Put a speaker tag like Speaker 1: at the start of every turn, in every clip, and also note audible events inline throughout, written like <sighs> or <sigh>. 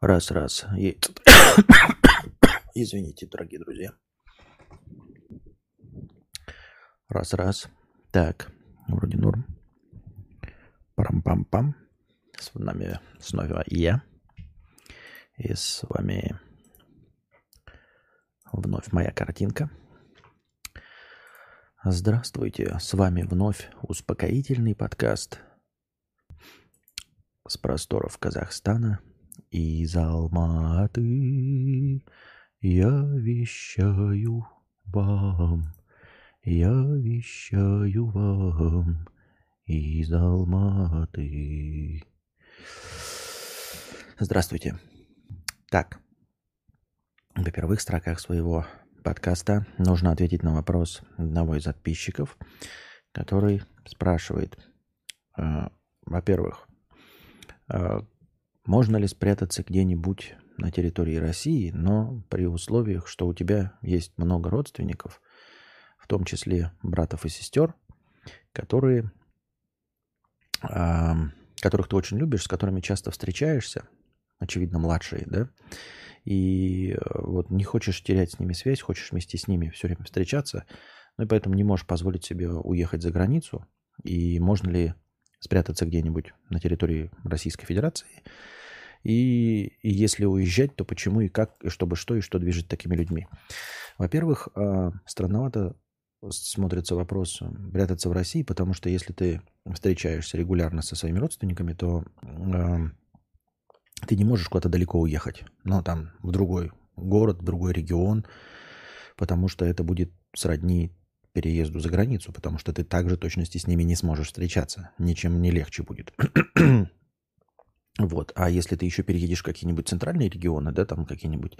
Speaker 1: Раз, раз. И... Извините, дорогие друзья. Раз, раз. Так, вроде норм. Парам-пам-пам. С нами снова я. И с вами вновь моя картинка. Здравствуйте, с вами вновь успокоительный подкаст с просторов Казахстана из Алматы. Я вещаю вам, я вещаю вам из Алматы. Здравствуйте. Так, в первых строках своего подкаста нужно ответить на вопрос одного из подписчиков, который спрашивает, э, во-первых, э, можно ли спрятаться где-нибудь на территории России, но при условиях, что у тебя есть много родственников, в том числе братов и сестер, которые, э, которых ты очень любишь, с которыми часто встречаешься, очевидно, младшие, да, и э, вот не хочешь терять с ними связь, хочешь вместе с ними все время встречаться, ну и поэтому не можешь позволить себе уехать за границу, и можно ли спрятаться где-нибудь на территории Российской Федерации, и, и если уезжать, то почему и как, и чтобы что, и что движет такими людьми. Во-первых, э, странновато смотрится вопрос прятаться в России, потому что если ты встречаешься регулярно со своими родственниками, то э, ты не можешь куда-то далеко уехать, ну, там, в другой город, в другой регион, потому что это будет сродни переезду за границу, потому что ты также точности с ними не сможешь встречаться. Ничем не легче будет. вот. А если ты еще переедешь в какие-нибудь центральные регионы, да, там какие-нибудь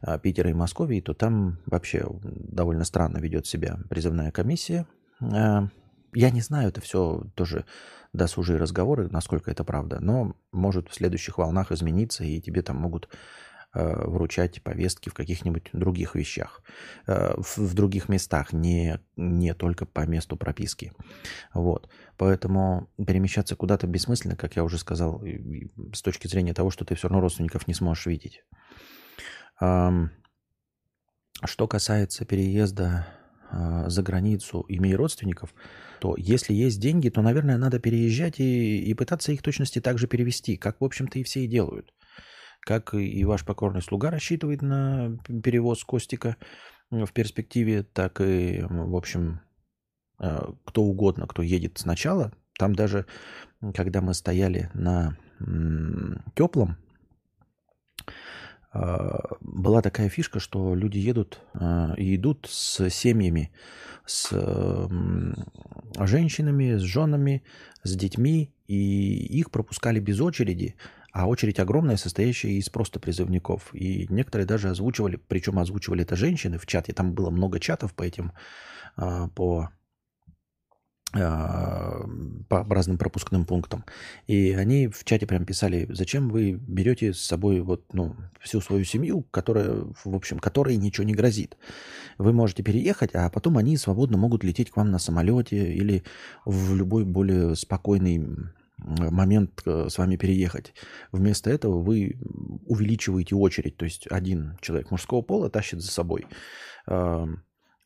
Speaker 1: а, Питера и Московии, то там вообще довольно странно ведет себя призывная комиссия. А, я не знаю, это все тоже досужие разговоры, насколько это правда, но может в следующих волнах измениться, и тебе там могут вручать повестки в каких-нибудь других вещах, э, в, других местах, не, не только по месту прописки. Вот. Поэтому перемещаться куда-то бессмысленно, как я уже сказал, с точки зрения того, что ты все равно родственников не сможешь видеть. Что касается переезда э, за границу, имея родственников – то если есть деньги, то, наверное, надо переезжать и, и пытаться их точности также перевести, как, в общем-то, и все и делают. Как и ваш покорный слуга рассчитывает на перевоз Костика в перспективе, так и, в общем, э, кто угодно, кто едет сначала. Там даже, когда мы стояли на теплом, э, была такая фишка, что люди едут э, и идут с семьями с женщинами, с женами, с детьми, и их пропускали без очереди, а очередь огромная, состоящая из просто призывников. И некоторые даже озвучивали, причем озвучивали это женщины в чате, там было много чатов по этим, а, по а, по разным пропускным пунктам. И они в чате прям писали, зачем вы берете с собой вот, ну, всю свою семью, которая, в общем, которой ничего не грозит. Вы можете переехать, а потом они свободно могут лететь к вам на самолете или в любой более спокойный момент э, с вами переехать. Вместо этого вы увеличиваете очередь, то есть один человек мужского пола тащит за собой э,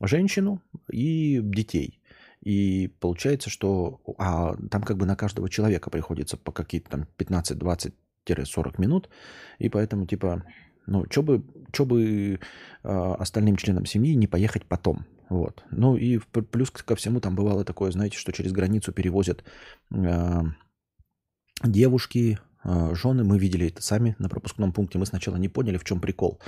Speaker 1: женщину и детей – и получается, что а, там как бы на каждого человека приходится по какие-то там 15-20-40 минут. И поэтому типа, ну, что бы, чё бы э, остальным членам семьи не поехать потом. Вот. Ну и плюс ко всему там бывало такое, знаете, что через границу перевозят э, девушки, э, жены. Мы видели это сами на пропускном пункте. Мы сначала не поняли, в чем прикол.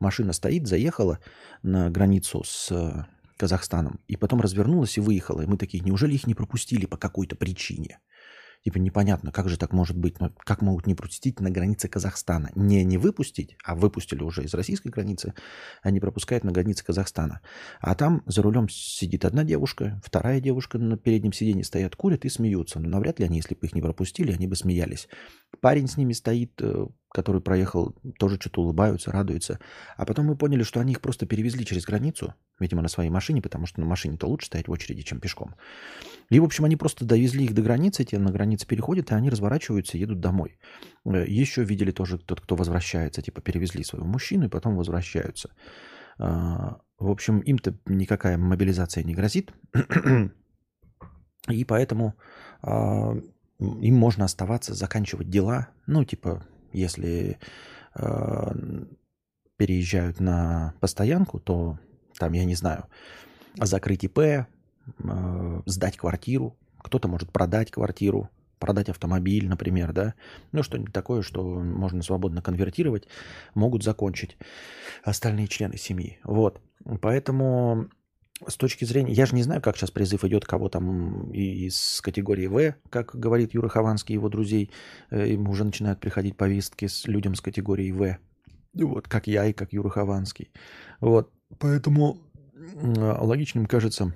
Speaker 1: Машина стоит, заехала на границу с Казахстаном, и потом развернулась и выехала. И мы такие, неужели их не пропустили по какой-то причине? Типа непонятно, как же так может быть, но как могут не пропустить на границе Казахстана? Не не выпустить, а выпустили уже из российской границы, не пропускают на границе Казахстана. А там за рулем сидит одна девушка, вторая девушка на переднем сиденье стоят, курят и смеются. Но навряд ли они, если бы их не пропустили, они бы смеялись. Парень с ними стоит, э, который проехал, тоже что-то улыбаются, радуются. А потом мы поняли, что они их просто перевезли через границу, видимо, на своей машине, потому что на машине-то лучше стоять в очереди, чем пешком. И, в общем, они просто довезли их до границы, те на границе переходят, и они разворачиваются и едут домой. Э, Еще видели тоже тот, кто возвращается, типа перевезли своего мужчину и потом возвращаются. А, в общем, им-то никакая мобилизация не грозит. <clears throat> И поэтому а, им можно оставаться, заканчивать дела. Ну, типа, если э, переезжают на постоянку, то там, я не знаю, закрыть ИП, э, сдать квартиру, кто-то может продать квартиру, продать автомобиль, например, да, ну что-нибудь такое, что можно свободно конвертировать, могут закончить остальные члены семьи. Вот, поэтому с точки зрения... Я же не знаю, как сейчас призыв идет, кого там из категории В, как говорит Юра Хованский, его друзей. Ему э, уже начинают приходить повестки с людям с категории В. Вот, как я и как Юра Хованский. Вот, поэтому логичным кажется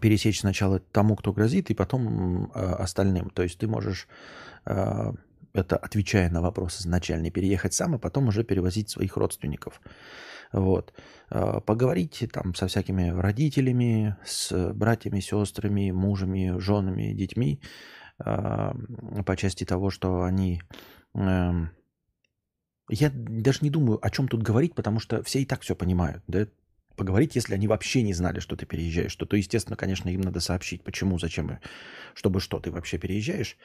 Speaker 1: пересечь сначала тому, кто грозит, и потом э, остальным. То есть ты можешь, э, это отвечая на вопрос изначально, переехать сам, а потом уже перевозить своих родственников. Вот. А, поговорить там со всякими родителями, с братьями, сестрами, мужами, женами, детьми а, по части того, что они... Эм, я даже не думаю, о чем тут говорить, потому что все и так все понимают. Да? Поговорить, если они вообще не знали, что ты переезжаешь, то, то естественно, конечно, им надо сообщить, почему, зачем, чтобы что, ты вообще переезжаешь.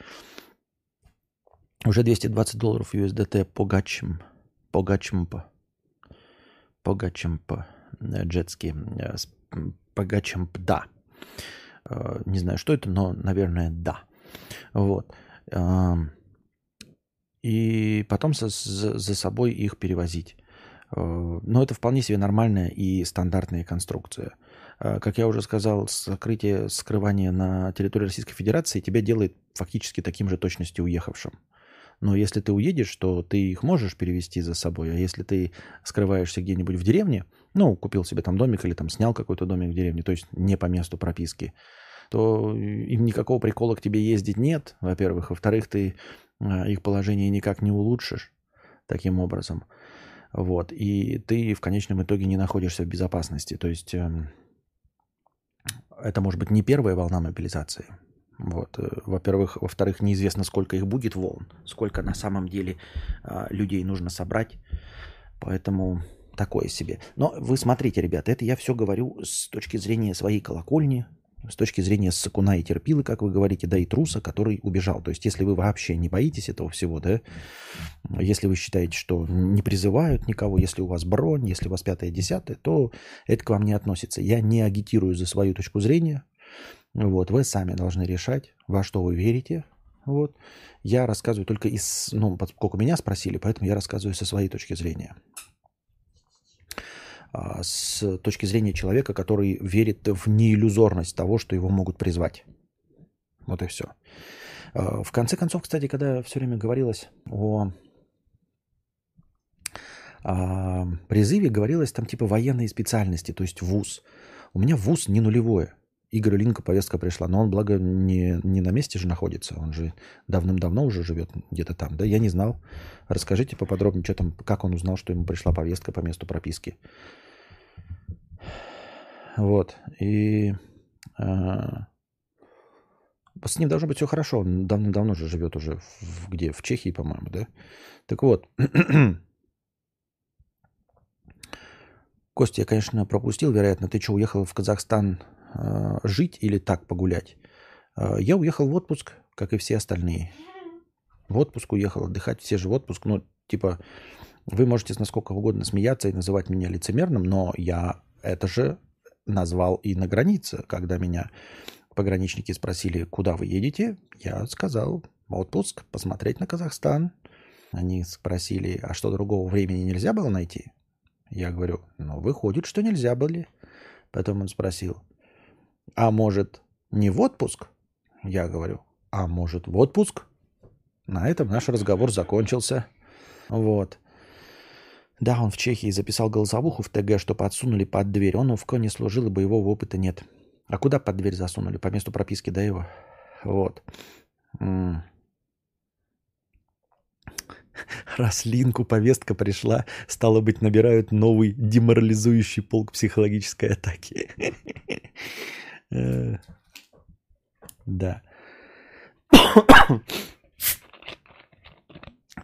Speaker 1: Уже 220 долларов USDT по гачам. По гачам. Погачемп, джетский, Погачемп, да. Э, не знаю, что это, но, наверное, да. Вот. И потом за, за собой их перевозить. Э, но это вполне себе нормальная и стандартная конструкция. Э, как я уже сказал, сокрытие, скрывание на территории Российской Федерации тебя делает фактически таким же точностью уехавшим. Но если ты уедешь, то ты их можешь перевести за собой. А если ты скрываешься где-нибудь в деревне, ну, купил себе там домик или там снял какой-то домик в деревне, то есть не по месту прописки, то им никакого прикола к тебе ездить нет, во-первых. Во-вторых, ты а, их положение никак не улучшишь таким образом. Вот. И ты в конечном итоге не находишься в безопасности. То есть эм, это может быть не первая волна мобилизации. Вот. Э, во-первых. Во-вторых, неизвестно, сколько их будет волн, сколько на самом деле а, людей нужно собрать. Поэтому такое себе. Но вы смотрите, ребята, это я все говорю с точки зрения своей колокольни, с точки зрения Сакуна и Терпилы, как вы говорите, да и труса, который убежал. То есть, если вы вообще не боитесь этого всего, да, если вы считаете, что не призывают никого, если у вас бронь, если у вас пятое, десятое, то это к вам не относится. Я не агитирую за свою точку зрения, вот, вы сами должны решать, во что вы верите. Вот. Я рассказываю только из, ну, поскольку меня спросили, поэтому я рассказываю со своей точки зрения. А, с точки зрения человека, который верит в неиллюзорность того, что его могут призвать. Вот и все. А, в конце концов, кстати, когда все время говорилось о призыве, говорилось там типа военные специальности, то есть ВУЗ. У меня ВУЗ не нулевое. Игорю Линка повестка пришла. Но он, благо, не, не на месте же находится. Он же давным-давно уже живет где-то там. Да, я не знал. Расскажите поподробнее, что там, как он узнал, что ему пришла повестка по месту прописки. Вот. И а, с ним должно быть все хорошо. Он давным-давно же живет уже в, где? В Чехии, по-моему, да? Так вот. <clears throat> Костя, я, конечно, пропустил, вероятно. Ты что, уехал в Казахстан жить или так погулять. Э, я уехал в отпуск, как и все остальные. В отпуск уехал отдыхать, все же в отпуск. Ну, типа, вы можете насколько угодно смеяться и называть меня лицемерным, но я это же назвал и на границе, когда меня пограничники спросили, куда вы едете, я сказал, отпуск, посмотреть на Казахстан. Они спросили, а что другого времени нельзя было найти? Я говорю, ну, выходит, что нельзя были. Потом он спросил, а может, не в отпуск? Я говорю, а может, в отпуск? На этом наш разговор закончился. Вот. Да, он в Чехии записал голосовуху в ТГ, что подсунули под дверь. Он в коне служил, и боевого опыта нет. А куда под дверь засунули? По месту прописки, да, его? Вот. Раз Линку повестка пришла, стало быть, набирают новый деморализующий полк психологической атаки. Э, да. <coughs>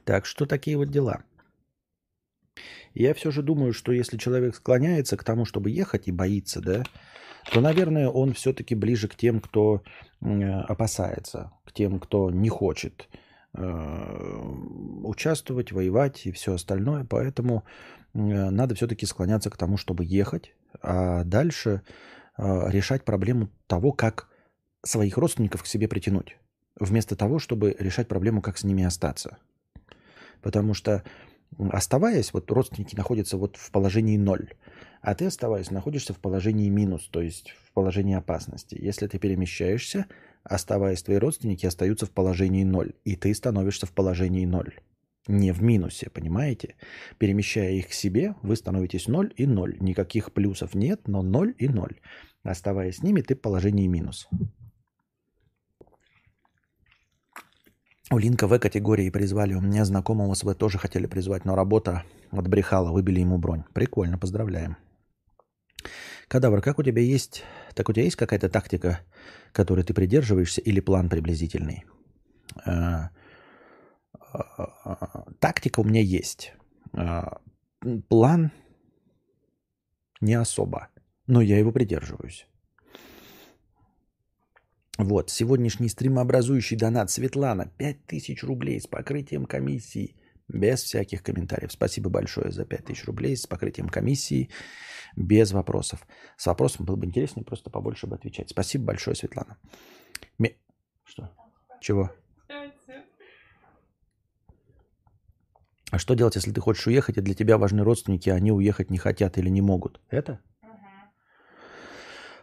Speaker 1: Так что такие вот дела. Я все же думаю, что если человек склоняется к тому, чтобы ехать и боится, да, то, наверное, он все-таки ближе к тем, кто опасается, к тем, кто не хочет э, участвовать, воевать и все остальное. Поэтому надо все-таки склоняться к тому, чтобы ехать, а дальше э, решать проблему того, как своих родственников к себе притянуть, вместо того, чтобы решать проблему, как с ними остаться. Потому что оставаясь, вот родственники находятся вот в положении ноль, а ты, оставаясь, находишься в положении минус, то есть в положении опасности. Если ты перемещаешься, оставаясь, твои родственники остаются в положении ноль, и ты становишься в положении ноль. Не в минусе, понимаете? Перемещая их к себе, вы становитесь ноль и ноль. Никаких плюсов нет, но ноль и ноль. Оставаясь с ними, ты в положении минус. У Линка В категории призвали. У меня знакомого СВ тоже хотели призвать, но работа отбрехала, выбили ему бронь. Прикольно, поздравляем. Кадавр, как у тебя есть... Так у тебя есть какая-то тактика, которой ты придерживаешься, или план приблизительный? А, тактика у меня есть. План не особо, но я его придерживаюсь. Вот, сегодняшний стримообразующий донат Светлана. 5000 рублей с покрытием комиссии. Без всяких комментариев. Спасибо большое за 5000 рублей с покрытием комиссии. Без вопросов. С вопросом было бы интереснее просто побольше бы отвечать. Спасибо большое, Светлана. Ми... Что? Чего? А что делать, если ты хочешь уехать, и для тебя важны родственники, а они уехать не хотят или не могут? Это?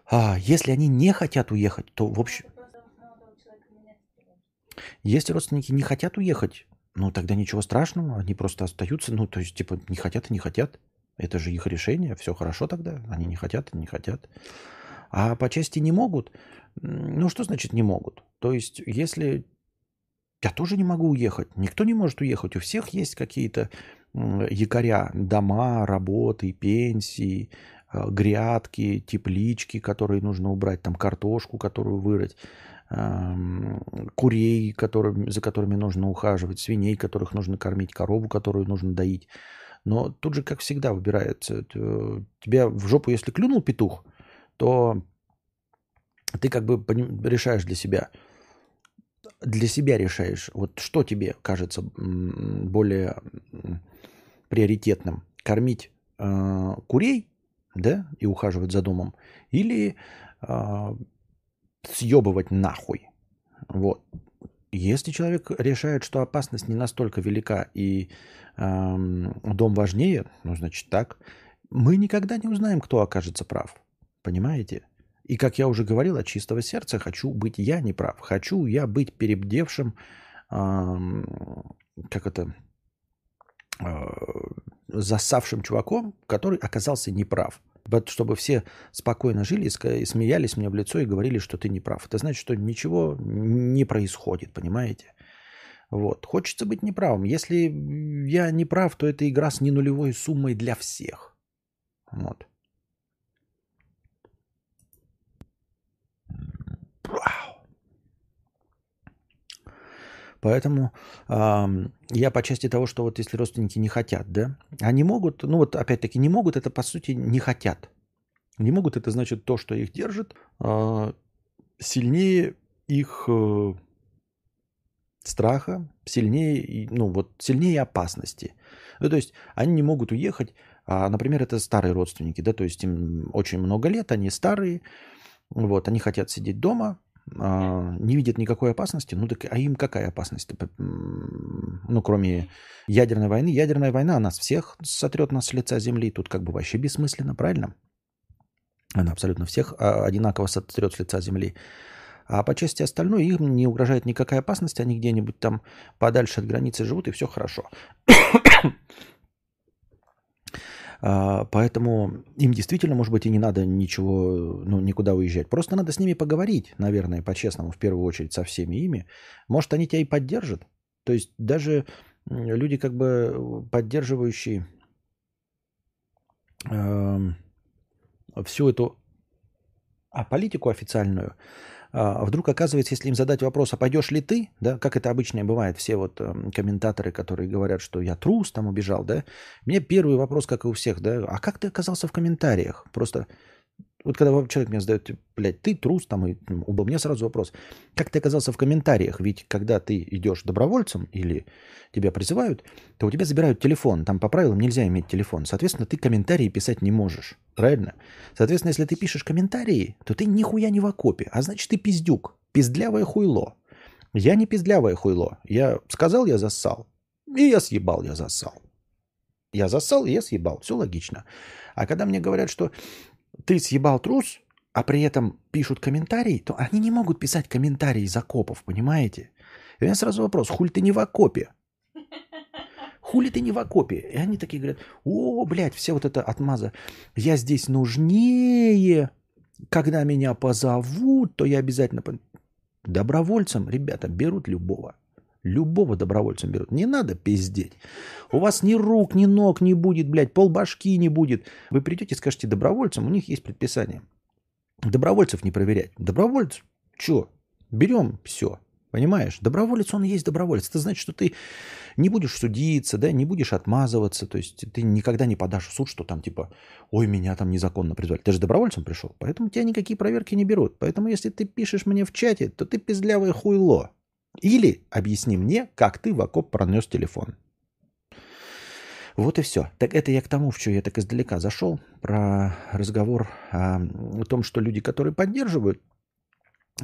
Speaker 1: А если они не хотят уехать, то в общем... Если родственники не хотят уехать, ну тогда ничего страшного, они просто остаются, ну то есть типа не хотят и не хотят. Это же их решение, все хорошо тогда, они не хотят и не хотят. А по части не могут, ну что значит не могут? То есть если я тоже не могу уехать, никто не может уехать, у всех есть какие-то якоря, дома, работы, пенсии, Э, грядки, теплички, которые нужно убрать, там картошку, которую вырыть, эм, курей, которые, за которыми нужно ухаживать, свиней, которых нужно кормить, корову, которую нужно доить. Но тут же, как всегда, выбирается. Тебя в жопу, если клюнул петух, то ты как бы решаешь для себя. Для себя решаешь, вот что тебе кажется более приоритетным. Кормить э, курей да, и ухаживать за домом, или э, съебывать нахуй. Вот. Если человек решает, что опасность не настолько велика и э, дом важнее, ну, значит так, мы никогда не узнаем, кто окажется прав. Понимаете? И как я уже говорил, от чистого сердца хочу быть я не прав. Хочу я быть перебдевшим, э, как это, э, засавшим чуваком, который оказался неправ. Чтобы все спокойно жили и смеялись мне в лицо и говорили, что ты неправ. Это значит, что ничего не происходит, понимаете? Вот. Хочется быть неправым. Если я не прав, то это игра с ненулевой суммой для всех. Вот. Поэтому э, я по части того, что вот если родственники не хотят, да, они могут, ну вот опять-таки не могут, это по сути не хотят. Не могут, это значит то, что их держит, э, сильнее их э, страха, сильнее, ну вот сильнее опасности. Ну, то есть они не могут уехать, а, например, это старые родственники, да, то есть им очень много лет, они старые, вот, они хотят сидеть дома, а, не видят никакой опасности, ну так а им какая опасность? Ну, кроме ядерной войны. Ядерная война нас всех сотрет нас с лица земли. Тут как бы вообще бессмысленно, правильно? Она абсолютно всех а, одинаково сотрет с лица земли. А по части остальной им не угрожает никакая опасность. Они где-нибудь там подальше от границы живут, и все хорошо. А, поэтому им действительно, может быть, и не надо ничего, ну, никуда уезжать. Просто надо с ними поговорить, наверное, по-честному, в первую очередь со всеми ими. Может, они тебя и поддержат. То есть даже люди как бы поддерживающие э, всю эту а политику официальную, а вдруг оказывается, если им задать вопрос, а пойдешь ли ты, да, как это обычно бывает, все вот э, комментаторы, которые говорят, что я трус, там убежал, да, мне первый вопрос, как и у всех, да, а как ты оказался в комментариях? Просто вот когда человек мне задает, блядь, ты трус там и убыл, мне сразу вопрос, как ты оказался в комментариях? Ведь когда ты идешь добровольцем или тебя призывают, то у тебя забирают телефон. Там по правилам нельзя иметь телефон. Соответственно, ты комментарии писать не можешь. Правильно? Соответственно, если ты пишешь комментарии, то ты нихуя не в окопе. А значит, ты пиздюк. Пиздлявое хуйло. Я не пиздлявое хуйло. Я сказал, я зассал. И я съебал, я зассал. Я зассал, и я съебал. Все логично. А когда мне говорят, что ты съебал трус, а при этом пишут комментарии, то они не могут писать комментарии из окопов, понимаете? И у меня сразу вопрос, хуль ты не в окопе? Хули ты не в окопе? И они такие говорят, о, блядь, все вот это отмаза. Я здесь нужнее. Когда меня позовут, то я обязательно... Добровольцем, ребята, берут любого. Любого добровольцем берут. Не надо пиздеть. У вас ни рук, ни ног не будет, блядь, полбашки не будет. Вы придете и скажете добровольцам, у них есть предписание. Добровольцев не проверять. Добровольцев, что? Берем все. Понимаешь? Доброволец, он и есть доброволец. Это значит, что ты не будешь судиться, да, не будешь отмазываться. То есть ты никогда не подашь в суд, что там типа, ой, меня там незаконно призвали. Ты же добровольцем пришел. Поэтому тебя никакие проверки не берут. Поэтому если ты пишешь мне в чате, то ты пиздлявое хуйло. Или объясни мне, как ты в окоп пронес телефон. Вот и все. Так это я к тому, в что я так издалека зашел, про разговор о, о том, что люди, которые поддерживают,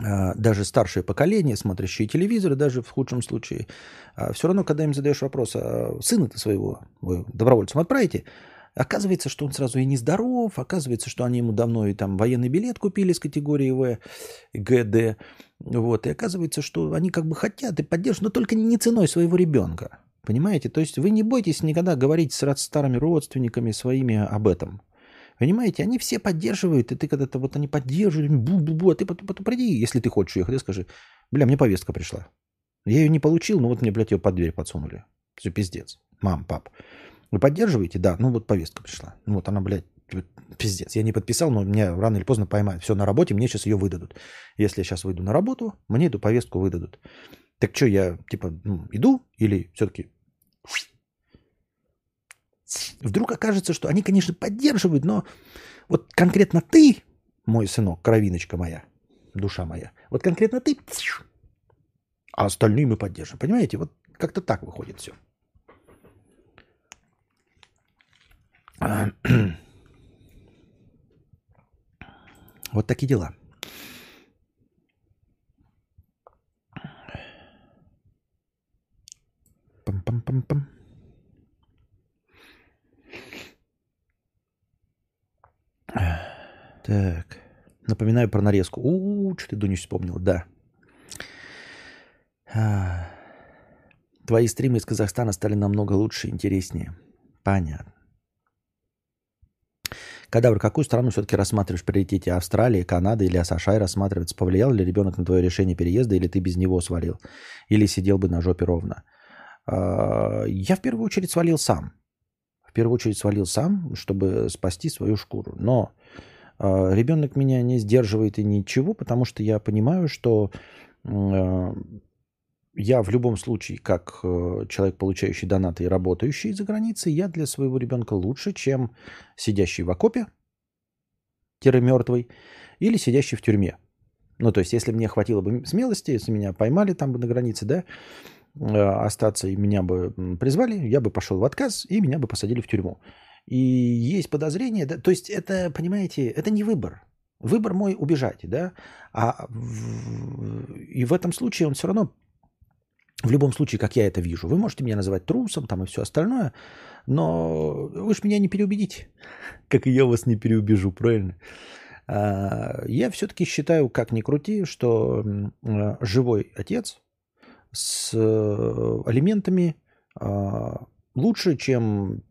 Speaker 1: а, даже старшее поколение, смотрящие телевизоры, даже в худшем случае, а, все равно, когда им задаешь вопрос, а сына-то своего вы добровольцем отправите, оказывается, что он сразу и нездоров, оказывается, что они ему давно и там военный билет купили с категории В, ГД, вот, и оказывается, что они как бы хотят и поддерживают, но только не ценой своего ребенка. Понимаете? То есть вы не бойтесь никогда говорить с старыми родственниками своими об этом. Понимаете? Они все поддерживают, и ты когда-то вот они поддерживают, бу-бу-бу, а ты потом, потом приди, если ты хочешь уехать, скажи, бля, мне повестка пришла. Я ее не получил, но вот мне, блядь, ее под дверь подсунули. Все пиздец. Мам, пап. Вы поддерживаете? Да. Ну вот повестка пришла. Ну вот она, блядь, пиздец. Я не подписал, но меня рано или поздно поймают. Все на работе, мне сейчас ее выдадут. Если я сейчас выйду на работу, мне эту повестку выдадут. Так что, я типа ну, иду или все-таки Вдруг окажется, что они, конечно, поддерживают, но вот конкретно ты, мой сынок, кровиночка моя, душа моя, вот конкретно ты, а остальные мы поддержим. Понимаете, вот как-то так выходит все. <clears throat> Вот такие дела. Пам-пам-пам-пам. Так. Напоминаю про нарезку. У, что ты, Дунюш, вспомнил. Да. А. Твои стримы из Казахстана стали намного лучше и интереснее. Понятно. Кадавр, какую страну все-таки рассматриваешь в приоритете? Австралия, Канада или Асашай рассматривается? Повлиял ли ребенок на твое решение переезда, или ты без него свалил? Или сидел бы на жопе ровно? А, я в первую очередь свалил сам. В первую очередь свалил сам, чтобы спасти свою шкуру. Но а, ребенок меня не сдерживает и ничего, потому что я понимаю, что а, я в любом случае, как э, человек, получающий донаты и работающий за границей, я для своего ребенка лучше, чем сидящий в окопе, мертвый, или сидящий в тюрьме. Ну, то есть, если мне хватило бы смелости, если меня поймали там бы на границе, да, э, остаться и меня бы призвали, я бы пошел в отказ, и меня бы посадили в тюрьму. И есть подозрение, да, то есть это, понимаете, это не выбор. Выбор мой убежать, да, а в, и в этом случае он все равно, в любом случае, как я это вижу, вы можете меня называть трусом там и все остальное, но вы же меня не переубедите, <laughs> как и я вас не переубежу, правильно? А, я все-таки считаю, как ни крути, что живой отец с э, алиментами а, лучше, чем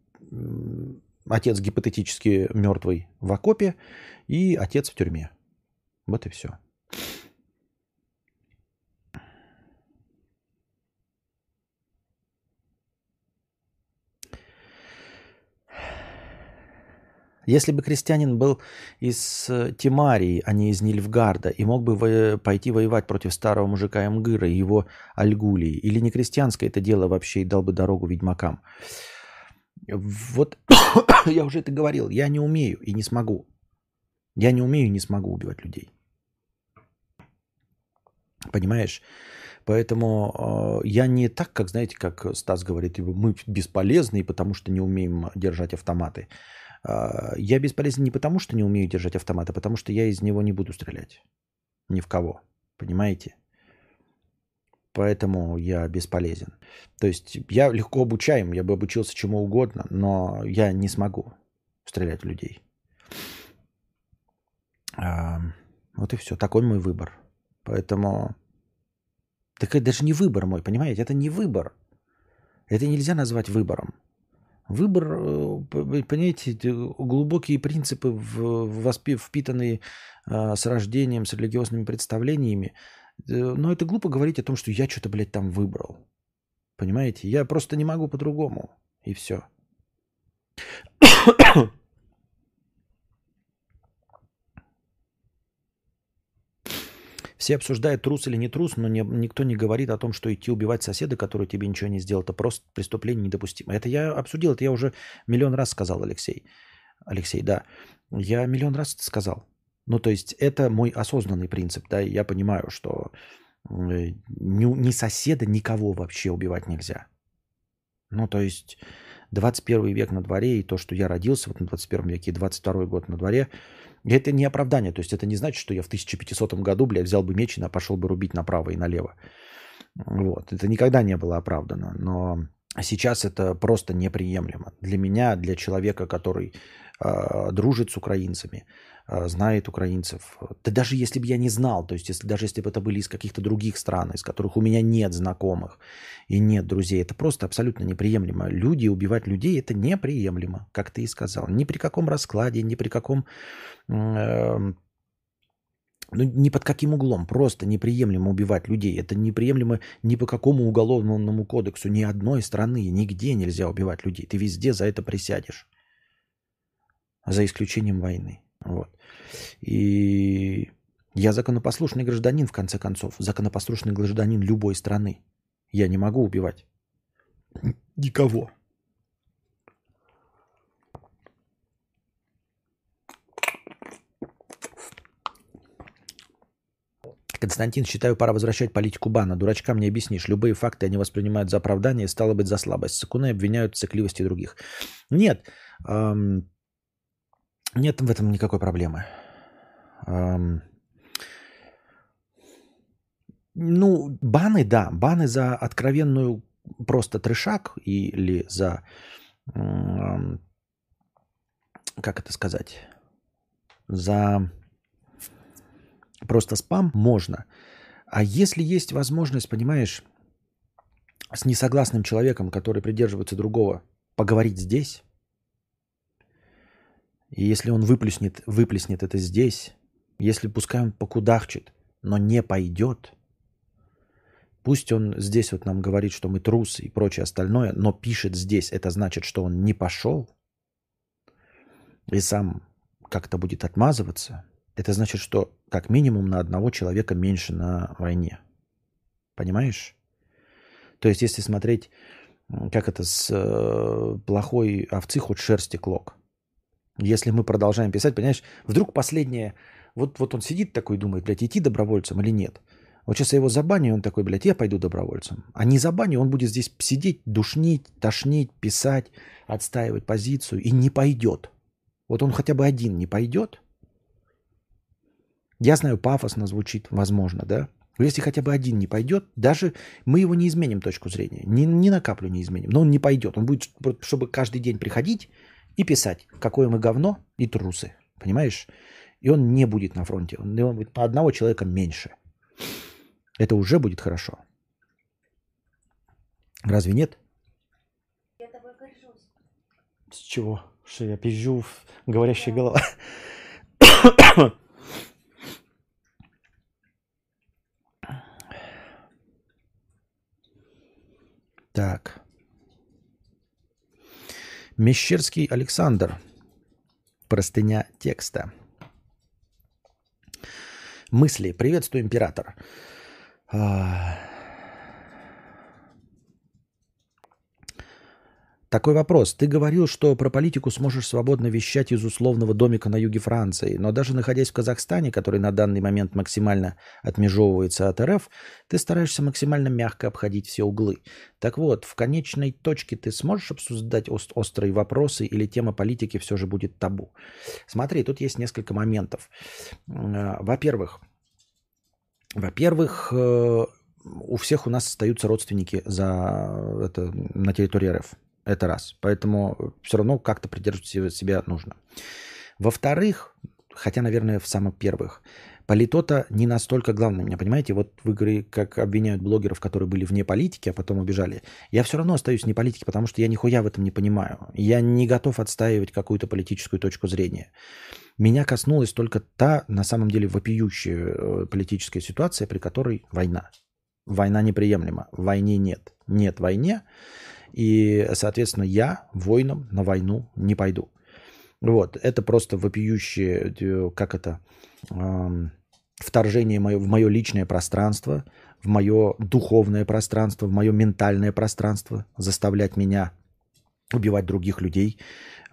Speaker 1: отец гипотетически мертвый в окопе и отец в тюрьме. Вот и все. Если бы крестьянин был из э, Тимарии, а не из Нильфгарда, и мог бы во- пойти воевать против старого мужика Мгыра и его Альгулии, или не крестьянское это дело вообще и дал бы дорогу ведьмакам. Вот <coughs> я уже это говорил, я не умею и не смогу. Я не умею и не смогу убивать людей. Понимаешь? Поэтому э, я не так, как, знаете, как Стас говорит, мы бесполезны, потому что не умеем держать автоматы. Э, я бесполезен не потому, что не умею держать автомат, а потому что я из него не буду стрелять. Ни в кого. Понимаете? Поэтому я бесполезен. То есть я легко обучаем, я бы обучился чему угодно, но я не смогу стрелять в людей. А, вот и все. Такой мой выбор. Поэтому так это даже не выбор мой, понимаете? Это не выбор. Это нельзя назвать выбором. Выбор, э, понимаете, глубокие принципы, впитанные а, с рождением, с религиозными представлениями. Э, но это глупо говорить о том, что я что-то, блядь, там выбрал. Понимаете? Я просто не могу по-другому. И все. Все обсуждают, трус или не трус, но не, никто не говорит о том, что идти убивать соседа, который тебе ничего не сделал, это просто преступление недопустимо. Это я обсудил, это я уже миллион раз сказал, Алексей. Алексей, да. Я миллион раз это сказал. Ну, то есть это мой осознанный принцип, да, я понимаю, что ни, ни соседа, никого вообще убивать нельзя. Ну, то есть 21 век на дворе, и то, что я родился вот на 21 веке, и 22 год на дворе – это не оправдание, то есть это не значит, что я в 1500 году, бля, взял бы меч и пошел бы рубить направо и налево. Вот. Это никогда не было оправдано, но сейчас это просто неприемлемо. Для меня, для человека, который э, дружит с украинцами, э, знает украинцев, да даже если бы я не знал, то есть если, даже если бы это были из каких-то других стран, из которых у меня нет знакомых и нет друзей, это просто абсолютно неприемлемо. Люди, убивать людей, это неприемлемо, как ты и сказал. Ни при каком раскладе, ни при каком Эм, ну, ни под каким углом, просто неприемлемо убивать людей. Это неприемлемо ни по какому уголовному кодексу, ни одной страны, нигде нельзя убивать людей. Ты везде за это присядешь. За исключением войны. Вот. И я законопослушный гражданин, в конце концов. Законопослушный гражданин любой страны. Я не могу убивать никого. Константин, считаю, пора возвращать политику бана. Дурачкам не объяснишь. Любые факты они воспринимают за оправдание, стало быть, за слабость. Сакуны обвиняют в цикливости других. Нет. Эм, нет в этом никакой проблемы. Эм, ну, баны, да. Баны за откровенную просто трешак или за... Эм, как это сказать? За просто спам можно. А если есть возможность, понимаешь, с несогласным человеком, который придерживается другого, поговорить здесь, и если он выплеснет, выплеснет это здесь, если пускай он покудахчет, но не пойдет, пусть он здесь вот нам говорит, что мы трусы и прочее остальное, но пишет здесь, это значит, что он не пошел и сам как-то будет отмазываться, это значит, что как минимум на одного человека меньше на войне. Понимаешь? То есть, если смотреть, как это с э, плохой овцы хоть шерсти клок. Если мы продолжаем писать, понимаешь, вдруг последнее, вот, вот он сидит такой думает, блядь, идти добровольцем или нет. Вот сейчас я его забаню, он такой, блядь, я пойду добровольцем. А не забаню, он будет здесь сидеть, душнить, тошнить, писать, отстаивать позицию и не пойдет. Вот он хотя бы один не пойдет, я знаю, пафосно звучит, возможно, да? Но если хотя бы один не пойдет, даже мы его не изменим точку зрения. Ни, ни на каплю не изменим. Но он не пойдет. Он будет, чтобы каждый день приходить и писать, какое мы говно и трусы. Понимаешь? И он не будет на фронте. Он, он будет по одного человека меньше. Это уже будет хорошо. Разве нет? Я тобой горжусь. С чего? Что я пизжу говорящая голова? <coughs> <coughs> Так. Мещерский Александр. Простыня текста. Мысли. Приветствую, император. А, Такой вопрос. Ты говорил, что про политику сможешь свободно вещать из условного домика на юге Франции, но даже находясь в Казахстане, который на данный момент максимально отмежевывается от РФ, ты стараешься максимально мягко обходить все углы. Так вот, в конечной точке ты сможешь обсуждать ост- острые вопросы или тема политики все же будет табу? Смотри, тут есть несколько моментов. Э, во-первых, во-первых, э, у всех у нас остаются родственники за это, на территории РФ. Это раз. Поэтому все равно как-то придерживать себя нужно. Во-вторых, хотя, наверное, в самых первых, политота не настолько главное меня, понимаете? Вот вы говорите, как обвиняют блогеров, которые были вне политики, а потом убежали. Я все равно остаюсь вне политики, потому что я нихуя в этом не понимаю. Я не готов отстаивать какую-то политическую точку зрения. Меня коснулась только та, на самом деле, вопиющая э, политическая ситуация, при которой война. Война неприемлема. Войне нет. Нет войне. И, соответственно, я воином на войну не пойду. Вот, это просто вопиющее, э, как это, вторжение мое, в мое личное пространство, в мое духовное пространство, в мое ментальное пространство, заставлять меня убивать других людей,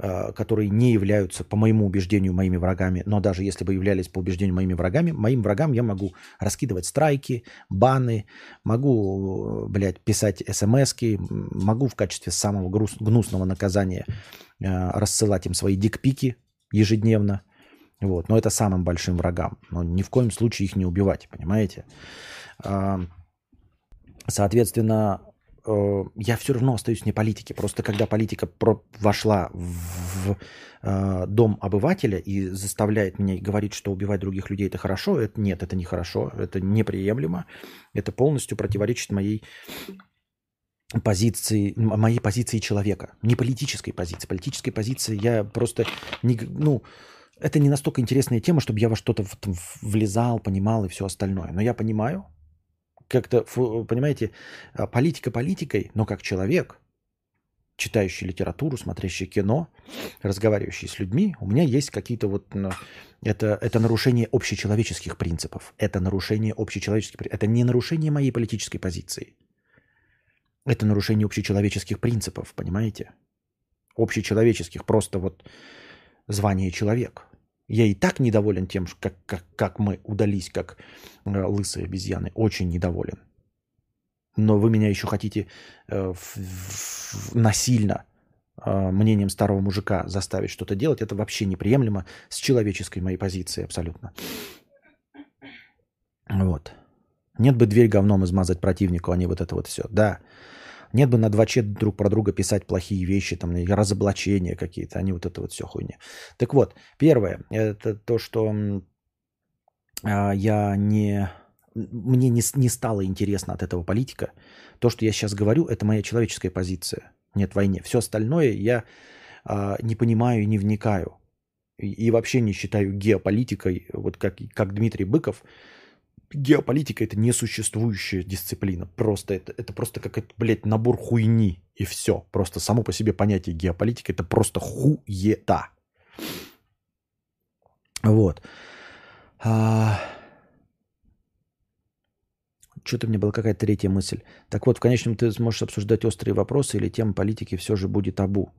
Speaker 1: Э, которые не являются, по моему убеждению, моими врагами, но даже если бы являлись по убеждению моими врагами, моим врагам я могу раскидывать страйки, баны, могу, блядь, писать смс могу в качестве самого груз, гнусного наказания э, рассылать им свои дикпики ежедневно. Вот. Но это самым большим врагам. Но ни в коем случае их не убивать, понимаете? Соответственно, Э, я все равно остаюсь не политике. Просто когда политика про вошла в э, дом обывателя и заставляет меня говорить, что убивать других людей это хорошо, это нет, это нехорошо, это неприемлемо, это полностью противоречит моей позиции, моей позиции человека, не политической позиции. Политической позиции я просто не, ну, это не настолько интересная тема, чтобы я во что-то влезал, понимал и все остальное. Но я понимаю, как-то, понимаете, а, политика политикой, но как человек, читающий литературу, смотрящий кино, разговаривающий с людьми, у меня есть какие-то вот... Это, это нарушение общечеловеческих принципов. Это нарушение общечеловеческих принципов. Это не нарушение моей политической позиции. Это нарушение общечеловеческих принципов, понимаете? Общечеловеческих, просто вот звание человек. Я и так недоволен тем, как, как, как мы удались, как э, лысые обезьяны. Очень недоволен. Но вы меня еще хотите э, в, в, насильно э, мнением старого мужика заставить что-то делать. Это вообще неприемлемо с человеческой моей позиции абсолютно. Вот. Нет бы дверь говном измазать противнику, а не вот это вот все. Да, нет бы на два чет друг про друга писать плохие вещи, там, разоблачения какие-то, а не вот это вот все хуйня. Так вот, первое, это то, что а, я не... Мне не, не стало интересно от этого политика. То, что я сейчас говорю, это моя человеческая позиция. Нет войне. Все остальное я а, не понимаю и не вникаю. И, и вообще не считаю геополитикой, вот как, как Дмитрий Быков, геополитика это несуществующая дисциплина. Просто это, это просто как, блядь, набор хуйни и все. Просто само по себе понятие геополитика это просто хуета. Вот. А... Что-то мне была какая-то третья мысль. Так вот, в конечном ты сможешь обсуждать острые вопросы или тема политики все же будет табу.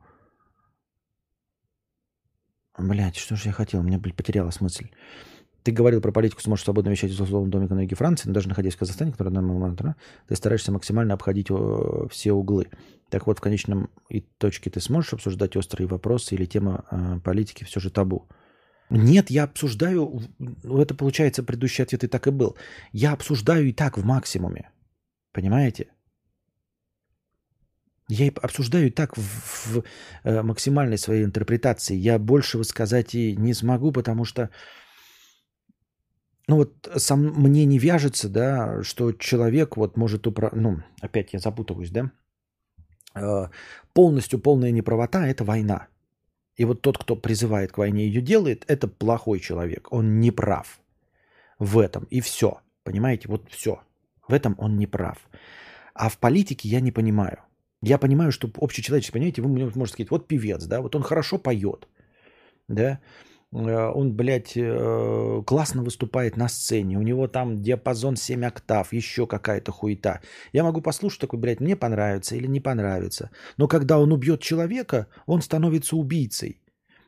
Speaker 1: Блять, что же я хотел? У меня, блядь, потерялась мысль. Ты говорил про политику, сможешь свободно вещать из условного домика на юге Франции, но даже находясь в Казахстане, который на момент, ты стараешься максимально обходить все углы. Так вот, в конечном итоге ты сможешь обсуждать острые вопросы или тема э, политики все же табу? Нет, я обсуждаю, ну, это получается, предыдущий ответ и так и был. Я обсуждаю и так в максимуме. Понимаете? Я обсуждаю и так в, в э, максимальной своей интерпретации. Я больше высказать и не смогу, потому что ну вот сам мне не вяжется, да, что человек вот может управлять, ну, опять я запутываюсь, да, э, полностью полная неправота – это война. И вот тот, кто призывает к войне ее делает, это плохой человек, он не прав в этом, и все, понимаете, вот все, в этом он не прав. А в политике я не понимаю. Я понимаю, что общечеловеческий, понимаете, вы можете сказать, вот певец, да, вот он хорошо поет – да, он, блядь, э, классно выступает на сцене, у него там диапазон 7 октав, еще какая-то хуета. Я могу послушать такой, блядь, мне понравится или не понравится. Но когда он убьет человека, он становится убийцей.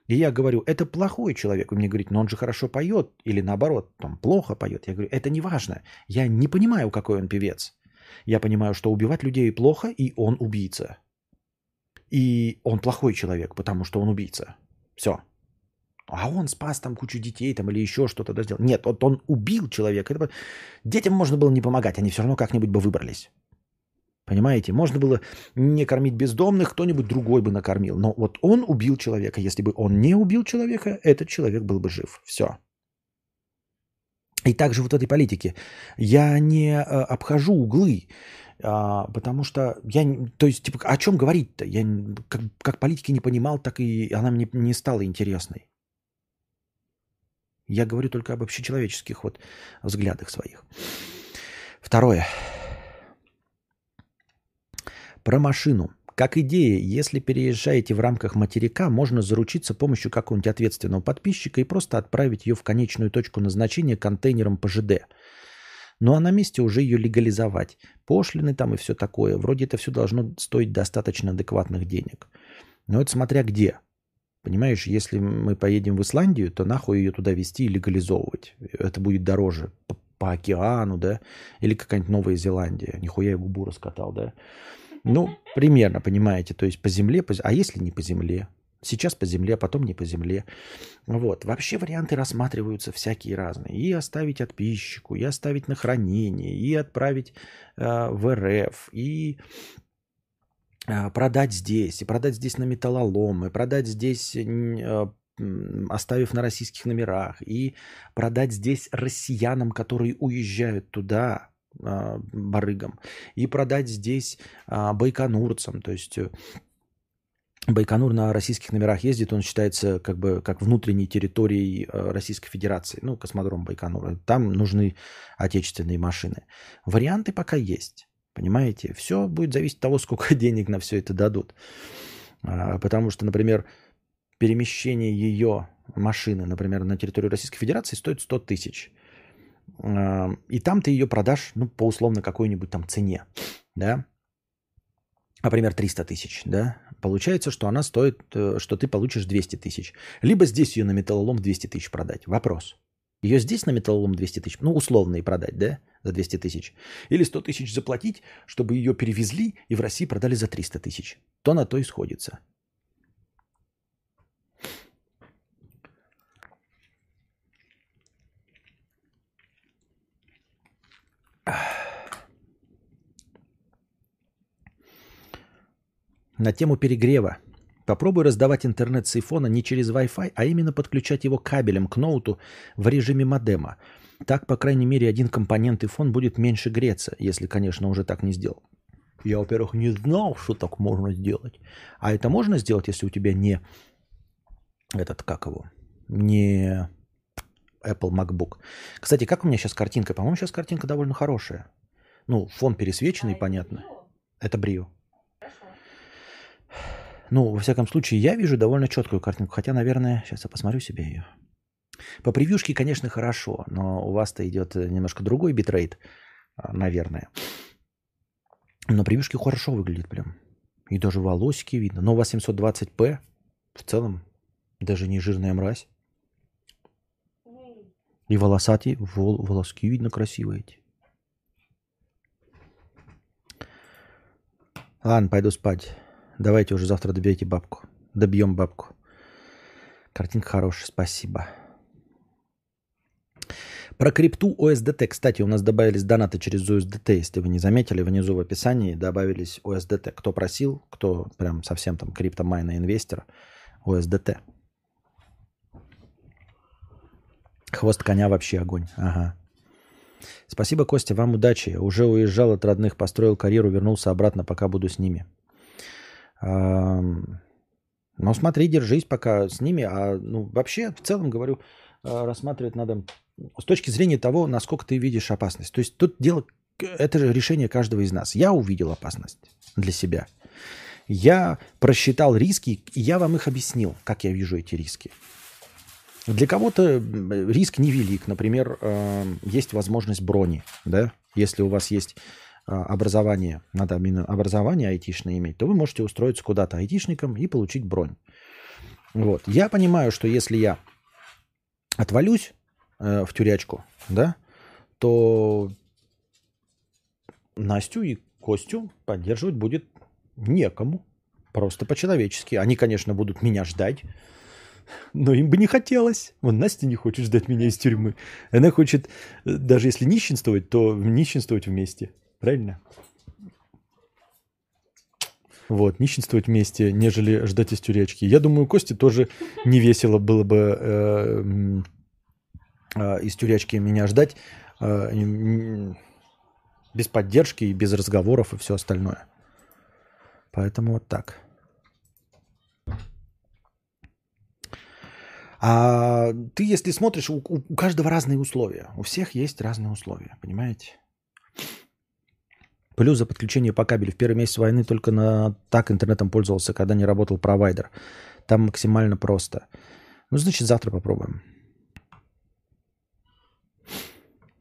Speaker 1: И я говорю, это плохой человек. Он мне говорит, но он же хорошо поет. Или наоборот, там плохо поет. Я говорю, это не важно. Я не понимаю, какой он певец. Я понимаю, что убивать людей плохо, и он убийца. И он плохой человек, потому что он убийца. Все. А он спас там кучу детей там или еще что-то да, сделал. Нет, вот он убил человека. Это... Детям можно было не помогать, они все равно как-нибудь бы выбрались. Понимаете? Можно было не кормить бездомных, кто-нибудь другой бы накормил. Но вот он убил человека. Если бы он не убил человека, этот человек был бы жив. Все. И также вот этой политике. Я не э, обхожу углы, а, потому что я, то есть, типа, о чем говорить-то? Я как, как политики не понимал, так и она мне не стала интересной. Я говорю только об общечеловеческих вот взглядах своих. Второе. Про машину. Как идея, если переезжаете в рамках материка, можно заручиться помощью какого-нибудь ответственного подписчика и просто отправить ее в конечную точку назначения контейнером по ЖД. Ну а на месте уже ее легализовать. Пошлины там и все такое. Вроде это все должно стоить достаточно адекватных денег. Но это смотря где. Понимаешь, если мы поедем в Исландию, то нахуй ее туда везти и легализовывать. Это будет дороже по, по океану, да, или какая-нибудь Новая Зеландия. Нихуя я губу раскатал, да. Ну, <laughs> примерно, понимаете, то есть по земле, по... а если не по земле? Сейчас по земле, а потом не по земле. Вот. Вообще варианты рассматриваются всякие разные. И оставить отписчику, и оставить на хранение, и отправить э, в РФ, и продать здесь, и продать здесь на металлолом, и продать здесь, а, оставив на российских номерах, и продать здесь россиянам, которые уезжают туда, а, барыгам, и продать здесь байконурцам, то есть э, Байконур на российских номерах ездит, он считается как бы как внутренней территорией Российской Федерации, ну, космодром Байконура. Там нужны отечественные машины. Варианты пока есть. Понимаете? Все будет зависеть от того, сколько <laughs> денег на все это дадут. А, потому что, например, перемещение ее машины, например, на территорию Российской Федерации стоит 100 тысяч. А, и там ты ее продашь, ну, по условно какой-нибудь там цене, да? Например, 300 тысяч, да? Получается, что она стоит, э, что ты получишь 200 тысяч. Либо здесь ее на металлолом 200 тысяч продать. Вопрос. Ее здесь на металлолом 200 тысяч, ну, условно и продать, да? за 200 тысяч. Или 100 тысяч заплатить, чтобы ее перевезли и в России продали за 300 тысяч. То на то и сходится. На тему перегрева. Попробуй раздавать интернет с айфона не через Wi-Fi, а именно подключать его кабелем к ноуту в режиме модема. Так, по крайней мере, один компонент фон будет меньше греться, если, конечно, уже так не сделал. Я, во-первых, не знал, что так можно сделать. А это можно сделать, если у тебя не этот, как его, не Apple MacBook. Кстати, как у меня сейчас картинка? По-моему, сейчас картинка довольно хорошая. Ну, фон пересвеченный, а понятно. Это брио. Ну, во всяком случае, я вижу довольно четкую картинку. Хотя, наверное, сейчас я посмотрю себе ее. По превьюшке, конечно, хорошо, но у вас-то идет э, немножко другой битрейт, а, наверное. Но превьюшки хорошо выглядит прям. И даже волосики видно. Но у вас 720p в целом даже не жирная мразь. И волосатые, вол, волоски видно красивые эти. Ладно, пойду спать. Давайте уже завтра добейте бабку. Добьем бабку. Картинка хорошая, спасибо. Про крипту OSDT. Кстати, у нас добавились донаты через USDT. Если вы не заметили, внизу в описании добавились USDT. Кто просил, кто прям совсем там криптомайна инвестор, USDT. Хвост коня вообще огонь. Ага. Спасибо, Костя, вам удачи. Уже уезжал от родных, построил карьеру, вернулся обратно, пока буду с ними. Ну, смотри, держись пока с ними. А ну, вообще, в целом, говорю, а, рассматривать надо с точки зрения того, насколько ты видишь опасность. То есть тут дело, это же решение каждого из нас. Я увидел опасность для себя. Я просчитал риски, и я вам их объяснил, как я вижу эти риски. Для кого-то риск невелик. Например, есть возможность брони. Да? Если у вас есть образование, надо именно образование айтишное иметь, то вы можете устроиться куда-то айтишником и получить бронь. Вот. Я понимаю, что если я отвалюсь э, в тюрячку, да, то Настю и Костю поддерживать будет некому. Просто по-человечески. Они, конечно, будут меня ждать, но им бы не хотелось. Вон Настя не хочет ждать меня из тюрьмы. Она хочет, э, даже если нищенствовать, то нищенствовать вместе. Правильно? Вот, нищенствовать вместе, нежели ждать из тюрячки. Я думаю, Косте тоже не весело было бы э, э, из тюрячки меня ждать э, без поддержки и без разговоров и все остальное. Поэтому вот так. А ты, если смотришь, у каждого разные условия. У всех есть разные условия, понимаете? Плюс за подключение по кабелю. В первый месяц войны только на так интернетом пользовался, когда не работал провайдер. Там максимально просто. Ну, значит, завтра попробуем.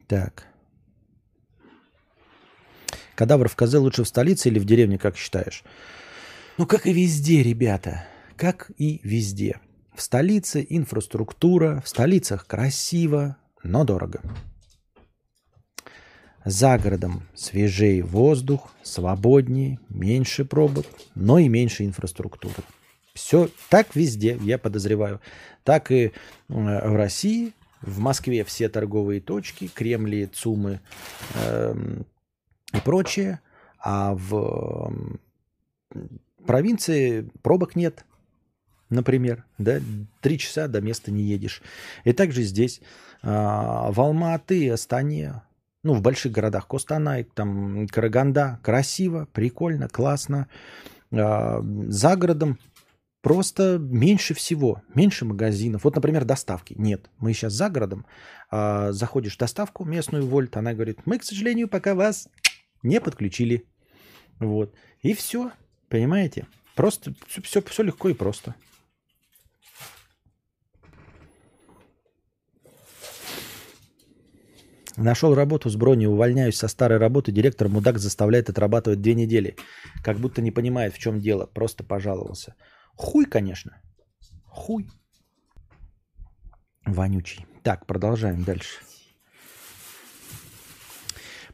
Speaker 1: Так. Кадавр в козе лучше в столице или в деревне, как считаешь? Ну, как и везде, ребята. Как и везде. В столице инфраструктура, в столицах красиво, но дорого. За городом свежее воздух, свободнее, меньше пробок, но и меньше инфраструктуры. Все так везде, я подозреваю. Так и в России, в Москве все торговые точки, Кремли, ЦУМы э, и прочее. А в провинции пробок нет, например. Да? Три часа до места не едешь. И также здесь а, в Алматы, Астане, ну, в больших городах Костанай, там, Караганда, красиво, прикольно, классно. А, за городом просто меньше всего, меньше магазинов. Вот, например, доставки. Нет, мы сейчас за городом, а, заходишь в доставку местную Вольт, она говорит, мы, к сожалению, пока вас не подключили. Вот. И все, понимаете? Просто все, все, все легко и просто. Нашел работу с броней, увольняюсь со старой работы, директор мудак заставляет отрабатывать две недели. Как будто не понимает, в чем дело, просто пожаловался. Хуй, конечно. Хуй. Вонючий. Так, продолжаем дальше.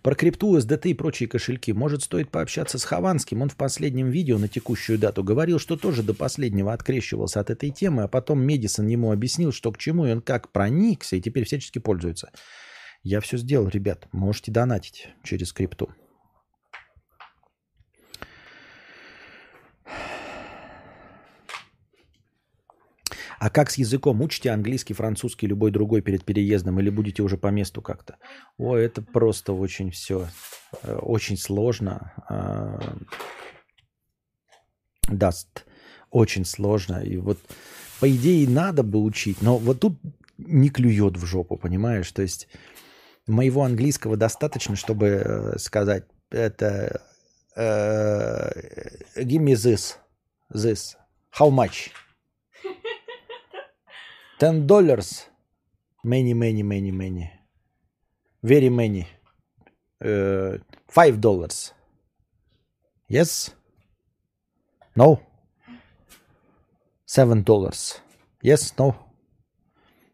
Speaker 1: Про крипту, SDT и прочие кошельки. Может, стоит пообщаться с Хованским. Он в последнем видео на текущую дату говорил, что тоже до последнего открещивался от этой темы, а потом Медисон ему объяснил, что к чему, и он как проникся, и теперь всячески пользуется. Я все сделал, ребят. Можете донатить через крипту. А как с языком? Учите английский, французский, любой другой перед переездом или будете уже по месту как-то? О, это просто очень все, э, очень сложно. А, даст очень сложно. И вот по идее надо бы учить, но вот тут не клюет в жопу, понимаешь? То есть моего английского достаточно, чтобы э, сказать это uh, give me this, this, how much? Ten dollars, many, many, many, many, very many, uh, five dollars. Yes? No? Seven dollars. Yes? No?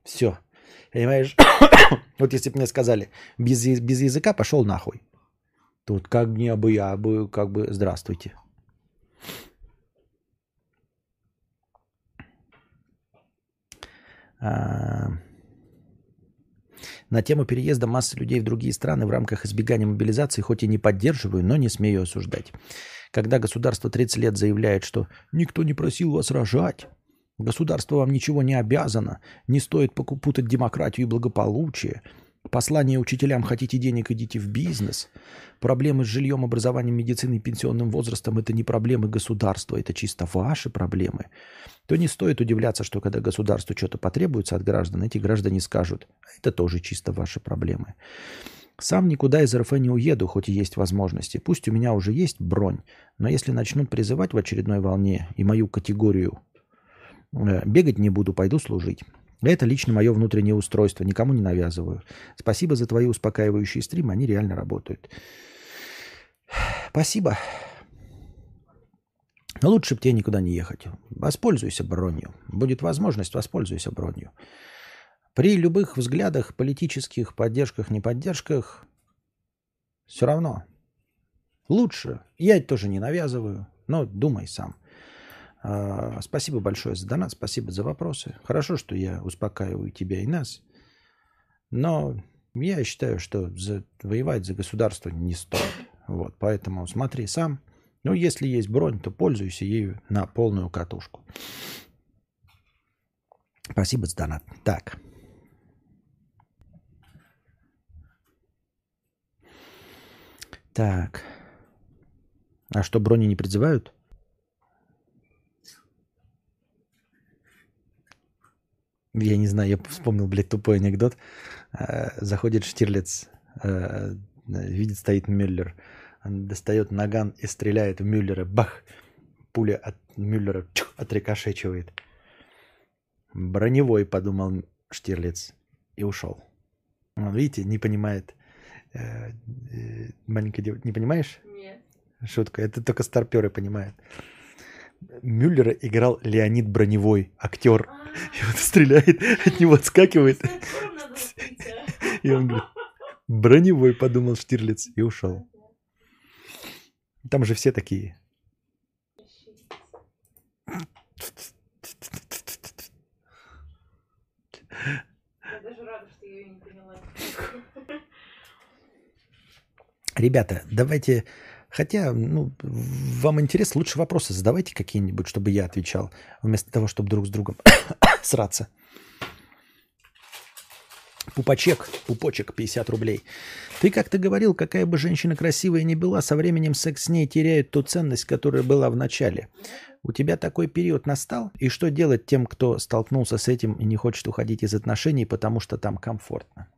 Speaker 1: Все. Понимаешь? <coughs> вот если бы мне сказали, без, без языка пошел нахуй. Тут как мне бы я бы, как бы, здравствуйте. А... На тему переезда массы людей в другие страны в рамках избегания мобилизации хоть и не поддерживаю, но не смею осуждать. Когда государство 30 лет заявляет, что никто не просил вас рожать, Государство вам ничего не обязано. Не стоит путать демократию и благополучие. Послание учителям «хотите денег, идите в бизнес». Проблемы с жильем, образованием, медициной, пенсионным возрастом – это не проблемы государства, это чисто ваши проблемы. То не стоит удивляться, что когда государству что-то потребуется от граждан, эти граждане скажут «это тоже чисто ваши проблемы». Сам никуда из РФ не уеду, хоть и есть возможности. Пусть у меня уже есть бронь, но если начнут призывать в очередной волне и мою категорию бегать не буду, пойду служить. Это лично мое внутреннее устройство, никому не навязываю. Спасибо за твои успокаивающие стримы, они реально работают. Спасибо. Но лучше бы тебе никуда не ехать. Воспользуйся бронью. Будет возможность, воспользуйся бронью. При любых взглядах, политических поддержках, неподдержках, все равно. Лучше. Я тоже не навязываю, но думай сам. А, спасибо большое за донат, спасибо за вопросы. Хорошо, что я успокаиваю тебя и нас. Но я считаю, что за, воевать за государство не стоит. Вот, поэтому смотри сам. Ну, если есть бронь, то пользуйся ею на полную катушку. Спасибо за донат. Так. Так. А что, брони не призывают? Я не знаю, я вспомнил, блядь, тупой анекдот. Э, заходит Штирлиц, э, видит, стоит Мюллер, достает наган и стреляет в Мюллера. Бах! Пуля от Мюллера чух, отрикошечивает. Броневой, подумал Штирлиц, и ушел. Он, видите, не понимает. Э, маленькая девочка, не понимаешь?
Speaker 2: Нет.
Speaker 1: Шутка, это только старперы понимают. Мюллера играл Леонид Броневой, актер. И он стреляет, от него отскакивает. И он говорит, Броневой, подумал Штирлиц, и ушел. Там же все такие. Ребята, давайте Хотя, ну, вам интерес, лучше вопросы задавайте какие-нибудь, чтобы я отвечал, вместо того, чтобы друг с другом <coughs> сраться. Пупачек, пупочек, 50 рублей. Ты как-то говорил, какая бы женщина красивая ни была, со временем секс с ней теряет ту ценность, которая была в начале. У тебя такой период настал? И что делать тем, кто столкнулся с этим и не хочет уходить из отношений, потому что там комфортно?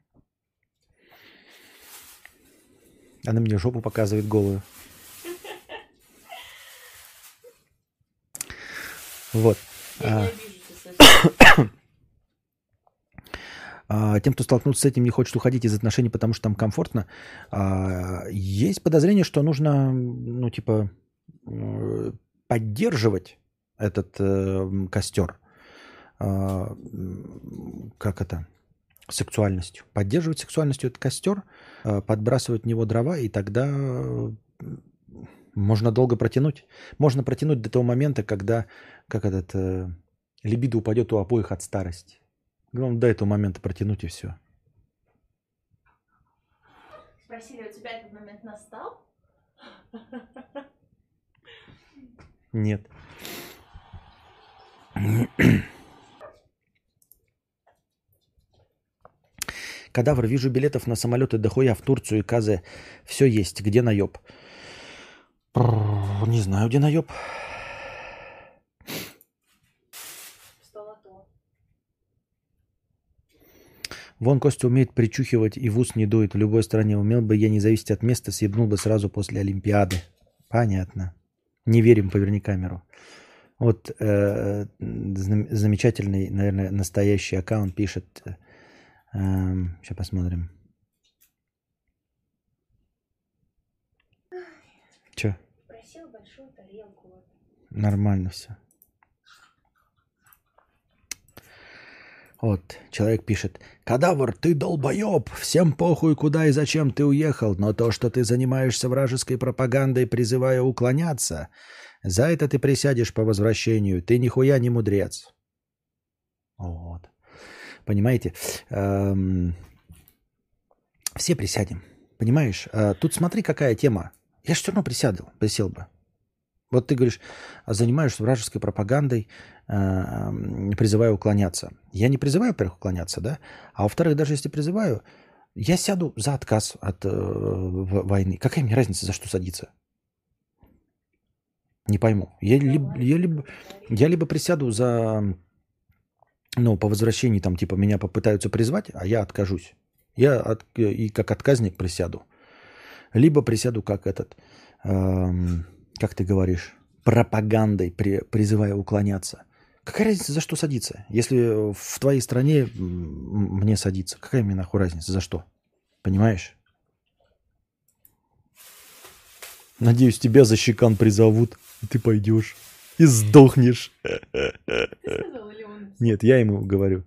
Speaker 1: Она мне жопу показывает голую. Вот.
Speaker 2: Я
Speaker 1: А, <coughs> а, Тем, кто столкнулся с этим, не хочет уходить из отношений, потому что там комфортно. а, Есть подозрение, что нужно, ну, типа, э, поддерживать этот э, костер. А, Как это? Сексуальностью. Поддерживать сексуальностью этот костер, а, подбрасывать в него дрова, и тогда э, можно долго протянуть. Можно протянуть до того момента, когда как этот э, либидо упадет у обоих от старости. Главное, до этого момента протянуть и все.
Speaker 2: Спросили, у тебя этот момент настал?
Speaker 1: Нет. Кадавр, вижу билетов на самолеты дохуя в Турцию и Казе. Все есть. Где наеб? Не знаю, где наеб. Вон Костя умеет причухивать и в ус не дует. В любой стране умел бы я не зависеть от места, съебнул бы сразу после Олимпиады. Понятно. Не верим, поверни камеру. Вот э, знам- замечательный, наверное, настоящий аккаунт пишет. Сейчас посмотрим. Че?
Speaker 2: Просил большую тарелку.
Speaker 1: Нормально все. Вот, человек пишет. Кадавр, ты долбоеб. Всем похуй, куда и зачем ты уехал. Но то, что ты занимаешься вражеской пропагандой, призывая уклоняться, за это ты присядешь по возвращению. Ты нихуя не мудрец. Вот. Понимаете? Эм, Все присядем. Понимаешь? Э, Тут смотри, какая тема. Я же все равно присяду, присел бы. Вот ты говоришь, занимаешься вражеской пропагандой, э, м, призывая уклоняться. Я не призываю, во-первых, уклоняться, да? А во-вторых, даже если призываю, я сяду за отказ от э, войны. Какая мне разница, за что садиться? Не пойму. Я либо, я либо, я либо присяду за, ну, по возвращении, там, типа, меня попытаются призвать, а я откажусь. Я от- и как отказник присяду. Либо присяду как этот, эм, как ты говоришь, пропагандой, при- призывая уклоняться. Какая разница, за что садиться? Если в твоей стране мне садиться, какая мне нахуй разница, за что? Понимаешь? Надеюсь, тебя за щекан призовут, и ты пойдешь и сдохнешь.
Speaker 2: Ты? <laughs>
Speaker 1: Нет, я ему говорю.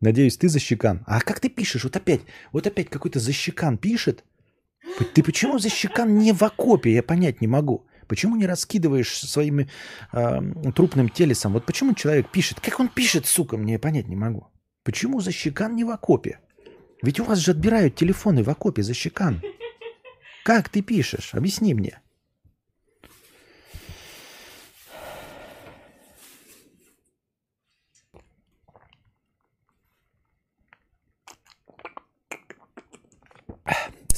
Speaker 1: Надеюсь, ты защекан. А как ты пишешь? Вот опять, вот опять какой-то защекан пишет. Ты почему защекан не в окопе? Я понять не могу. Почему не раскидываешь своими а, трупным телесом? Вот почему человек пишет? Как он пишет, сука, мне понять не могу. Почему защекан не в окопе? Ведь у вас же отбирают телефоны в окопе защекан. Как ты пишешь? Объясни мне.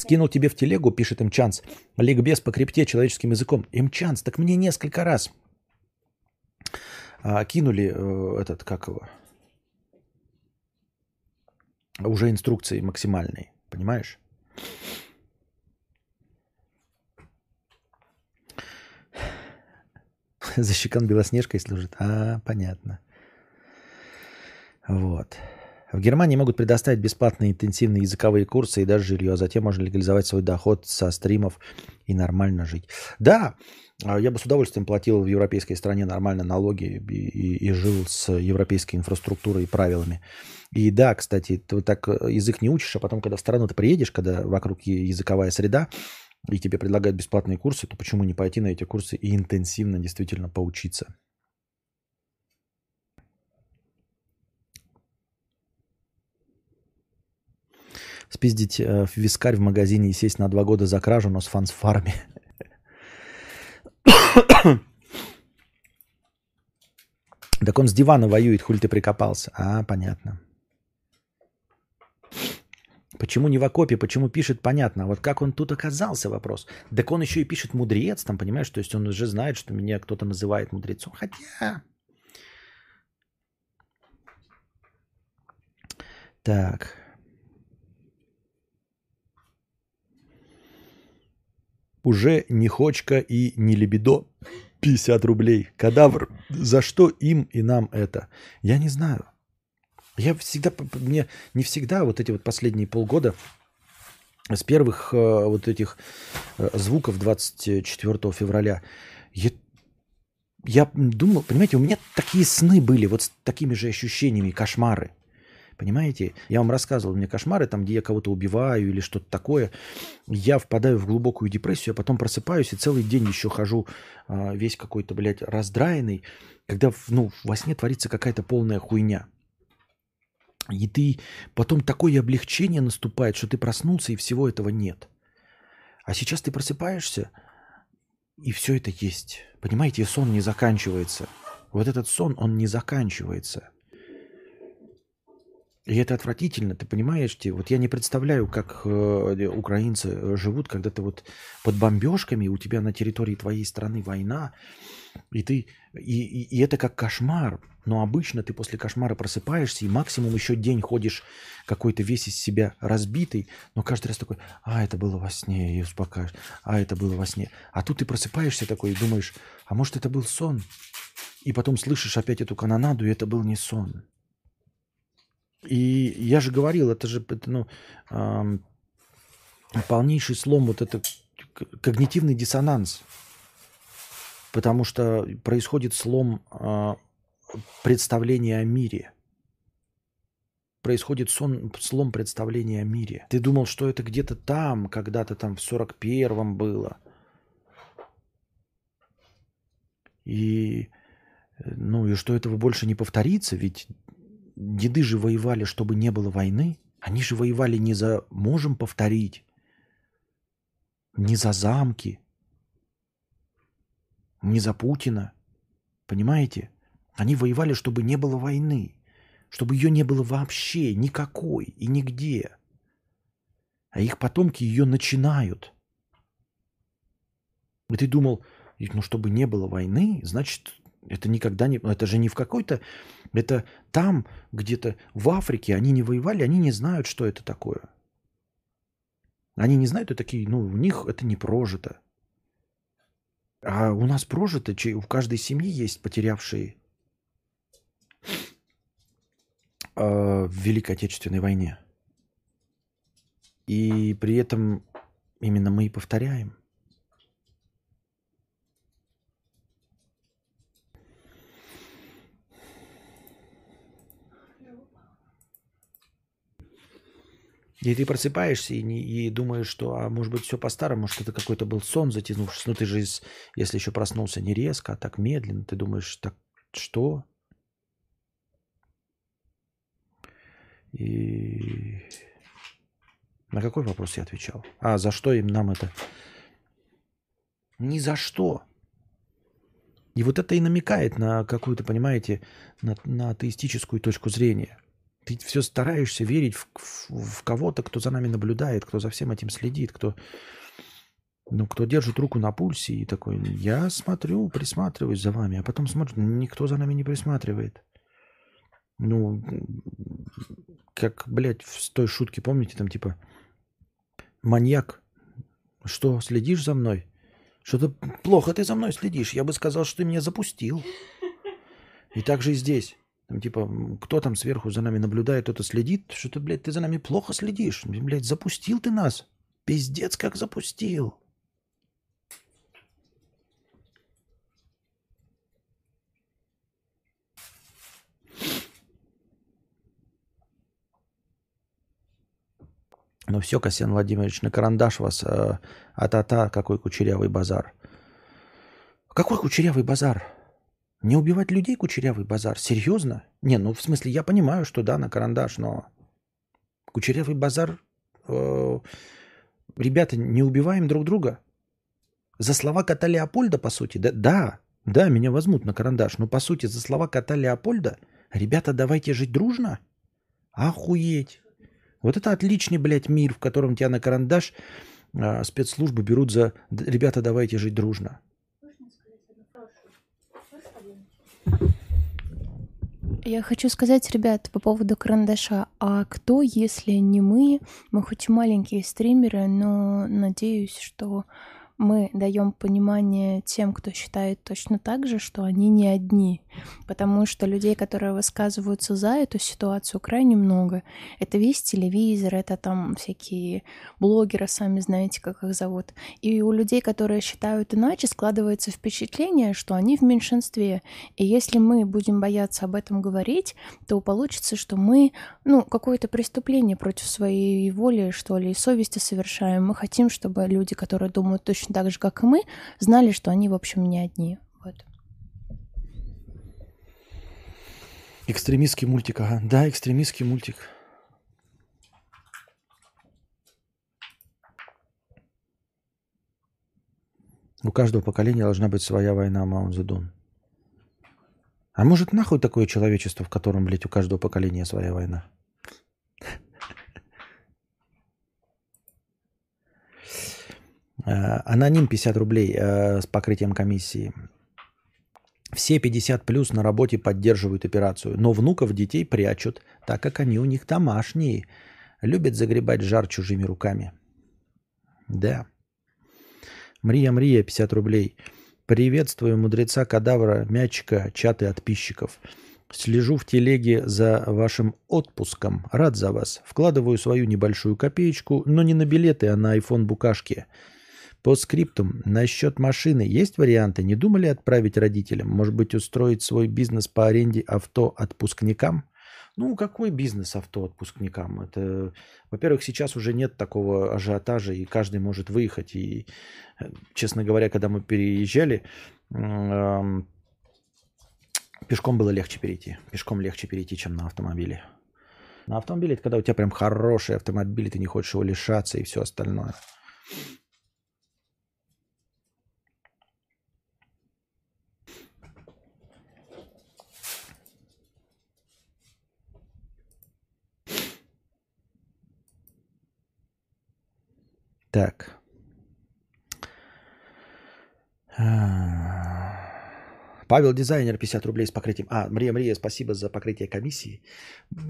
Speaker 1: Скинул тебе в телегу, пишет Имчанс. Ликбез по крипте человеческим языком. Имчанс, так мне несколько раз а, кинули э, этот, как его, уже инструкции максимальные, понимаешь? Защекан Белоснежкой служит. А, понятно. Вот. В Германии могут предоставить бесплатные интенсивные языковые курсы и даже жилье, а затем можно легализовать свой доход со стримов и нормально жить. Да, а, я бы с удовольствием платил в европейской стране нормально налоги и, и- и жил с европейской инфраструктурой и правилами. И да, кстати, ты так э, язык не учишь, а потом, когда в страну ты приедешь, когда вокруг языковая среда, и тебе предлагают бесплатные курсы, то почему не пойти на эти курсы и интенсивно действительно поучиться? Спиздить э, вискарь в магазине и сесть на два года за кражу, но с фансфарме. <coughs> Так он с дивана воюет, хули ты прикопался. А, понятно. Почему не в окопе, почему пишет, понятно. А вот как он тут оказался, вопрос. Так он еще и пишет мудрец, там, понимаешь, то есть он уже знает, что меня кто-то называет мудрецом. Хотя... Так. Уже не хочка и не лебедо. 50 рублей. Кадавр. За что им и нам это? Я не знаю. Я всегда, мне не всегда вот эти вот последние полгода с первых э, вот этих э, звуков 24 февраля я, я думал, понимаете, у меня такие сны были, вот с такими же ощущениями, кошмары. Понимаете? Я вам рассказывал, у меня кошмары, там, где я кого-то убиваю или что-то такое. Я впадаю в глубокую депрессию, а потом просыпаюсь и целый день еще хожу а, весь какой-то, блядь, раздраенный, когда ну, во сне творится какая-то полная хуйня. И ты потом такое облегчение наступает, что ты проснулся, и всего этого нет. А сейчас ты просыпаешься, и все это есть. Понимаете, сон не заканчивается. Вот этот сон, он не заканчивается. И это отвратительно, ты понимаешь? Вот я не представляю, как э, украинцы э, живут, когда ты вот под бомбежками, у тебя на территории твоей страны война, и ты и, и, и это как кошмар. Но обычно ты после кошмара просыпаешься и максимум еще день ходишь какой-то весь из себя разбитый, но каждый раз такой, а это было во сне, и успокаиваешь, а это было во сне. А тут ты просыпаешься такой и думаешь, а может это был сон? И потом слышишь опять эту канонаду, и это был не сон. И я же говорил, это же это, ну, ам, полнейший слом, вот это когнитивный диссонанс. Потому что происходит слом а, представления о мире. Происходит сон, слом представления о мире. Ты думал, что это где-то там, когда-то там в 41-м было. И, э, ну, и что этого больше не повторится, ведь деды же воевали, чтобы не было войны. Они же воевали не за «можем повторить», не за замки, не за Путина. Понимаете? Они воевали, чтобы не было войны, чтобы ее не было вообще никакой и нигде. А их потомки ее начинают. И ты думал, ну, чтобы не было войны, значит, это никогда не... Это же не в какой-то... Это там, где-то в Африке, они не воевали, они не знают, что это такое. Они не знают, это такие, ну, у них это не прожито. А у нас прожито, у каждой семьи есть потерявшие а, в Великой Отечественной войне. И при этом именно мы и повторяем – И ты просыпаешься и, не, и думаешь, что, а может быть, все по-старому, может, это какой-то был сон затянувшийся. Ну, ты же, из, если еще проснулся не резко, а так медленно, ты думаешь, так что? И на какой вопрос я отвечал? А, за что им нам это? Ни за что. И вот это и намекает на какую-то, понимаете, на, на атеистическую точку зрения. Ты все стараешься верить в, в, в кого-то, кто за нами наблюдает, кто за всем этим следит, кто, ну, кто держит руку на пульсе и такой, я смотрю, присматриваюсь за вами, а потом смотрит, никто за нами не присматривает. Ну, как, блядь, в той шутке, помните, там типа, маньяк, что, следишь за мной? Что-то плохо ты за мной следишь. Я бы сказал, что ты меня запустил. И так же и здесь. Там, типа, кто там сверху за нами наблюдает, кто-то следит. Что-то, блядь, ты за нами плохо следишь. Блядь, запустил ты нас. Пиздец, как запустил. Ну все, Касьян Владимирович, на карандаш вас, э, а-та-та, какой кучерявый базар. Какой кучерявый базар? Не убивать людей кучерявый базар? Серьезно? Не, ну в смысле, я понимаю, что да, на карандаш, но кучерявый базар... Э, ребята, не убиваем друг друга. За слова кота Леопольда, по сути, да, да, да, меня возьмут на карандаш, но по сути за слова кота Леопольда, ребята, давайте жить дружно? Охуеть. Вот это отличный, блядь, мир, в котором тебя на карандаш а, спецслужбы берут за «ребята, давайте жить дружно».
Speaker 3: Я хочу сказать, ребят, по поводу карандаша. А кто, если не мы? Мы хоть маленькие стримеры, но надеюсь, что мы даем понимание тем, кто считает точно так же, что они не одни. Потому что людей, которые высказываются за эту ситуацию, крайне много. Это весь телевизор, это там всякие блогеры, сами знаете, как их зовут. И у людей, которые считают иначе, складывается впечатление, что они в меньшинстве. И если мы будем бояться об этом говорить, то получится, что мы, ну, какое-то преступление против своей воли, что ли, и совести совершаем. Мы хотим, чтобы люди, которые думают точно точно так же, как и мы, знали, что они, в общем, не одни. Вот.
Speaker 1: Экстремистский мультик, ага. Да, экстремистский мультик. У каждого поколения должна быть своя война Маун. А может нахуй такое человечество, в котором, блядь, у каждого поколения своя война? Аноним 50 рублей э, с покрытием комиссии. Все 50 плюс на работе поддерживают операцию, но внуков детей прячут, так как они у них домашние. Любят загребать жар чужими руками. Да. Мрия Мрия, 50 рублей. Приветствую мудреца кадавра, мячика, чаты подписчиков. Слежу в телеге за вашим отпуском. Рад за вас. Вкладываю свою небольшую копеечку, но не на билеты, а на iPhone букашки. По скриптум, насчет машины есть варианты? Не думали отправить родителям? Может быть, устроить свой бизнес по аренде авто отпускникам? Ну, какой бизнес авто отпускникам? Это, во-первых, сейчас уже нет такого ажиотажа, и каждый может выехать. И, честно говоря, когда мы переезжали, пешком было легче перейти. Пешком легче перейти, чем на автомобиле. На автомобиле это когда у тебя прям хороший автомобиль, ты не хочешь его лишаться и все остальное. Так. Павел Дизайнер 50 рублей с покрытием. А, Мария Мария, спасибо за покрытие комиссии.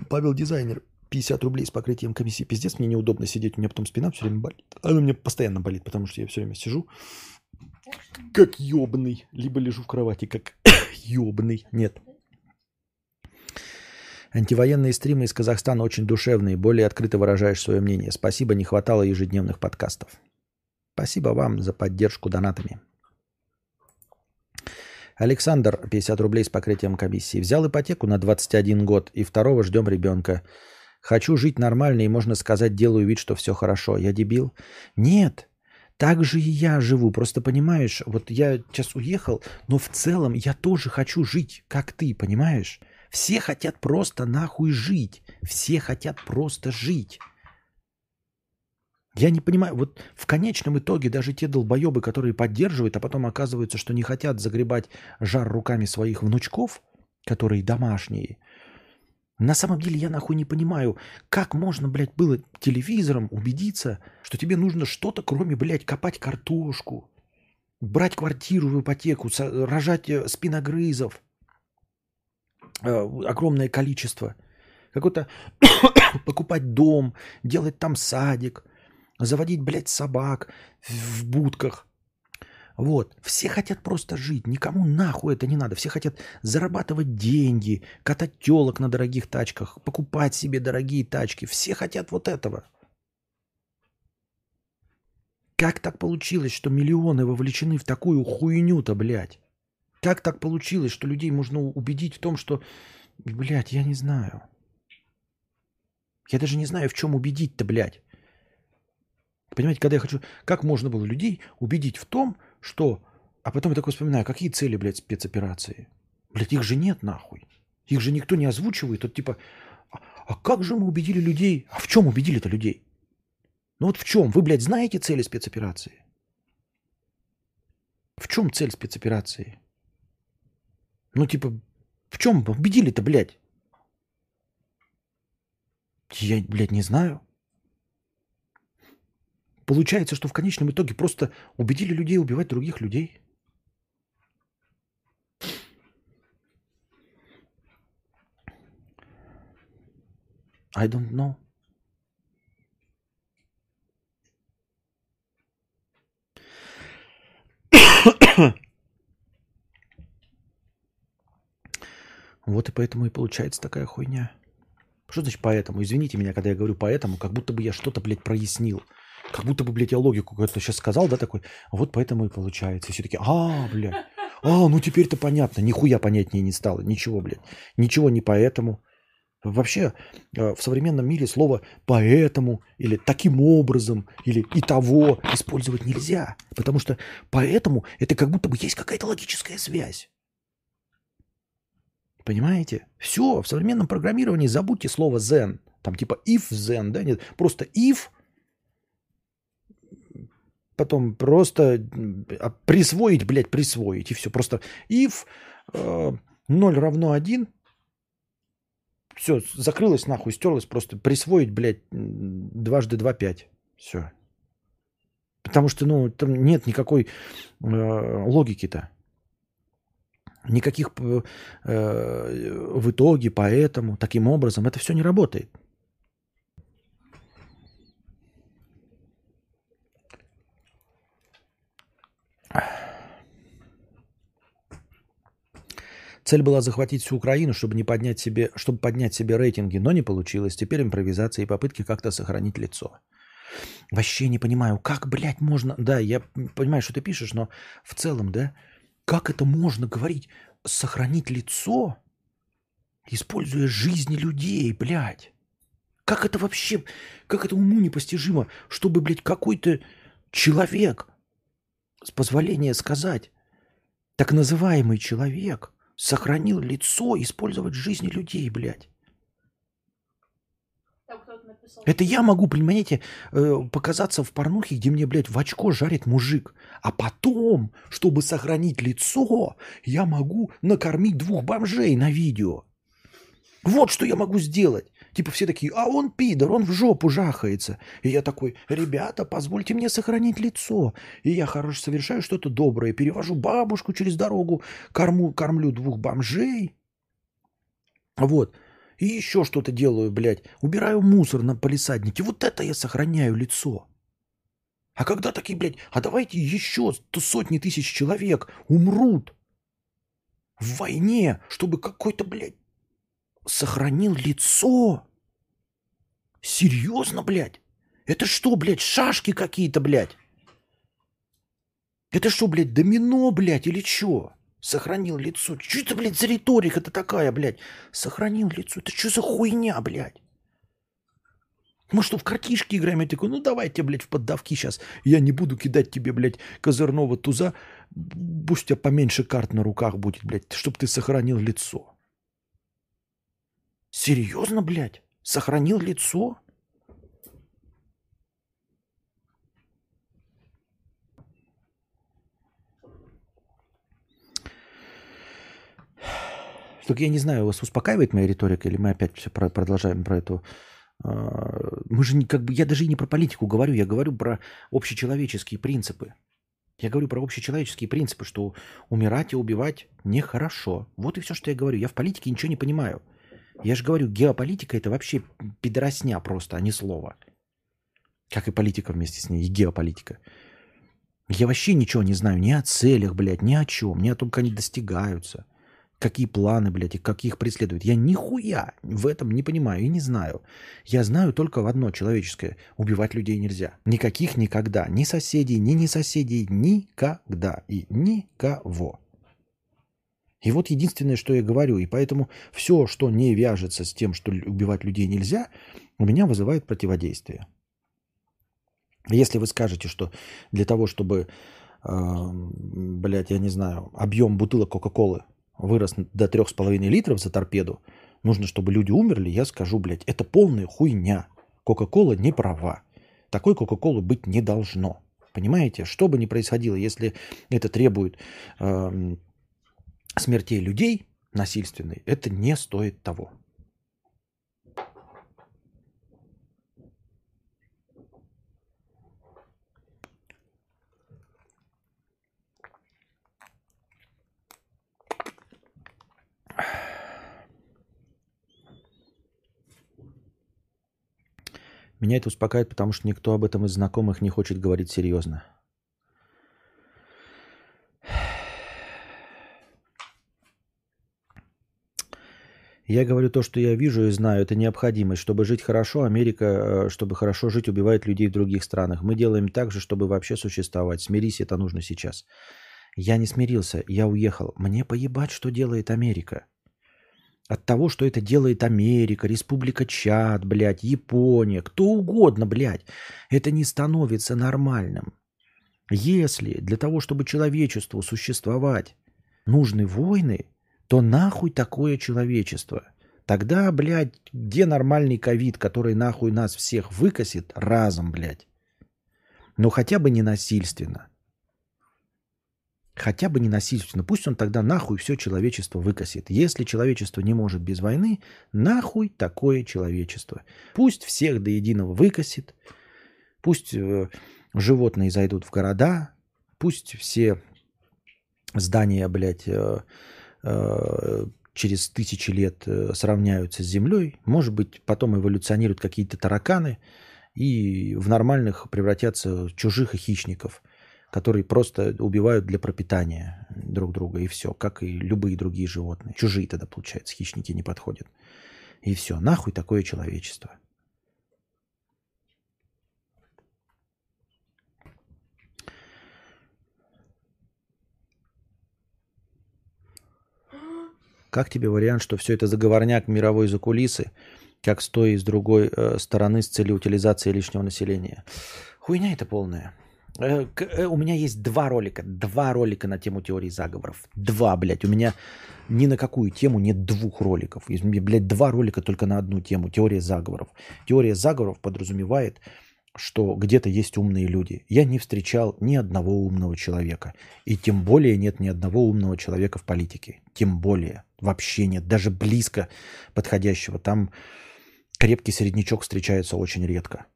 Speaker 1: Павел Дизайнер 50 рублей с покрытием комиссии. Пиздец, мне неудобно сидеть, у меня потом спина все время болит. Она меня постоянно болит, потому что я все время сижу как ёбный. Либо лежу в кровати как <coughs> ёбный. Нет. Антивоенные стримы из Казахстана очень душевные, более открыто выражаешь свое мнение. Спасибо, не хватало ежедневных подкастов. Спасибо вам за поддержку донатами. Александр, 50 рублей с покрытием комиссии. Взял ипотеку на 21 год и второго ждем ребенка. Хочу жить нормально и, можно сказать, делаю вид, что все хорошо. Я дебил? Нет, так же и я живу. Просто понимаешь, вот я сейчас уехал, но в целом я тоже хочу жить, как ты, понимаешь? Все хотят просто нахуй жить. Все хотят просто жить. Я не понимаю, вот в конечном итоге даже те долбоебы, которые поддерживают, а потом оказывается, что не хотят загребать жар руками своих внучков, которые домашние, на самом деле я нахуй не понимаю, как можно, блядь, было телевизором убедиться, что тебе нужно что-то, кроме, блядь, копать картошку, брать квартиру в ипотеку, рожать э, спиногрызов, огромное количество, какой-то <coughs> покупать дом, делать там садик – заводить, блядь, собак в будках. Вот. Все хотят просто жить. Никому нахуй это не надо. Все хотят зарабатывать деньги, катать телок на дорогих тачках, покупать себе дорогие тачки. Все хотят вот этого. Как так получилось, что миллионы вовлечены в такую хуйню-то, блядь? Как так получилось, что людей можно убедить в том, что, блядь, я не знаю. Я даже не знаю, в чем убедить-то, блядь. Понимаете, когда я хочу... Как можно было людей убедить в том, что... А потом я такой вспоминаю, какие цели, блядь, спецоперации? Блядь, их же нет нахуй. Их же никто не озвучивает. Вот типа, а, а как же мы убедили людей? А в чем убедили-то людей? Ну вот в чем? Вы, блядь, знаете цели спецоперации? В чем цель спецоперации? Ну, типа, в чем убедили-то, блядь? Я, блядь, не знаю. Получается, что в конечном итоге просто убедили людей убивать других людей. I don't know. <coughs> Вот и поэтому и получается такая хуйня. Что значит поэтому? Извините меня, когда я говорю поэтому, как будто бы я что-то, блядь, прояснил. Как будто бы, блядь, я логику какую-то сейчас сказал, да, такой. Вот поэтому и получается. И все таки а, блядь. А, ну теперь-то понятно. Нихуя понятнее не стало. Ничего, блядь. Ничего не поэтому. Вообще э, в современном мире слово «поэтому» или «таким образом» или «и того» использовать нельзя. Потому что «поэтому» — это как будто бы есть какая-то логическая связь. Понимаете? Все, в современном программировании забудьте слово «then». Там типа if then, да? Нет, просто if потом просто а, присвоить, блядь, присвоить, и все. Просто if э, 0 равно 1, все, закрылось нахуй, стерлось, просто присвоить, блядь, дважды 2, 5. Все. Потому что, ну, там нет никакой э, логики-то. Никаких э, в итоге, поэтому, таким образом, это все не работает. Цель была захватить всю Украину, чтобы, не поднять себе, чтобы поднять себе рейтинги, но не получилось. Теперь импровизация и попытки как-то сохранить лицо. Вообще не понимаю, как, блядь, можно... Да, я понимаю, что ты пишешь, но в целом, да, как это можно говорить? Сохранить лицо, используя жизни людей, блядь. Как это вообще, как это уму непостижимо, чтобы, блядь, какой-то человек, с позволения сказать, так называемый человек, сохранил лицо использовать жизни людей, блядь. Это я могу, понимаете, э, показаться в порнухе, где мне, блядь, в очко жарит мужик. А потом, чтобы сохранить лицо, я могу накормить двух бомжей на видео. Вот что я могу сделать. Типа все такие, а он пидор, он в жопу жахается. И я такой, ребята, позвольте мне сохранить лицо. И я, хорошо, совершаю что-то доброе, перевожу бабушку через дорогу, корму, кормлю двух бомжей. Вот. И еще что-то делаю, блядь. Убираю мусор на полисаднике. Вот это я сохраняю лицо. А когда такие, блядь, а давайте еще сотни тысяч человек умрут в войне, чтобы какой-то, блядь, сохранил лицо. Серьезно, блядь? Это что, блядь, шашки какие-то, блядь? Это что, блядь, домино, блядь, или что? Сохранил лицо. Что это, блядь, за риторика-то такая, блядь? Сохранил лицо. Это что за хуйня, блядь? Мы что, в картишки играем? Я такой, ну давайте, блядь, в поддавки сейчас. Я не буду кидать тебе, блядь, козырного туза. Пусть у тебя поменьше карт на руках будет, блядь, чтобы ты сохранил лицо. Серьезно, блядь? Сохранил лицо? Только я не знаю, вас успокаивает моя риторика, или мы опять все про- продолжаем про эту... а, Мы же не, как бы, я даже и не про политику говорю, я говорю про общечеловеческие принципы. Я говорю про общечеловеческие принципы, что умирать и убивать нехорошо. Вот и все, что я говорю. Я в политике ничего не понимаю. Я же говорю, геополитика это вообще пидоросня просто, а не слово. Как и политика вместе с ней, и геополитика. Я вообще ничего не знаю ни о целях, блядь, ни о чем, ни о том, как они достигаются. Какие планы, блядь, и как их преследуют. Я нихуя в этом не понимаю и не знаю. Я знаю только в одно человеческое. Убивать людей нельзя. Никаких никогда. Ни соседей, ни не соседей. Никогда. И никого. И вот единственное, что я говорю. И поэтому все, что не вяжется с тем, что убивать людей нельзя, у меня вызывает противодействие. Если вы скажете, что для того, чтобы, э, блядь, я не знаю, объем бутылок Кока-Колы вырос до 3,5 литров за торпеду, нужно, чтобы люди умерли, я скажу, блядь, это полная хуйня. Кока-Кола не права. Такой Кока-Колы быть не должно. Понимаете? Что бы ни происходило, если это требует э, смертей людей насильственной, это не стоит того. Меня это успокаивает, потому что никто об этом из знакомых не хочет говорить серьезно. Я говорю то, что я вижу и знаю, это необходимость. Чтобы жить хорошо, Америка, э, чтобы хорошо жить, убивает людей в других странах. Мы делаем так же, чтобы вообще существовать. Смирись, это нужно сейчас. Я не смирился, я уехал. Мне поебать, что делает Америка. От того, что это делает Америка, Республика Чад, блядь, Япония, кто угодно, блядь, это не становится нормальным. Если для того, чтобы человечеству существовать, нужны войны, то нахуй такое человечество? Тогда, блядь, где нормальный ковид, который нахуй нас всех выкосит разом, блядь? Но хотя бы не насильственно. Хотя бы не насильственно. Пусть он тогда нахуй все человечество выкосит. Если человечество не может без войны, нахуй такое человечество. Пусть всех до единого выкосит. Пусть э, животные зайдут в города. Пусть все здания, блядь, э, э, через тысячи лет э, сравняются с Землей. Может быть, потом эволюционируют какие-то тараканы и в нормальных превратятся в чужих и хищников – которые просто убивают для пропитания друг друга, и все, как и любые другие животные. Чужие тогда, получается, хищники не подходят. И все, нахуй такое человечество. Как тебе вариант, что все это заговорняк мировой закулисы, как с той и с другой э, стороны с целью утилизации лишнего населения? Хуйня это полная. Э, э, у меня есть два ролика. Два ролика на тему теории заговоров. Два, блядь. У меня ни на какую тему нет двух роликов. Есть, блядь, два ролика только на одну тему. Теория заговоров. Теория заговоров подразумевает, что где-то есть умные люди. Я не встречал ни одного умного человека. И тем более нет ни одного умного человека в политике. Тем более. Вообще нет. Даже близко подходящего. Там крепкий среднячок встречается очень редко.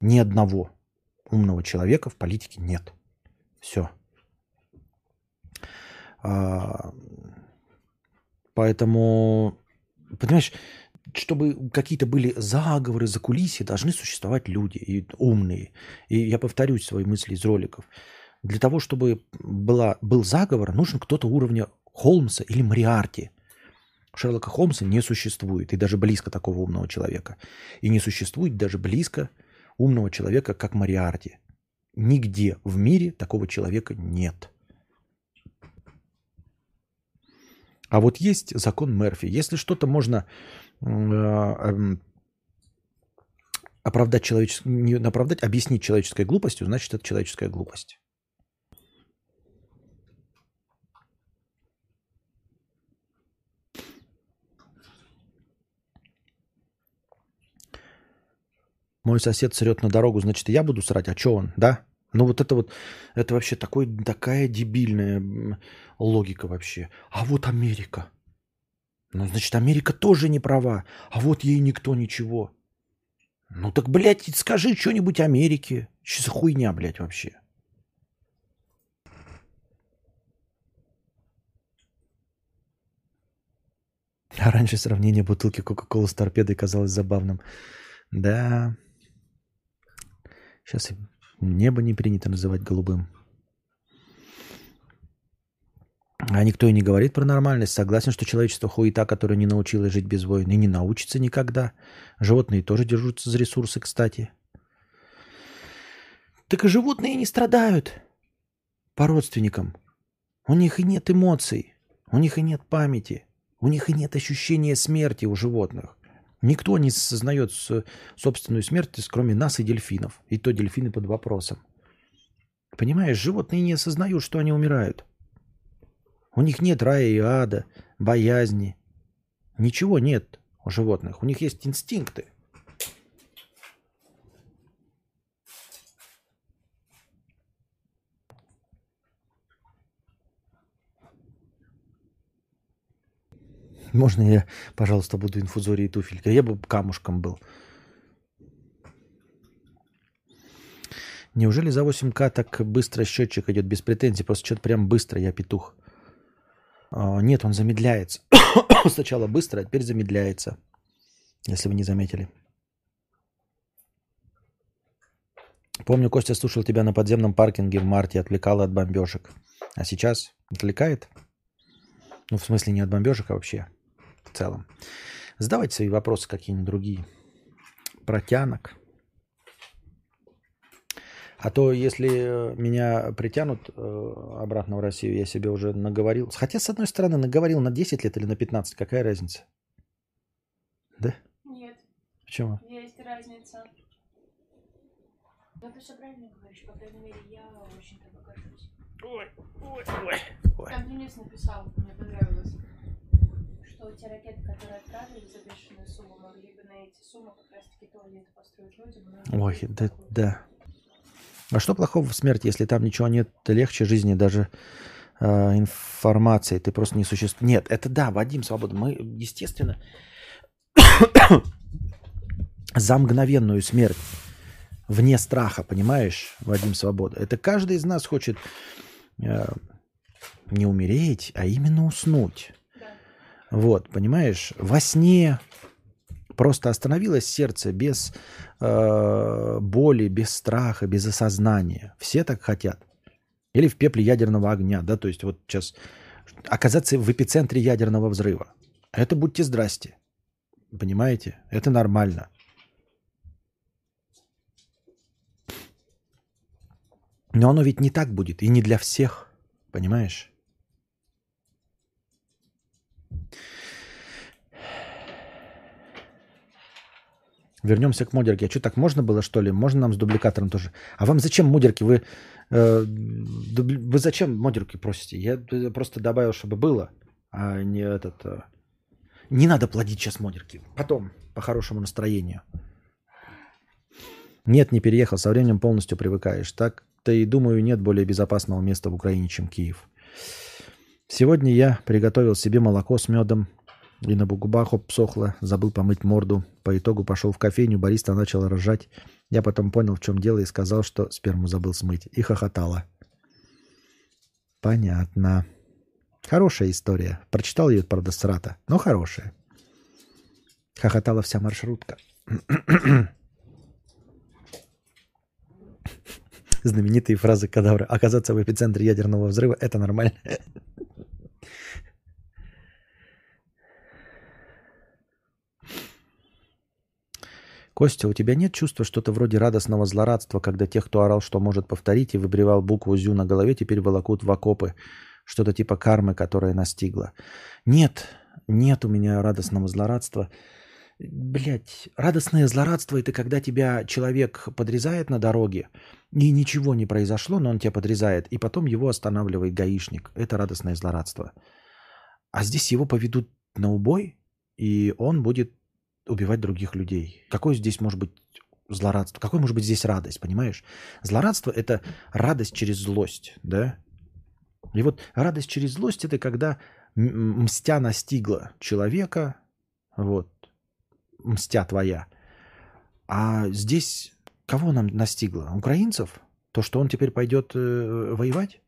Speaker 1: Ни одного умного человека в политике нет. Все. А, поэтому, понимаешь, чтобы какие-то были заговоры за кулиси, должны существовать люди и умные. И я повторюсь свои мысли из роликов. Для того, чтобы была, был заговор, нужен кто-то уровня Холмса или Мариарти. Шерлока Холмса не существует, и даже близко такого умного человека. И не существует даже близко умного человека, как Мариарти. Нигде в мире такого человека нет. А вот есть закон Мерфи. Если что-то можно э, эм, оправдать, человечес... не оправдать, объяснить человеческой глупостью, значит, это человеческая глупость. Мой сосед срет на дорогу, значит, я буду срать. А что он, да? Ну вот это вот, это вообще такой, такая дебильная логика вообще. А вот Америка. Ну, значит, Америка тоже не права. А вот ей никто ничего. Ну так, блядь, скажи что-нибудь Америке. За хуйня, блядь, вообще? А раньше сравнение бутылки Кока-Колы с торпедой казалось забавным. Да. Сейчас небо не принято называть голубым. А никто и не говорит про нормальность. Согласен, что человечество хуета, которое не научилось жить без войн, и не научится никогда. Животные тоже держатся за ресурсы, кстати. Так и животные не страдают по родственникам. У них и нет эмоций, у них и нет памяти, у них и нет ощущения смерти у животных. Никто не сознает собственную смерть, кроме нас и дельфинов. И то дельфины под вопросом. Понимаешь, животные не осознают, что они умирают. У них нет рая и ада, боязни. Ничего нет у животных. У них есть инстинкты. Можно я, пожалуйста, буду инфузорией туфелька? Я бы камушком был. Неужели за 8К так быстро счетчик идет без претензий? Просто что-то прям быстро, я петух. А, нет, он замедляется. <coughs> Сначала быстро, а теперь замедляется. Если вы не заметили. Помню, Костя слушал тебя на подземном паркинге в марте, отвлекала от бомбежек. А сейчас отвлекает? Ну, в смысле, не от бомбежек, а вообще в целом. Задавайте свои вопросы какие-нибудь другие. Протянок. А то, если э, меня притянут э, обратно в Россию, я себе уже наговорил. Хотя, с одной стороны, наговорил на 10 лет или на 15, какая разница? Да?
Speaker 2: Нет.
Speaker 1: Почему?
Speaker 2: Есть разница. Ну, ты все правильно говоришь. По крайней мере, я очень тобой горжусь.
Speaker 1: Ой, ой, ой. ой.
Speaker 2: Там Денис написал, мне понравилось, что те ракеты, которые отправили за бешеную сумму, могли бы на эти суммы как раз-таки туалеты построить людям.
Speaker 1: Ой, да, да. А что плохого в смерти, если там ничего нет легче жизни даже э, информации? Ты просто не существуешь. Нет, это да, Вадим Свобода. Мы, естественно, <coughs> за мгновенную смерть вне страха, понимаешь, Вадим Свобода. Это каждый из нас хочет э, не умереть, а именно уснуть. Вот, понимаешь, во сне просто остановилось сердце без э, боли, без страха, без осознания. Все так хотят. Или в пепле ядерного огня, да, то есть вот сейчас оказаться в эпицентре ядерного взрыва. Это будьте здрасте. Понимаете? Это нормально. Но оно ведь не так будет, и не для всех. Понимаешь? Вернемся к модерке. А что, так можно было, что ли? Можно нам с дубликатором тоже? А вам зачем модерки? Вы, э, дубли... вы зачем модерки просите? Я просто добавил, чтобы было, а не этот... Э... Не надо плодить сейчас модерки. Потом, по хорошему настроению. Нет, не переехал. Со временем полностью привыкаешь. Так-то и думаю, нет более безопасного места в Украине, чем Киев. Сегодня я приготовил себе молоко с медом, и на губах обсохло, забыл помыть морду. По итогу пошел в кофейню, бариста начал ржать. Я потом понял, в чем дело, и сказал, что сперму забыл смыть. И хохотала. Понятно. Хорошая история. Прочитал ее, правда, срата, но хорошая. Хохотала вся маршрутка. <clears throat> знаменитые фразы кадавра. Оказаться в эпицентре ядерного взрыва – это нормально. Костя, у тебя нет чувства что-то вроде радостного злорадства, когда тех, кто орал, что может повторить, и выбривал букву «зю» на голове, теперь волокут в окопы? Что-то типа кармы, которая настигла. Нет, нет у меня радостного злорадства. Блять, радостное злорадство – это когда тебя человек подрезает на дороге, и ничего не произошло, но он тебя подрезает, и потом его останавливает гаишник. Это радостное злорадство. А здесь его поведут на убой, и он будет убивать других людей. Какое здесь может быть злорадство? Какой может быть здесь радость, понимаешь? Злорадство – это радость через злость, да? И вот радость через злость – это когда мстя настигла человека, вот, мстя твоя. А здесь кого нам настигло? Украинцев? То, что он теперь пойдет э, воевать?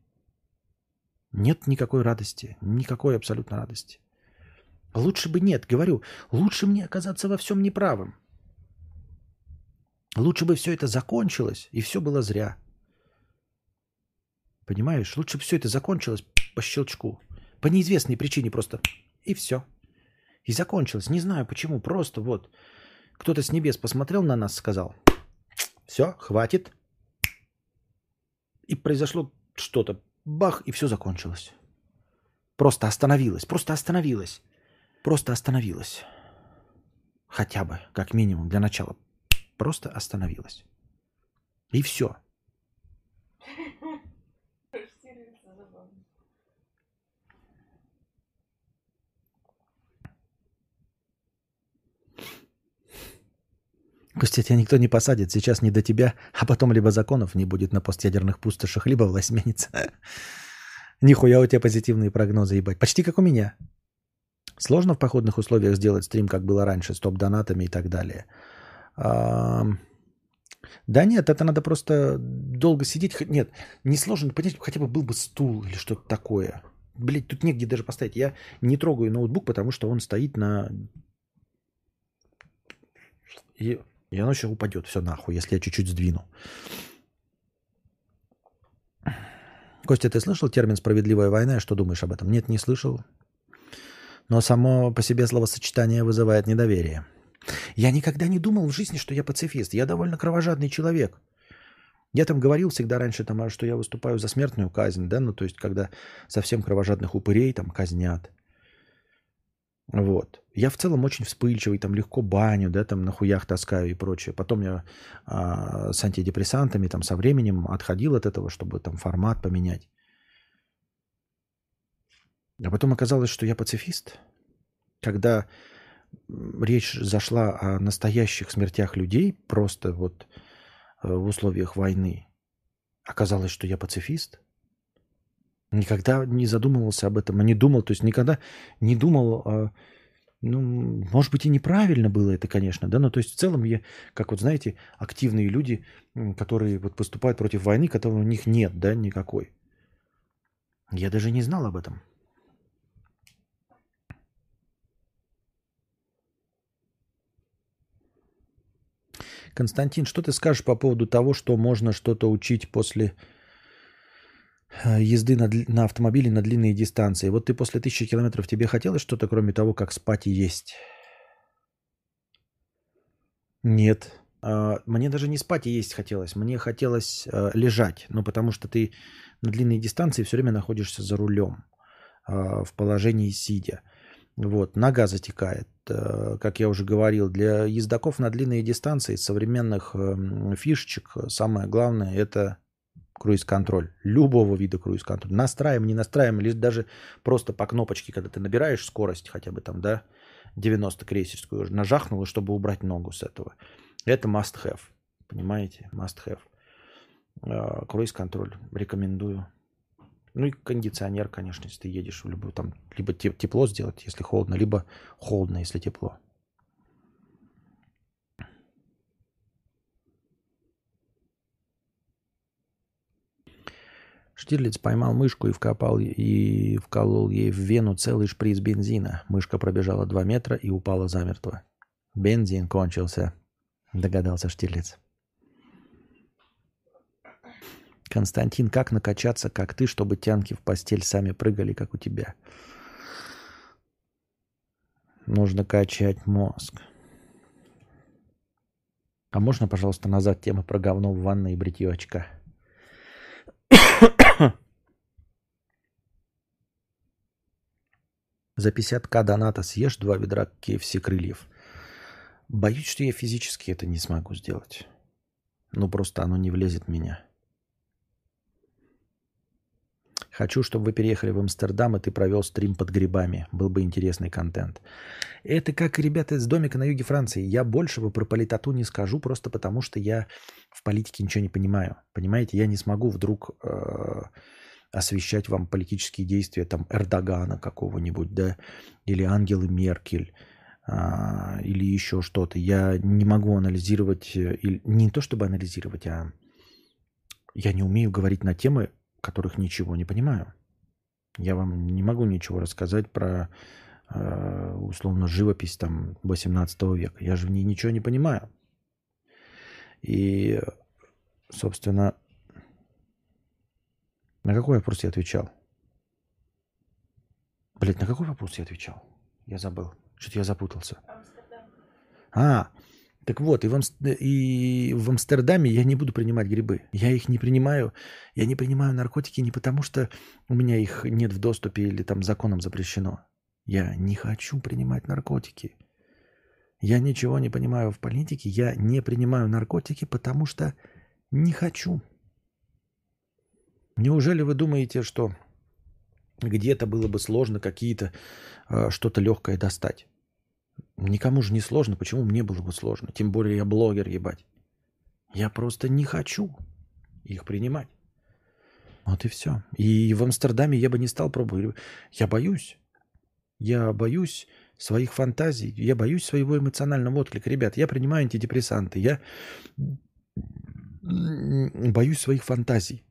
Speaker 1: Нет никакой радости, никакой абсолютно радости. Лучше бы нет, говорю, лучше мне оказаться во всем неправым. Лучше бы все это закончилось, и все было зря. Понимаешь, лучше бы все это закончилось по щелчку. По неизвестной причине просто. И все. И закончилось. Не знаю почему, просто вот. Кто-то с небес посмотрел на нас, сказал, все, хватит. И произошло что-то. Бах, и все закончилось. Просто остановилось, просто остановилось. Просто остановилась. Хотя бы, как минимум, для начала. Просто остановилась. И все. Костя, тебя никто не посадит. Сейчас не до тебя, а потом либо законов не будет на постъядерных пустошах, либо властьменится. <laughs> Нихуя у тебя позитивные прогнозы, ебать. Почти как у меня. Сложно в походных условиях сделать стрим, как было раньше, с топ-донатами и так далее. Да нет, это надо просто долго сидеть. Нет, не сложно понять, хотя бы был бы стул или что-то такое. Блять, тут негде даже поставить. Я не трогаю ноутбук, потому что он стоит на... И, и оно сейчас упадет все нахуй, если я чуть-чуть сдвину. Костя, ты слышал термин «справедливая война»? Что думаешь об этом? Нет, не слышал. Но само по себе словосочетание вызывает недоверие. Я никогда не думал в жизни, что я пацифист. Я довольно кровожадный человек. Я там говорил всегда раньше, там, что я выступаю за смертную казнь, да, ну то есть когда совсем кровожадных упырей там казнят. Вот. Я в целом очень вспыльчивый, там легко баню, да, там на хуях таскаю и прочее. Потом я а, с антидепрессантами там со временем отходил от этого, чтобы там формат поменять. А потом оказалось, что я пацифист. Когда речь зашла о настоящих смертях людей, просто вот э, в условиях войны, оказалось, что я пацифист. Никогда не задумывался об этом, а не думал, то есть никогда не думал, а, ну, может быть, и неправильно было это, конечно, да, но то есть в целом я, как вот знаете, активные люди, которые вот поступают против войны, которой у них нет, да, никакой. Я даже не знал об этом. Константин, что ты скажешь по поводу того, что можно что-то учить после езды на, на автомобиле на длинные дистанции? Вот ты после тысячи километров, тебе хотелось что-то, кроме того, как спать и есть? Нет. А, мне даже не спать и есть хотелось. Мне хотелось э, лежать. Ну, потому что ты на длинные дистанции все время находишься за рулем а, в положении сидя. Вот, нога затекает. Э, как я уже говорил, для ездаков на длинные дистанции современных эм, фишечек самое главное это круиз-контроль. Любого вида круиз-контроль. Настраиваем, не настраиваем, лишь даже просто по кнопочке, когда ты набираешь скорость хотя бы там, да, 90 крейсерскую, уже чтобы убрать ногу с этого. Это must have. Понимаете? Must have. Э, круиз-контроль. Рекомендую. Ну и кондиционер, конечно, если ты едешь в любую, там, либо тепло сделать, если холодно, либо холодно, если тепло. Штирлиц поймал мышку и вкопал и вколол ей в вену целый шприц бензина. Мышка пробежала два метра и упала замертво. Бензин кончился, догадался Штирлиц. Константин, как накачаться, как ты, чтобы тянки в постель сами прыгали, как у тебя? Нужно качать мозг. А можно, пожалуйста, назад тема про говно в ванной и бритье очка? За 50к доната съешь два ведра KFC крыльев. Боюсь, что я физически это не смогу сделать. Ну, просто оно не влезет в меня. Хочу, чтобы вы переехали в Амстердам, и ты провел стрим под грибами. Был бы интересный контент. Это как ребята из домика на юге Франции. Я большего про политоту не скажу, просто потому что я в политике ничего не понимаю. Понимаете, я не смогу вдруг э, освещать вам политические действия там Эрдогана какого-нибудь, да, или Ангелы Меркель, а, или еще что-то. Я не могу анализировать, э, или, не то чтобы анализировать, а я не умею говорить на темы, которых ничего не понимаю. Я вам не могу ничего рассказать про э, условно живопись там 18 века. Я же в ней ничего не понимаю. И, собственно, на какой вопрос я отвечал? Блять, на какой вопрос я отвечал? Я забыл. Что-то я запутался. А, так вот, и в, Амст... и в Амстердаме я не буду принимать грибы. Я их не принимаю. Я не принимаю наркотики не потому, что у меня их нет в доступе или там законом запрещено. Я не хочу принимать наркотики. Я ничего не понимаю в политике. Я не принимаю наркотики, потому что не хочу. Неужели вы думаете, что где-то было бы сложно какие-то э, что-то легкое достать? Никому же не сложно, почему мне было бы сложно? Тем более я блогер, ебать. Я просто не хочу их принимать. Вот и все. И в Амстердаме я бы не стал пробовать. Я боюсь. Я боюсь своих фантазий. Я боюсь своего эмоционального отклика. Ребят, я принимаю антидепрессанты. Я боюсь своих фантазий.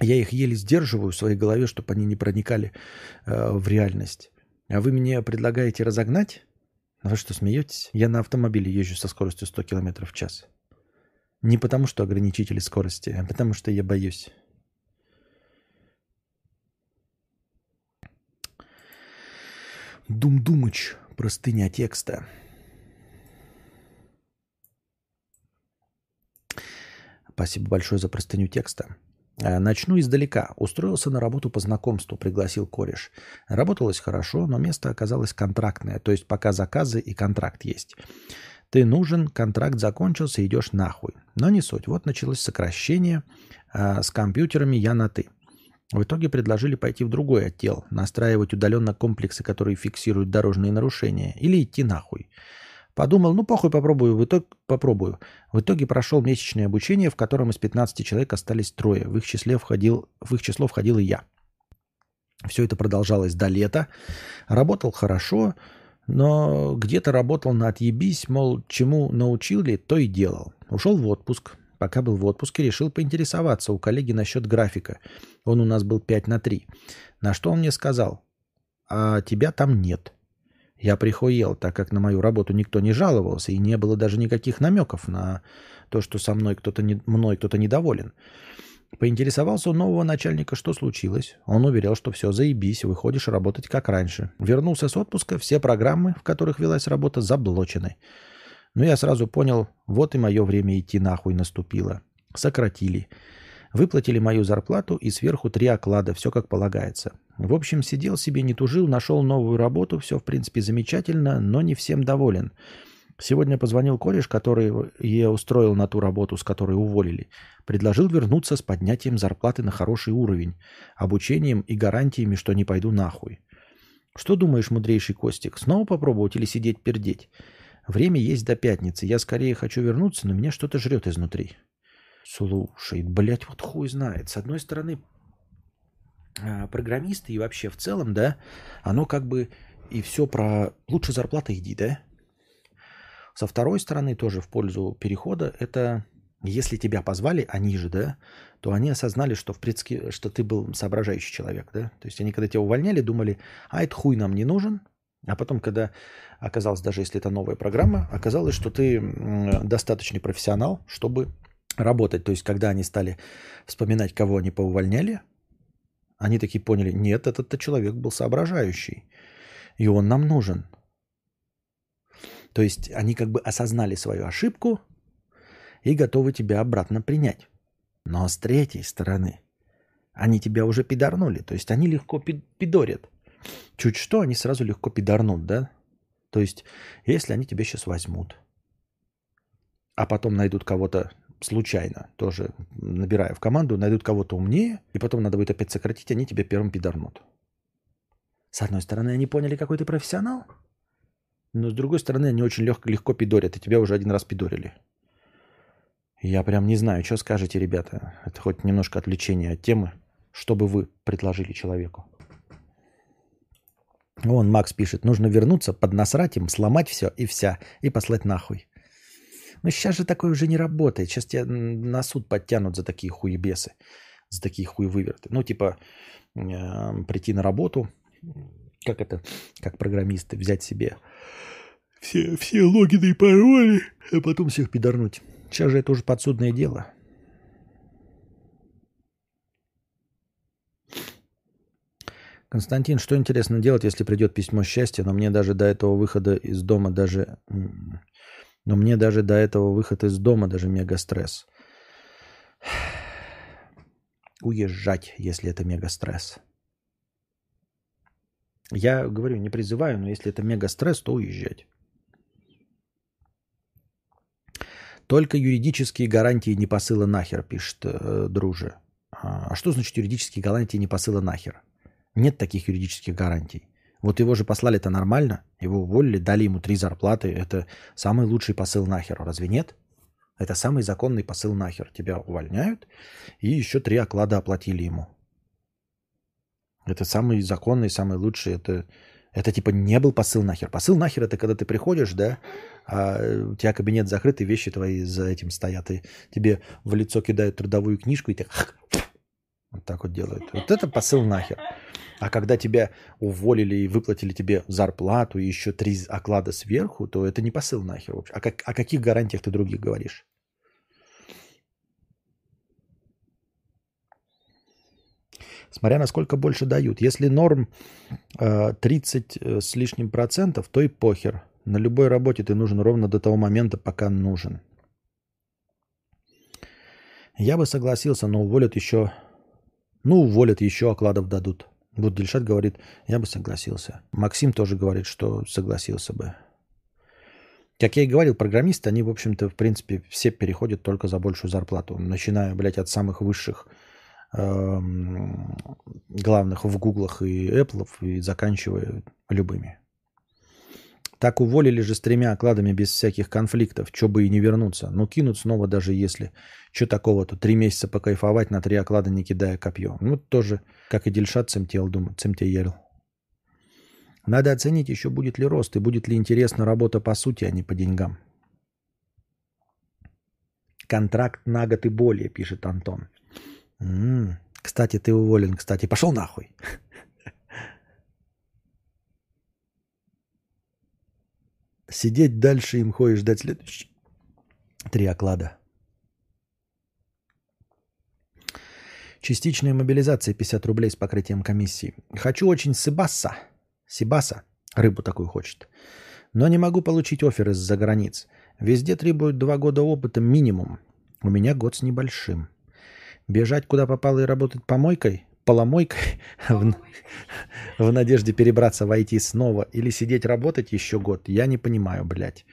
Speaker 1: Я их еле сдерживаю в своей голове, чтобы они не проникали э, в реальность. А вы мне предлагаете разогнать? Вы что, смеетесь? Я на автомобиле езжу со скоростью 100 км в час. Не потому, что ограничители скорости, а потому, что я боюсь. Дум-думыч. Простыня текста. Спасибо большое за простыню текста. Э, начну издалека. Устроился на работу по знакомству, пригласил кореш. Работалось хорошо, но место оказалось контрактное, то есть пока заказы и контракт есть. Ты нужен, контракт закончился, идешь нахуй. Но не суть. Вот началось сокращение. А с компьютерами я на «ты». В итоге предложили пойти в другой отдел, настраивать удаленно комплексы, которые фиксируют дорожные нарушения, или идти нахуй. Подумал, ну похуй, попробую. В итоге, попробую. В итоге прошел месячное обучение, в котором из 15 человек остались трое. В их, числе входил, в их число входил и я. Все это продолжалось до лета. Работал хорошо, но где-то работал на отъебись, мол, чему научили, то и делал. Ушел в отпуск. Пока был в отпуске, решил поинтересоваться у коллеги насчет графика. Он у нас был 5 на 3. На что он мне сказал, а тебя там нет. Я прихуел, так как на мою работу никто не жаловался, и не было даже никаких намеков на то, что со мной кто-то не, мной кто-то недоволен. Поинтересовался у нового начальника, что случилось. Он уверял, что все, заебись, выходишь работать как раньше. Вернулся с отпуска, все программы, в которых велась работа, заблочены. Но я сразу понял, вот и мое время идти нахуй наступило. Сократили. Выплатили мою зарплату и сверху три оклада, все как полагается. В общем, сидел себе, не тужил, нашел новую работу, все в принципе замечательно, но не всем доволен. Сегодня позвонил кореш, который я устроил на ту работу, с которой уволили. Предложил вернуться с поднятием зарплаты на хороший уровень, обучением и гарантиями, что не пойду нахуй. Что думаешь, мудрейший Костик, снова попробовать или сидеть пердеть? Время есть до пятницы. Я скорее хочу вернуться, но меня что-то жрет изнутри. Слушай, блядь, вот хуй знает. С одной стороны, а, программисты и вообще в целом, да, оно как бы и все про лучше зарплата иди, да. Со второй стороны тоже в пользу перехода это если тебя позвали, они же, да, то они осознали, что, в предски... что ты был соображающий человек, да. То есть они, когда тебя увольняли, думали, а это хуй нам не нужен. А потом, когда оказалось, даже если это новая программа, оказалось, что ты достаточный профессионал, чтобы работать. То есть, когда они стали вспоминать, кого они поувольняли, они такие поняли, нет, этот-то человек был соображающий, и он нам нужен. То есть они как бы осознали свою ошибку и готовы тебя обратно принять. Но с третьей стороны, они тебя уже пидорнули. То есть они легко пидорят. Чуть что, они сразу легко пидорнут, да? То есть, если они тебя сейчас возьмут, а потом найдут кого-то случайно, тоже набирая в команду, найдут кого-то умнее, и потом надо будет опять сократить, они тебя первым пидорнут. С одной стороны, они поняли, какой ты профессионал, но с другой стороны, они очень легко, легко пидорят, и тебя уже один раз пидорили. Я прям не знаю, что скажете, ребята. Это хоть немножко отвлечение от темы. Что бы вы предложили человеку? Вон Макс пишет, нужно вернуться, поднасрать им, сломать все и вся, и послать нахуй. Но сейчас же такое уже не работает. Сейчас тебя на суд подтянут за такие хуебесы, за такие хуевыверты. Ну, типа, э, прийти на работу, как это, как программисты, взять себе все, все логины и пароли, а потом всех пидорнуть. Сейчас же это уже подсудное дело. Константин, что интересно делать, если придет письмо счастья, но мне даже до этого выхода из дома даже... Но мне даже до этого выхода из дома даже мега стресс. Уезжать, если это мега стресс. Я говорю, не призываю, но если это мега стресс, то уезжать. Только юридические гарантии не посыла нахер, пишет э, друже. А, а что значит юридические гарантии не посыла нахер? Нет таких юридических гарантий. Вот его же послали это нормально, его уволили, дали ему три зарплаты. Это самый лучший посыл нахер, разве нет? Это самый законный посыл нахер. Тебя увольняют, и еще три оклада оплатили ему. Это самый законный, самый лучший. Это, это типа не был посыл нахер. Посыл нахер это когда ты приходишь, да, а у тебя кабинет закрыт, и вещи твои за этим стоят, и тебе в лицо кидают трудовую книжку, и ты вот так вот делают. Вот это посыл нахер. А когда тебя уволили и выплатили тебе зарплату и еще три оклада сверху, то это не посыл нахер. Вообще. А как, о каких гарантиях ты других говоришь? Смотря насколько больше дают. Если норм э, 30 э, с лишним процентов, то и похер. На любой работе ты нужен ровно до того момента, пока нужен. Я бы согласился, но уволят еще... Ну, уволят, еще окладов дадут. Вот Дельшат говорит, я бы согласился. Максим тоже говорит, что согласился бы. Как я и говорил, программисты, они, в общем-то, в принципе, все переходят только за большую зарплату. Начиная, блядь, от самых высших эм, главных в гуглах и Apple и заканчивая любыми. Так уволили же с тремя окладами без всяких конфликтов, что бы и не вернуться. Ну, кинут снова даже если. Что такого-то? Три месяца покайфовать на три оклада, не кидая копье. Ну, тоже, как и Дельшат Цемтел, думаю, Цемтеел. Надо оценить еще, будет ли рост и будет ли интересна работа по сути, а не по деньгам. Контракт на год и более, пишет Антон. М-м, кстати, ты уволен, кстати. Пошел нахуй. Сидеть дальше им ходишь, ждать следующий. Три оклада. Частичная мобилизация 50 рублей с покрытием комиссии. Хочу очень сибаса. Сибаса. Рыбу такую хочет. Но не могу получить офер из-за границ. Везде требуют два года опыта минимум. У меня год с небольшим. Бежать куда попало и работать помойкой? Поломойкой <laughs> в, в надежде перебраться в IT снова или сидеть работать еще год, я не понимаю, блядь.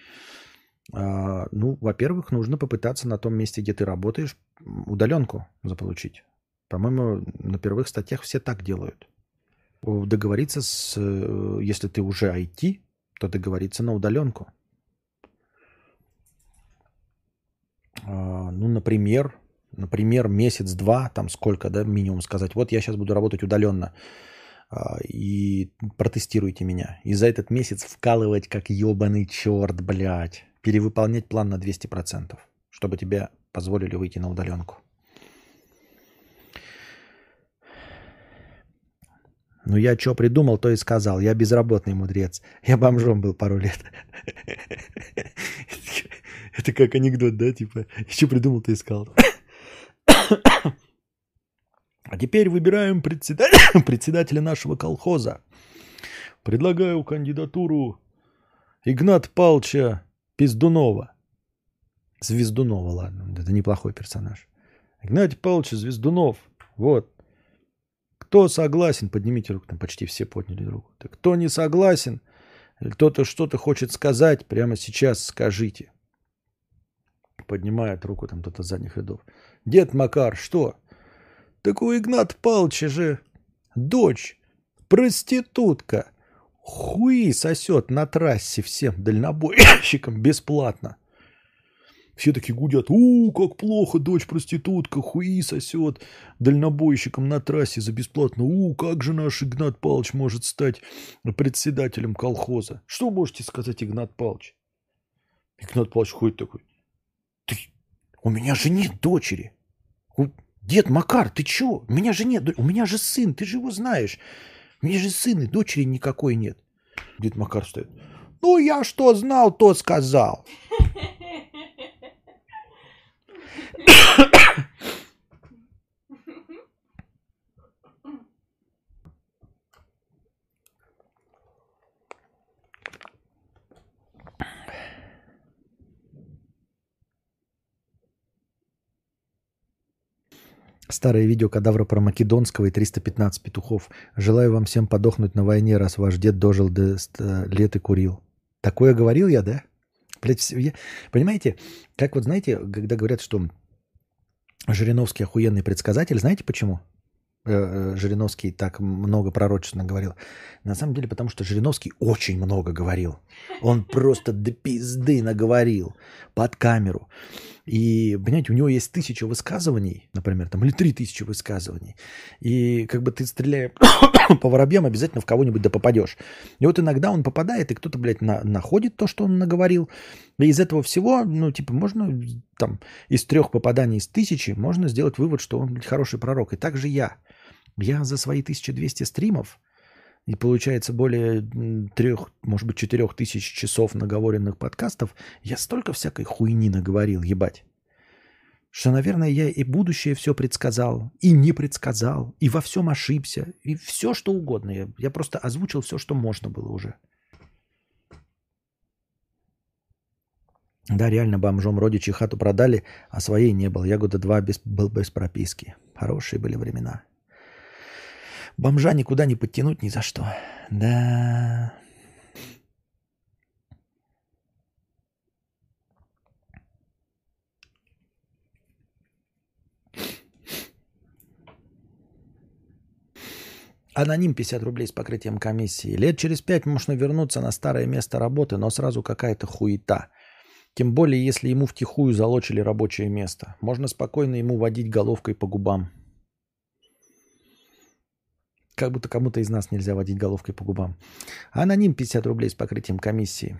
Speaker 1: А, ну, во-первых, нужно попытаться на том месте, где ты работаешь, удаленку заполучить. По-моему, на первых статьях все так делают. Договориться с... Э, если ты уже IT, то договориться на удаленку. А, ну, например, например, месяц-два, там сколько, да, минимум сказать, вот я сейчас буду работать удаленно, а, и протестируйте меня. И за этот месяц вкалывать как ебаный черт, блядь. Перевыполнять план на 200%, чтобы тебе позволили выйти на удаленку. Ну я что придумал, то и сказал. Я безработный мудрец. Я бомжом был пару лет. <laughs> Это как анекдот, да? Типа, что придумал, то и сказал. <coughs> А теперь выбираем <coughs> председателя, нашего колхоза. Предлагаю кандидатуру Игнат Палча Пиздунова. Звездунова, ладно, это неплохой персонаж. Игнатий Павлович Звездунов. Вот. Кто согласен, поднимите руку. Там почти все подняли руку. Кто не согласен, кто-то что-то хочет сказать, прямо сейчас скажите. Поднимает руку там кто-то с задних рядов. Дед Макар, что? Так у Игната Павловича же дочь, проститутка, хуи сосет на трассе всем дальнобойщикам бесплатно. Все такие гудят, у, как плохо, дочь проститутка, хуи сосет дальнобойщиком на трассе за бесплатно. У, как же наш Игнат Павлович может стать председателем колхоза? Что можете сказать, Игнат Павлович? Игнат Павлович ходит такой, ты, у меня же нет дочери. Дед Макар, ты чё? У меня же нет, у меня же сын, ты же его знаешь. У меня же сын и дочери никакой нет. Дед Макар стоит. Ну, я что знал, то сказал. Старое видео кадавра про Македонского и 315 петухов. Желаю вам всем подохнуть на войне, раз ваш дед дожил до лет и курил. Такое говорил я, да? Блядь, я... Понимаете, как вот знаете, когда говорят, что Жириновский охуенный предсказатель, знаете почему? Э, э, Жириновский так много пророчественно говорил. На самом деле, потому что Жириновский очень много говорил. Он просто до пизды наговорил под камеру. И, понимаете, у него есть тысяча высказываний, например, там, или три тысячи высказываний. И как бы ты стреляя <coughs> по воробьям, обязательно в кого-нибудь да попадешь. И вот иногда он попадает, и кто-то, блядь, на, находит то, что он наговорил. И из этого всего, ну, типа, можно там из трех попаданий из тысячи можно сделать вывод, что он, блядь, хороший пророк. И так же я. Я за свои 1200 стримов и получается более трех, может быть, четырех тысяч часов наговоренных подкастов, я столько всякой хуйни наговорил, ебать. Что, наверное, я и будущее все предсказал, и не предсказал, и во всем ошибся, и все, что угодно. Я, я просто озвучил все, что можно было уже. Да, реально бомжом родичи хату продали, а своей не было. Я года два без, был без прописки. Хорошие были времена. Бомжа никуда не подтянуть ни за что. Да. Аноним 50 рублей с покрытием комиссии. Лет через пять можно вернуться на старое место работы, но сразу какая-то хуета. Тем более, если ему втихую залочили рабочее место. Можно спокойно ему водить головкой по губам. Как будто кому-то из нас нельзя водить головкой по губам. Аноним 50 рублей с покрытием комиссии.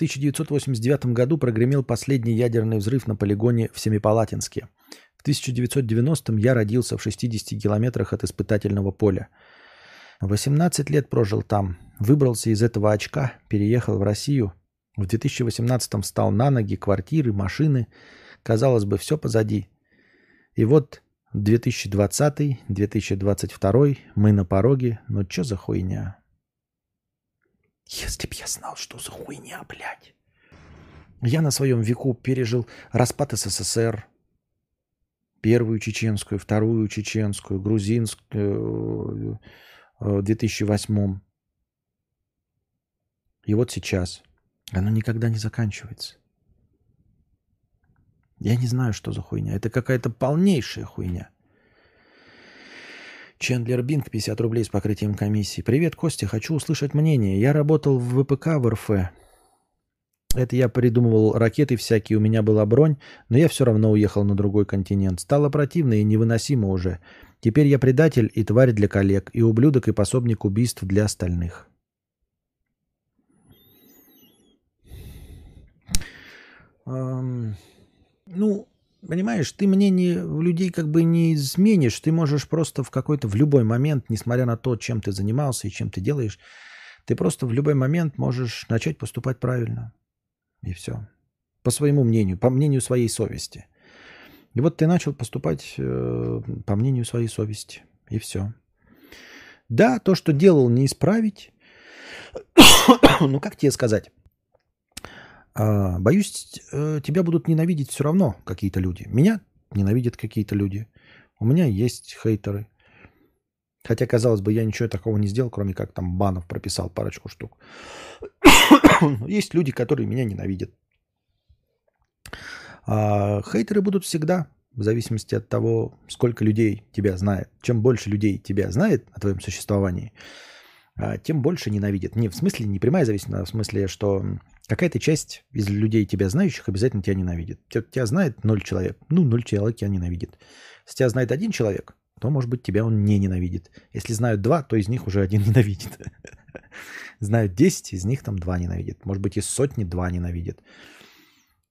Speaker 1: 1989 году прогремел последний ядерный взрыв на полигоне в Семипалатинске. В 1990 я родился в 60 километрах от испытательного поля. 18 лет прожил там, выбрался из этого очка, переехал в Россию. В 2018 встал на ноги, квартиры, машины. Казалось бы, все позади. И вот 2020, 2022, мы на пороге. Ну что за хуйня? Если б я знал, что за хуйня, блядь. Я на своем веку пережил распад СССР, первую чеченскую, вторую чеченскую, грузинскую э, в 2008. И вот сейчас. Оно никогда не заканчивается. Я не знаю, что за хуйня. Это какая-то полнейшая хуйня. Чендлер Бинг, 50 рублей с покрытием комиссии. Привет, Костя, хочу услышать мнение. Я работал в ВПК в РФ. Это я придумывал ракеты всякие, у меня была бронь, но я все равно уехал на другой континент. Стало противно и невыносимо уже. Теперь я предатель и тварь для коллег, и ублюдок и пособник убийств для остальных. Um... Ну, понимаешь, ты мнение людей как бы не изменишь. Ты можешь просто в какой-то, в любой момент, несмотря на то, чем ты занимался и чем ты делаешь, ты просто в любой момент можешь начать поступать правильно. И все. По своему мнению, по мнению своей совести. И вот ты начал поступать э, по мнению своей совести. И все. Да, то, что делал, не исправить. <coughs> ну, как тебе сказать? А, боюсь, э, тебя будут ненавидеть все равно какие-то люди. Меня ненавидят какие-то люди. У меня есть хейтеры. Хотя, казалось бы, я ничего такого не сделал, кроме как там банов прописал парочку штук. <coughs> есть люди, которые меня ненавидят. А хейтеры будут всегда, в зависимости от того, сколько людей тебя знает. Чем больше людей тебя знает о твоем существовании, а, тем больше ненавидят. Не в смысле не прямая зависимость, а в смысле, что какая-то часть из людей тебя знающих обязательно тебя ненавидит. Тебя знает ноль человек. Ну, ноль человек тебя ненавидит. Если тебя знает один человек, то, может быть, тебя он не ненавидит. Если знают два, то из них уже один <laughs> ненавидит. Знают десять, из них там два ненавидит. Может быть, из сотни два ненавидит.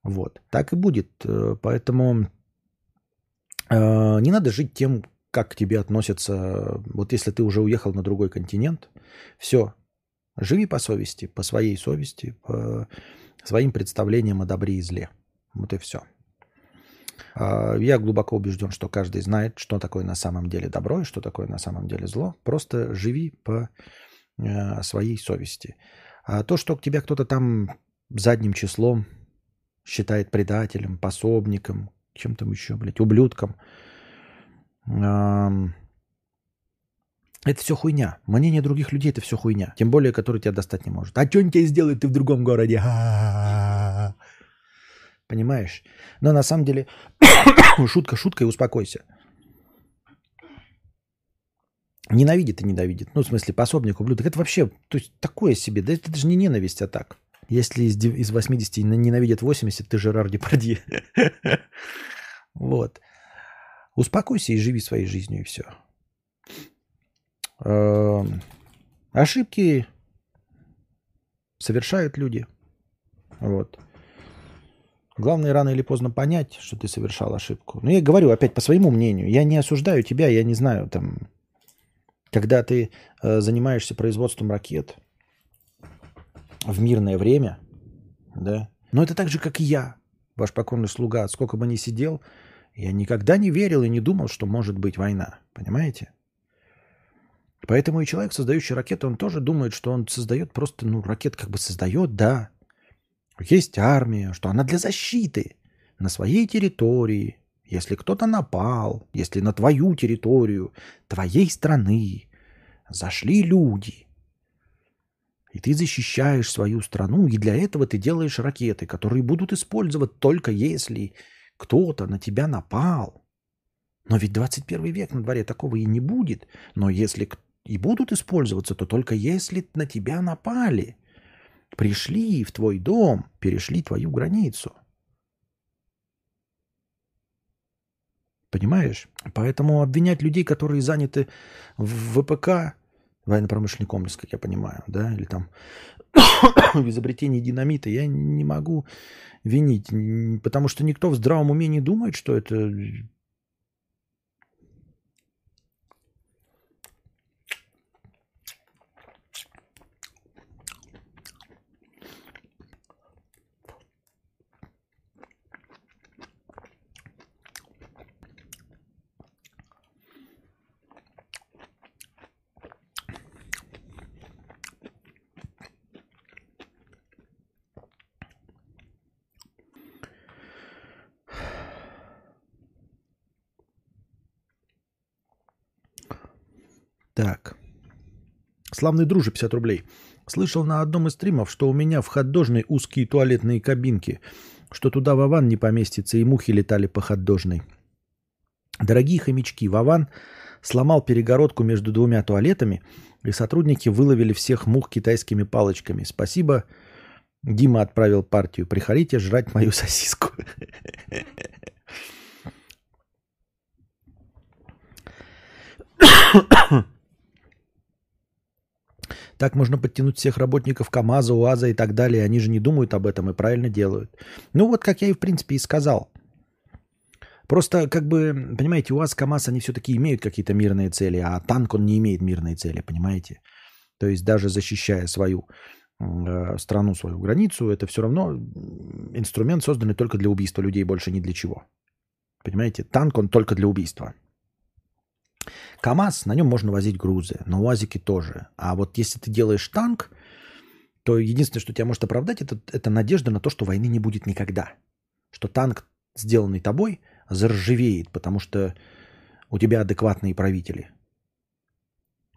Speaker 1: Вот. Так и будет. Э, поэтому э, не надо жить тем, как к тебе относятся. Вот если ты уже уехал на другой континент, все, живи по совести, по своей совести, по своим представлениям о добре и зле. Вот и все. А, я глубоко убежден, что каждый знает, что такое на самом деле добро и что такое на самом деле зло. Просто живи по э, своей совести. А то, что к тебе кто-то там задним числом считает предателем, пособником, чем там еще, блядь, ублюдком, это все хуйня. Мнение других людей это все хуйня. Тем более, который тебя достать не может. А что они тебе сделают, ты в другом городе? <laughs> Понимаешь? Но на самом деле, <coughs> шутка шуткой, успокойся. Ненавидит и ненавидит. Ну, в смысле, пособник, ублюдок. Это вообще, то есть, такое себе. Да это же не ненависть, а так. Если из, из 80 ненавидят 80, ты Жерар Депардье. <laughs> Вот. Успокойся и живи своей жизнью, и все. Эм, ошибки совершают люди. Вот. Главное рано или поздно понять, что ты совершал ошибку. Но я говорю опять по своему мнению. Я не осуждаю тебя, я не знаю, там, когда ты э, занимаешься производством ракет в мирное время, да, но это так же, как и я, ваш покорный слуга, сколько бы ни сидел, я никогда не верил и не думал, что может быть война. Понимаете? Поэтому и человек, создающий ракеты, он тоже думает, что он создает просто, ну, ракет как бы создает, да. Есть армия, что она для защиты на своей территории. Если кто-то напал, если на твою территорию, твоей страны зашли люди, и ты защищаешь свою страну, и для этого ты делаешь ракеты, которые будут использовать только если кто-то на тебя напал. Но ведь 21 век на дворе такого и не будет. Но если и будут использоваться, то только если на тебя напали. Пришли в твой дом, перешли твою границу. Понимаешь? Поэтому обвинять людей, которые заняты в ВПК, военно-промышленный комплекс, как я понимаю, да, или там <coughs> в изобретении динамита, я не могу винить, потому что никто в здравом уме не думает, что это Так. Славный друже, 50 рублей. Слышал на одном из стримов, что у меня в ходдожной узкие туалетные кабинки, что туда Вован не поместится, и мухи летали по ходдожной. Дорогие хомячки, Вован сломал перегородку между двумя туалетами, и сотрудники выловили всех мух китайскими палочками. Спасибо, Дима отправил партию. Приходите жрать мою <laughs> сосиску. Так можно подтянуть всех работников КАМАЗа, УАЗа и так далее. Они же не думают об этом и правильно делают. Ну вот, как я и в принципе и сказал. Просто, как бы, понимаете, УАЗ, КАМАЗ, они все-таки имеют какие-то мирные цели, а танк, он не имеет мирной цели, понимаете? То есть даже защищая свою э, страну, свою границу, это все равно инструмент, созданный только для убийства людей, больше ни для чего. Понимаете? Танк, он только для убийства. КАМАЗ, на нем можно возить грузы, на УАЗике тоже. А вот если ты делаешь танк, то единственное, что тебя может оправдать, это, это надежда на то, что войны не будет никогда. Что танк, сделанный тобой, заржавеет, потому что у тебя адекватные правители.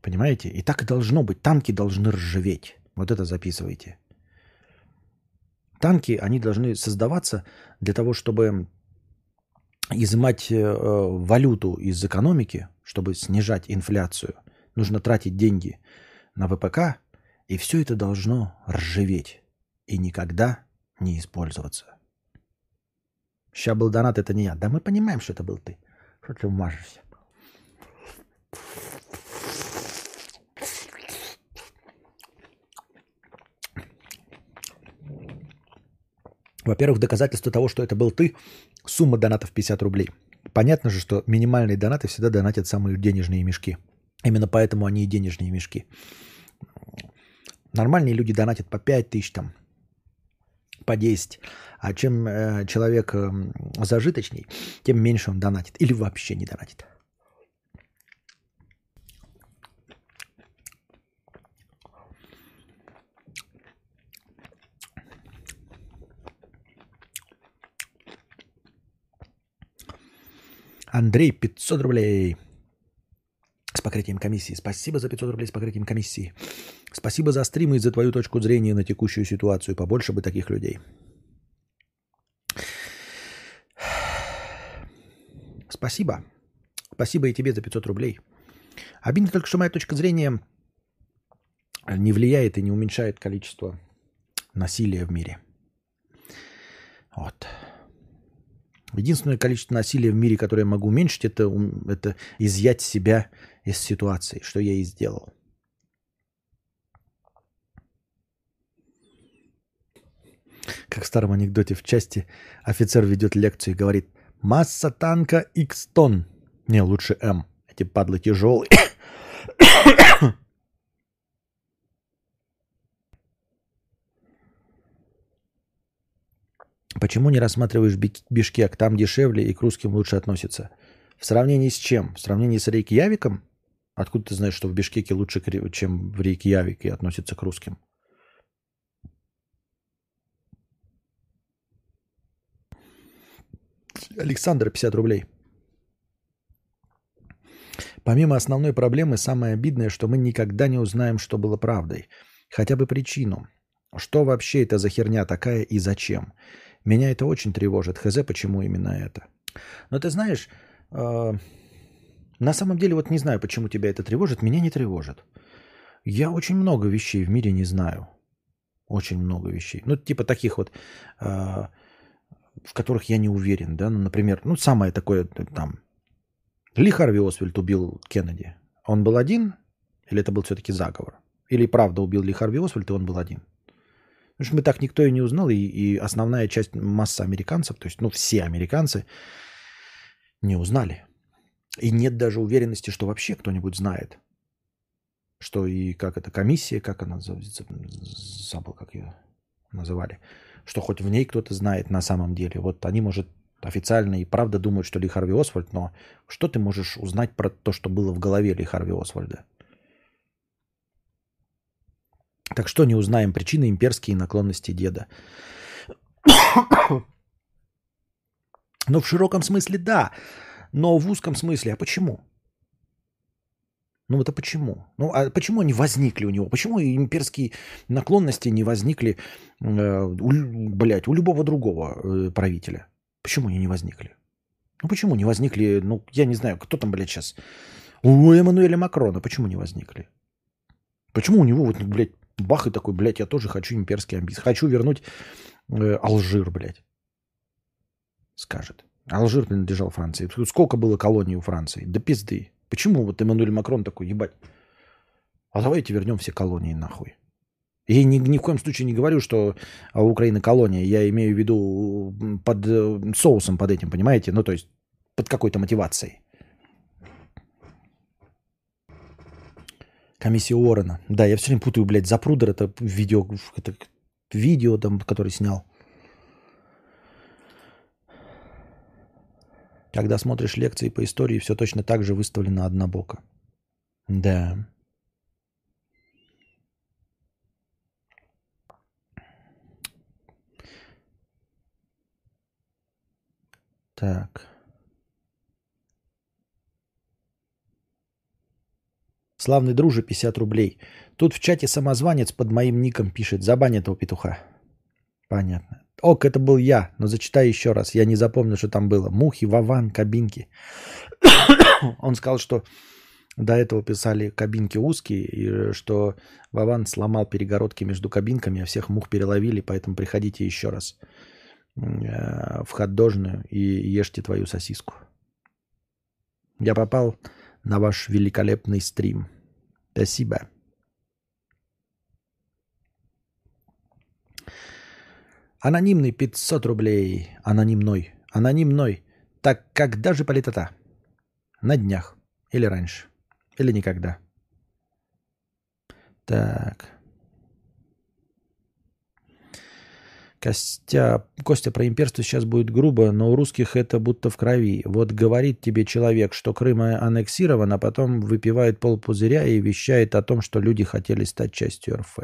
Speaker 1: Понимаете? И так и должно быть. Танки должны ржаветь. Вот это записывайте. Танки, они должны создаваться для того, чтобы изымать э, валюту из экономики, чтобы снижать инфляцию. Нужно тратить деньги на ВПК, и все это должно ржаветь и никогда не использоваться. Сейчас был донат, это не я. Да мы понимаем, что это был ты. Что ты мажешься? Во-первых, доказательство того, что это был ты, сумма донатов 50 рублей. Понятно же, что минимальные донаты всегда донатят самые денежные мешки. Именно поэтому они и денежные мешки. Нормальные люди донатят по 5 тысяч, там, по 10. А чем э, человек э, зажиточней, тем меньше он донатит. Или вообще не донатит. Андрей, 500 рублей с покрытием комиссии. Спасибо за 500 рублей с покрытием комиссии. Спасибо за стримы и за твою точку зрения на текущую ситуацию. Побольше бы таких людей. Спасибо. Спасибо и тебе за 500 рублей. Обидно только, что моя точка зрения не влияет и не уменьшает количество насилия в мире. Вот. Единственное количество насилия в мире, которое я могу уменьшить, это, это изъять себя из ситуации, что я и сделал. Как в старом анекдоте в части офицер ведет лекцию и говорит «Масса танка X тонн». Не, лучше М. Эти падлы тяжелые. Почему не рассматриваешь Бишкек? Там дешевле и к русским лучше относятся. В сравнении с чем? В сравнении с Рейкьявиком? Откуда ты знаешь, что в Бишкеке лучше, чем в Рейкьявике относятся к русским? Александр, 50 рублей. Помимо основной проблемы, самое обидное, что мы никогда не узнаем, что было правдой. Хотя бы причину. Что вообще это за херня такая и зачем? Меня это очень тревожит. Хз, почему именно это? Но ты знаешь, э, на самом деле вот не знаю, почему тебя это тревожит. Меня не тревожит. Я очень много вещей в мире не знаю. Очень много вещей. Ну, типа таких вот, э, в которых я не уверен. Да? Ну, например, ну, самое такое там. Ли Харви Освальд убил Кеннеди. Он был один? Или это был все-таки заговор? Или правда убил Ли Харви Освальд, и он был один? Потому что мы так никто и не узнал, и, и основная часть масса американцев, то есть, ну, все американцы не узнали. И нет даже уверенности, что вообще кто-нибудь знает. Что и как эта комиссия, как она забыл, как ее называли, что хоть в ней кто-то знает на самом деле. Вот они, может, официально и правда думают, что Ли Харви Освальд, но что ты можешь узнать про то, что было в голове Ли Харви Освальда? Так что не узнаем причины имперские наклонности деда. <coughs> Ну, в широком смысле да, но в узком смысле, а почему? Ну это почему? Ну а почему они возникли у него? Почему имперские наклонности не возникли, э, у, блядь, у любого другого э, правителя? Почему они не возникли? Ну почему не возникли, ну я не знаю, кто там, блядь, сейчас? У Эммануэля Макрона почему не возникли? Почему у него вот, блядь, Бах и такой, блядь, я тоже хочу имперский амбиции. Хочу вернуть э, Алжир, блядь. Скажет. Алжир принадлежал Франции. Сколько было колоний у Франции? Да пизды. Почему вот Эммануэль Макрон такой, ебать? А давайте вернем все колонии нахуй. Я ни, ни в коем случае не говорю, что Украина колония. Я имею в виду под э, соусом под этим, понимаете? Ну, то есть под какой-то мотивацией. Комиссия Уоррена. Да, я все время путаю, блядь, Запрудер это видео, это видео там, который снял. Когда смотришь лекции по истории, все точно так же выставлено однобоко. Да. Так. Славный друже, 50 рублей. Тут в чате самозванец под моим ником пишет. Забань этого петуха. Понятно. Ок, это был я, но зачитай еще раз. Я не запомнил, что там было. Мухи, вован, кабинки. <coughs> Он сказал, что до этого писали кабинки узкие, и что Вован сломал перегородки между кабинками, а всех мух переловили, поэтому приходите еще раз э, в ходдожную и ешьте твою сосиску. Я попал на ваш великолепный стрим. Спасибо. Анонимный 500 рублей. Анонимной. Анонимной. Так когда же политота? На днях. Или раньше. Или никогда. Так. Костя, Костя, про имперство сейчас будет грубо, но у русских это будто в крови. Вот говорит тебе человек, что Крым аннексирован, а потом выпивает полпузыря и вещает о том, что люди хотели стать частью РФ.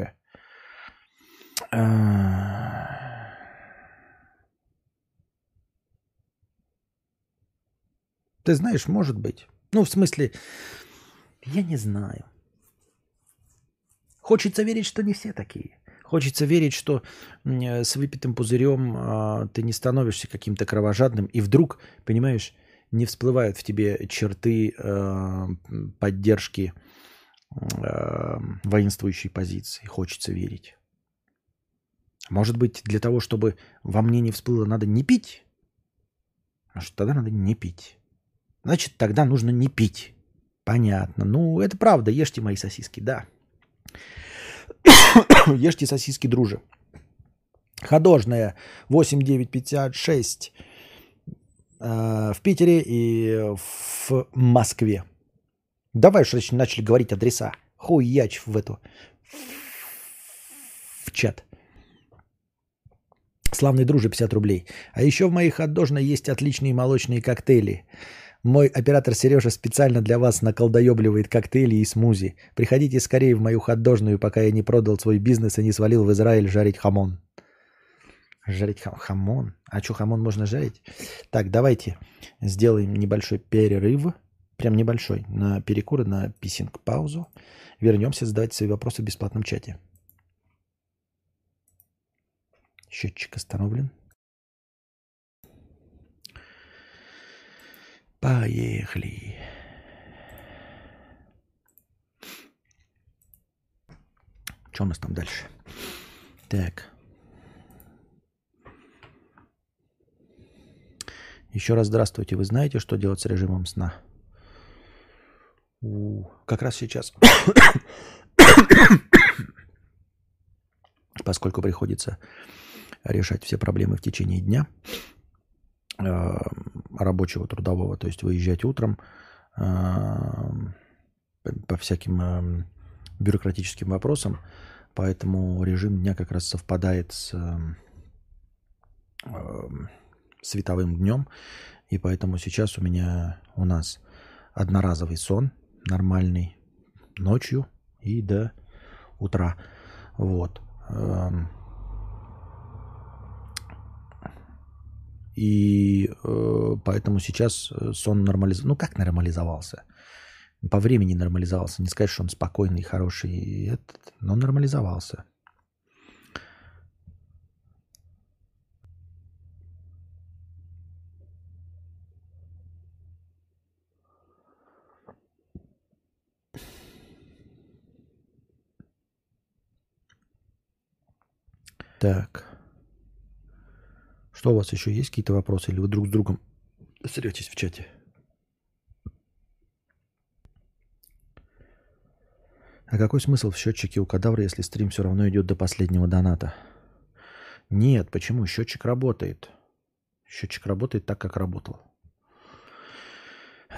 Speaker 1: Ты знаешь, может быть. Ну, в смысле, я не знаю. Хочется верить, что не все такие. Хочется верить, что э, с выпитым пузырем а, ты не становишься каким-то кровожадным, и вдруг, понимаешь, не всплывают в тебе черты э, поддержки э, воинствующей позиции. Хочется верить. Может быть, для того, чтобы во мне не всплыло, надо не пить? Может, тогда надо не пить. Значит, тогда нужно не пить. Понятно. Ну, это правда. Ешьте мои сосиски, да. <coughs> Ешьте сосиски, друже. Ходожная 8956 э, в Питере и в Москве. Давай уж начали говорить адреса. Хуяч в эту. В чат. Славный друже 50 рублей. А еще в моей ходожной есть отличные молочные коктейли. Мой оператор Сережа специально для вас наколдоебливает коктейли и смузи. Приходите скорее в мою ходожную, пока я не продал свой бизнес и не свалил в Израиль жарить хамон. Жарить хам хамон? А что, хамон можно жарить? Так, давайте сделаем небольшой перерыв. Прям небольшой. На перекуры, на pissing -паузу. Вернемся задавать свои вопросы в бесплатном чате. Счетчик остановлен. Поехали. Что у нас там дальше? Так. Еще раз здравствуйте. Вы знаете, что делать с режимом сна? У, как раз сейчас. Поскольку приходится решать все проблемы в течение дня, рабочего трудового, то есть выезжать утром э, по всяким э, бюрократическим вопросам, поэтому режим дня как раз совпадает с световым днем, и поэтому сейчас у меня, у нас одноразовый сон нормальный ночью и до утра. Вот. И э, поэтому сейчас э, сон нормализовался. Ну, как нормализовался? По времени нормализовался. Не сказать, что он спокойный, хороший, этот, но нормализовался. Так. Что у вас еще есть какие-то вопросы? Или вы друг с другом сретесь в чате? А какой смысл в счетчике у кадавра, если стрим все равно идет до последнего доната? Нет, почему? Счетчик работает. Счетчик работает так, как работал. <sighs>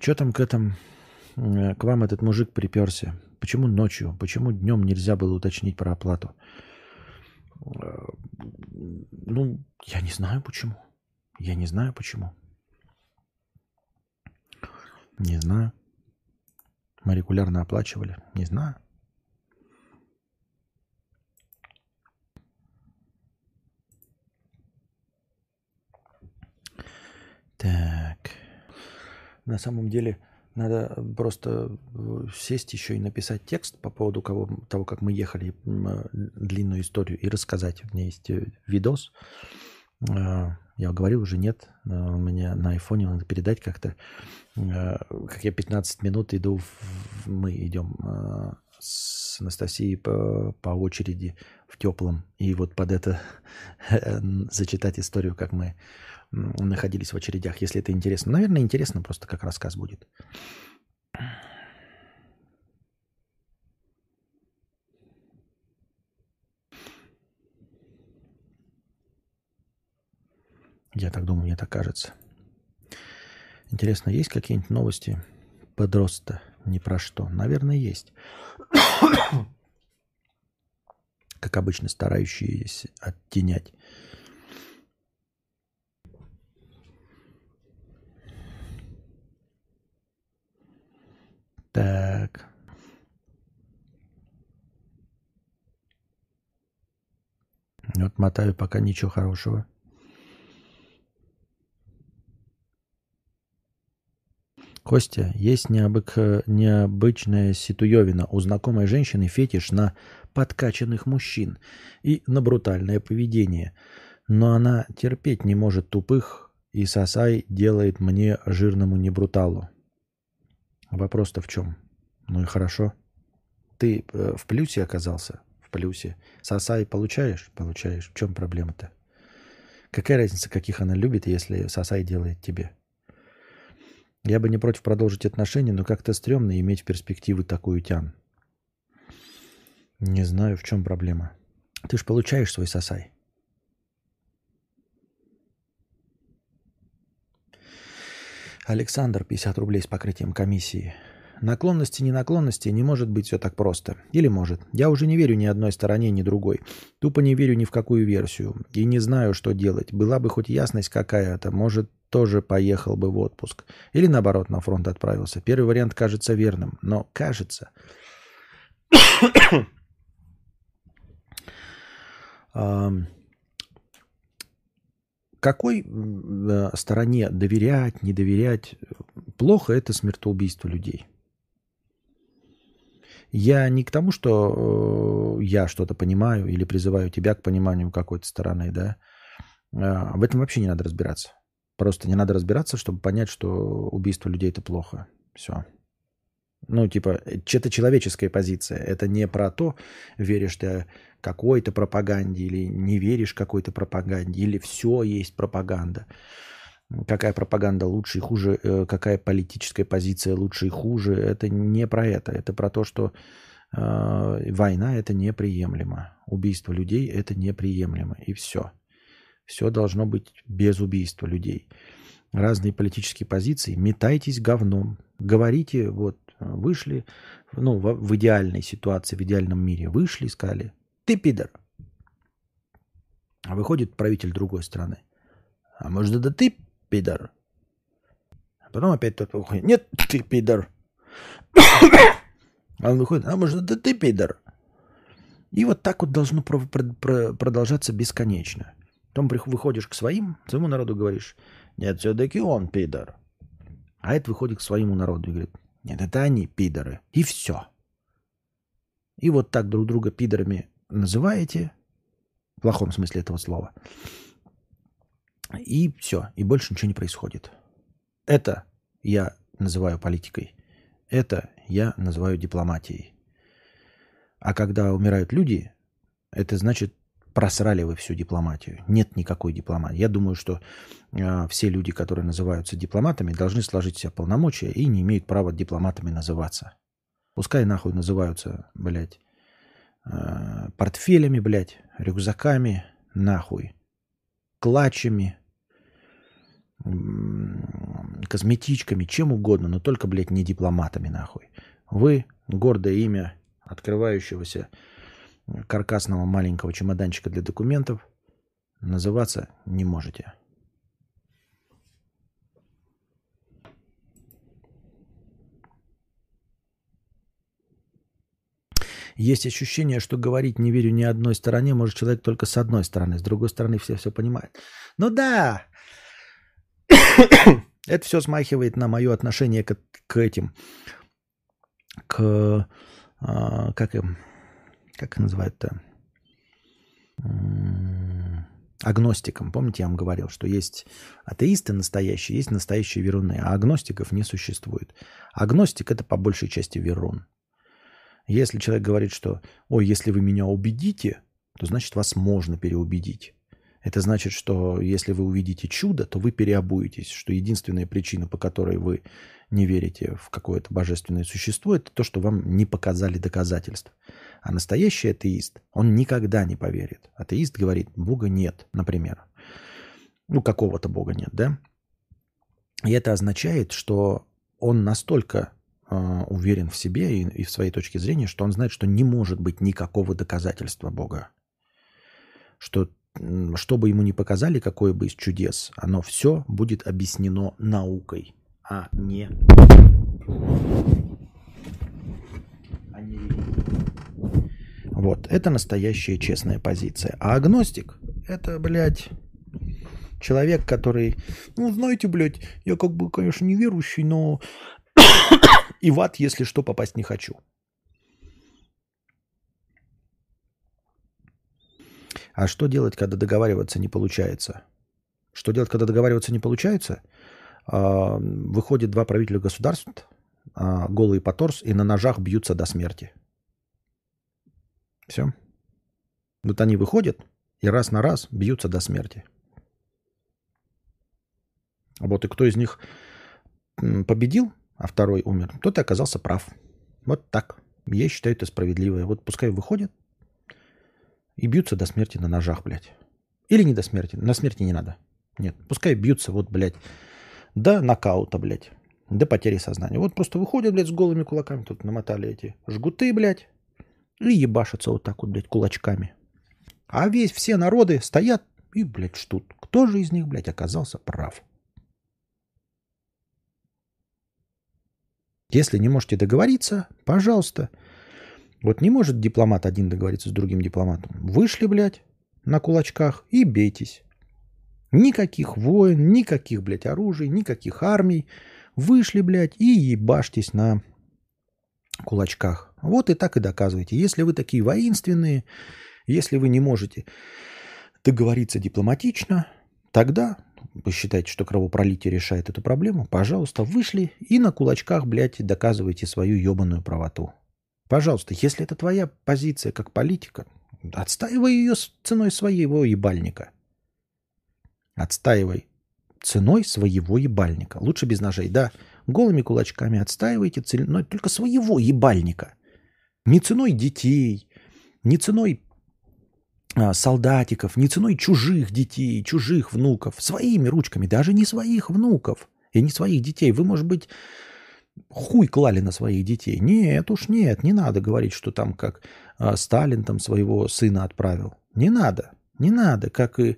Speaker 1: Что там к этому? К вам этот мужик приперся. Почему ночью? Почему днем нельзя было уточнить про оплату? Э, ну, я не знаю почему. Я не знаю почему. Не знаю. Мы регулярно оплачивали. Не знаю. Так. На самом деле, надо просто э, сесть еще и написать текст по поводу кого, того, как мы ехали, э, длинную историю, и рассказать. У меня есть э, видос. Я говорил уже, нет. У меня на айфоне надо передать как-то. Как я 15 минут иду, в, мы идем с Анастасией по, по очереди в теплом. И вот под это <laughs> зачитать историю, как мы находились в очередях, если это интересно. Наверное, интересно просто как рассказ будет. Я так думаю, мне так кажется. Интересно, есть какие-нибудь новости подроста? Ни про что. Наверное, есть. <coughs> Как обычно, старающиеся оттенять Так. Вот мотаю пока ничего хорошего. Костя, есть необык... необычная ситуевина. У знакомой женщины фетиш на подкачанных мужчин и на брутальное поведение. Но она терпеть не может тупых, и сосай делает мне жирному не Вопрос-то в чем? Ну и хорошо. Ты э, в плюсе оказался? В плюсе. Сосай получаешь? Получаешь. В чем проблема-то? Какая разница, каких она любит, если сосай делает тебе? Я бы не против продолжить отношения, но как-то стрёмно иметь перспективы такую тян. Не знаю, в чем проблема. Ты ж получаешь свой сосай. Александр, 50 рублей с покрытием комиссии. Наклонности, не наклонности, не может быть все так просто. Или может. Я уже не верю ни одной стороне, ни другой. Тупо не верю ни в какую версию. И не знаю, что делать. Была бы хоть ясность какая-то, может, тоже поехал бы в отпуск. Или наоборот, на фронт отправился. Первый вариант кажется верным. Но кажется... <coughs> какой э, стороне доверять, не доверять, плохо это смертоубийство людей. Я не к тому, что э, я что-то понимаю или призываю тебя к пониманию какой-то стороны, да. А, в этом вообще не надо разбираться. Просто не надо разбираться, чтобы понять, что убийство людей это плохо. Все. Ну, типа, это человеческая позиция. Это не про то, веришь ты какой-то пропаганде или не веришь какой-то пропаганде, или все есть пропаганда. Какая пропаганда лучше и хуже, э, какая политическая позиция лучше и хуже, это не про это. Это про то, что э, война это неприемлемо. Убийство людей это неприемлемо. И все. Все должно быть без убийства людей. Разные политические позиции. Метайтесь говном. Говорите, вот, вышли, ну, в, в идеальной ситуации, в идеальном мире вышли, сказали, ты пидор. А выходит правитель другой страны. А может, это ты пидор? А потом опять тот выходит. Нет, ты пидор. <coughs> Он выходит. А может, это ты пидор? И вот так вот должно про- про- про- продолжаться бесконечно. Потом выходишь к своим, своему народу говоришь, нет, все-таки он пидор. А это выходит к своему народу и говорит, нет, это они пидоры. И все. И вот так друг друга пидорами называете, в плохом смысле этого слова, и все, и больше ничего не происходит. Это я называю политикой. Это я называю дипломатией. А когда умирают люди, это значит, просрали вы всю дипломатию. Нет никакой дипломатии. Я думаю, что э, все люди, которые называются дипломатами, должны сложить себе полномочия и не имеют права дипломатами называться. Пускай нахуй называются, блядь, Э, портфелями, блядь, рюкзаками, нахуй, клатчами, косметичками, чем угодно, но только, блядь, не дипломатами, нахуй. Вы гордое имя открывающегося каркасного маленького чемоданчика для документов называться не можете. Есть ощущение, что говорить не верю ни одной стороне может человек только с одной стороны, с другой стороны все все понимают. Ну да, <coughs> это все смахивает на мое отношение к, к этим, к, э, как им, как называют-то, агностикам. Помните, я вам говорил, что есть атеисты настоящие, есть настоящие веруны, а агностиков не существует. Агностик – это по большей части верун. Если человек говорит, что «Ой, если вы меня убедите», то значит вас можно переубедить. Это значит, что если вы увидите чудо, то вы переобуетесь, что единственная причина, по которой вы не верите в какое-то божественное существо, это то, что вам не показали доказательств. А настоящий атеист, он никогда не поверит. Атеист говорит, Бога нет, например. Ну, какого-то Бога нет, да? И это означает, что он настолько э, уверен в себе и, и в своей точке зрения, что он знает, что не может быть никакого доказательства Бога. Что что бы ему ни показали, какое бы из чудес, оно все будет объяснено наукой, а не, Вот, это настоящая честная позиция. А агностик – это, блядь, человек, который, ну, знаете, блядь, я как бы, конечно, неверующий, но <coughs> и в ад, если что, попасть не хочу. А что делать, когда договариваться не получается? Что делать, когда договариваться не получается? А, выходит два правителя государств, а, голые по торс, и на ножах бьются до смерти. Все. Вот они выходят и раз на раз бьются до смерти. Вот и кто из них победил, а второй умер, тот и оказался прав. Вот так. Я считаю это справедливо. Вот пускай выходят, и бьются до смерти на ножах, блядь. Или не до смерти. На смерти не надо. Нет, пускай бьются, вот, блядь, до нокаута, блядь. До потери сознания. Вот просто выходят, блядь, с голыми кулаками. Тут намотали эти жгуты, блядь. И ебашатся вот так вот, блядь, кулачками. А весь, все народы стоят и, блядь, ждут. Кто же из них, блядь, оказался прав? Если не можете договориться, пожалуйста, вот не может дипломат один договориться с другим дипломатом. Вышли, блядь, на кулачках и бейтесь. Никаких войн, никаких, блядь, оружий, никаких армий. Вышли, блядь, и ебашьтесь на кулачках. Вот и так и доказывайте. Если вы такие воинственные, если вы не можете договориться дипломатично, тогда вы считаете, что кровопролитие решает эту проблему, пожалуйста, вышли и на кулачках, блядь, доказывайте свою ебаную правоту. Пожалуйста, если это твоя позиция как политика, отстаивай ее ценой своего ебальника. Отстаивай ценой своего ебальника. Лучше без ножей, да. Голыми кулачками отстаивайте ценой только своего ебальника. Не ценой детей, не ценой а, солдатиков, не ценой чужих детей, чужих внуков, своими ручками, даже не своих внуков и не своих детей. Вы, может быть, хуй клали на своих детей. Нет уж нет, не надо говорить, что там как э, Сталин там своего сына отправил. Не надо, не надо, как и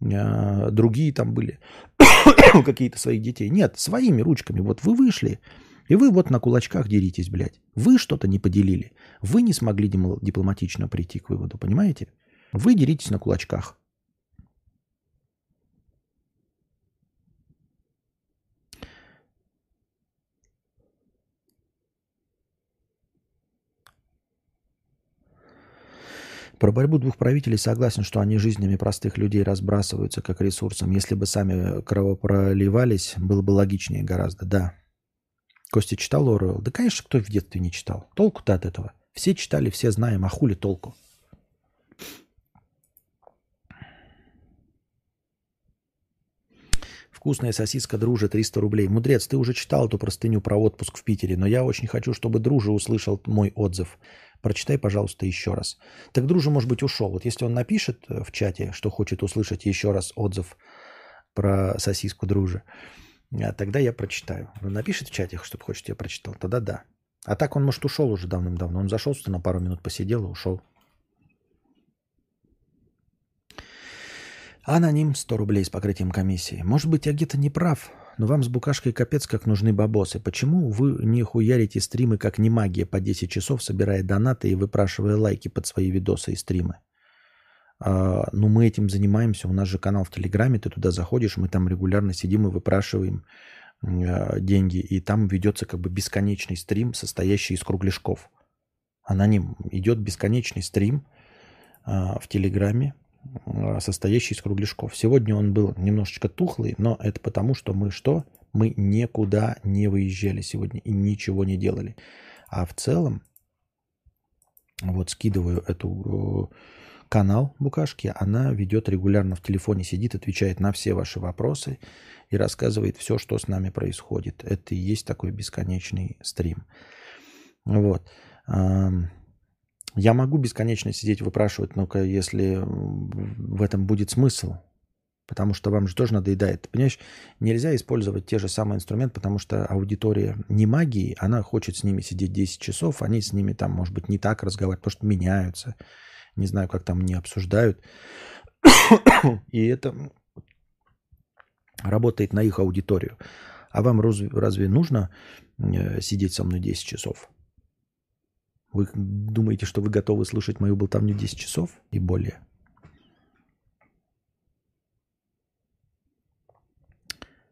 Speaker 1: другие там были <coughs> какие-то своих детей. Нет, своими ручками. Вот вы вышли, и вы вот на кулачках деритесь, блядь. Вы что-то не поделили. Вы не смогли дипломатично прийти к выводу, понимаете? Вы деритесь на кулачках. Про борьбу двух правителей согласен, что они жизнями простых людей разбрасываются как ресурсом. Если бы сами кровопроливались, было бы логичнее гораздо. Да. Костя читал Оруэлл? Да, конечно, кто в детстве не читал. Толку-то от этого. Все читали, все знаем, а хули толку? Вкусная сосиска дружи 300 рублей. Мудрец, ты уже читал эту простыню про отпуск в Питере, но я очень хочу, чтобы дружи услышал мой отзыв. Прочитай, пожалуйста, еще раз. Так дружа, может быть, ушел. Вот если он напишет э, в чате, что хочет услышать еще раз отзыв про сосиску дружи, э, тогда я прочитаю. Он напишет в чате, чтобы хочет, я прочитал, тогда да. А так он, может, ушел уже давным-давно. Он зашел сюда на пару минут, посидел и ушел. Аноним 100 рублей с покрытием комиссии. Может быть, я где-то не прав, Но вам с букашкой капец как нужны бабосы. Почему вы не хуярите стримы как не магия по 10 часов, собирая донаты и выпрашивая лайки под свои видосы и стримы? А, ну, мы этим занимаемся. У нас же канал в Телеграме, ты туда заходишь, мы там регулярно сидим и выпрашиваем а, деньги. И там ведется как бы бесконечный стрим, состоящий из кругляшков. Аноним. Идет бесконечный стрим а, в Телеграме, а, состоящий из кругляшков. Сегодня он был немножечко тухлый, но это потому, что мы что? Мы никуда не выезжали сегодня и ничего не делали. А в целом, вот скидываю эту канал Букашки, она ведет регулярно в телефоне, сидит, отвечает на все ваши вопросы и рассказывает все, что с нами происходит. Это и есть такой бесконечный стрим. Вот. Я могу бесконечно сидеть выпрашивать, но если в этом будет смысл, потому что вам же тоже надоедает. Понимаешь, нельзя использовать те же самые инструменты, потому что аудитория не магии, она хочет с ними сидеть 10 часов, они с ними там, может быть, не так разговаривать, потому что меняются. Не знаю, как там не обсуждают. <coughs> И это работает на их аудиторию. А вам разве, разве нужно э, сидеть со мной 10 часов? Вы думаете, что вы готовы слушать мою болтовню 10 часов и более?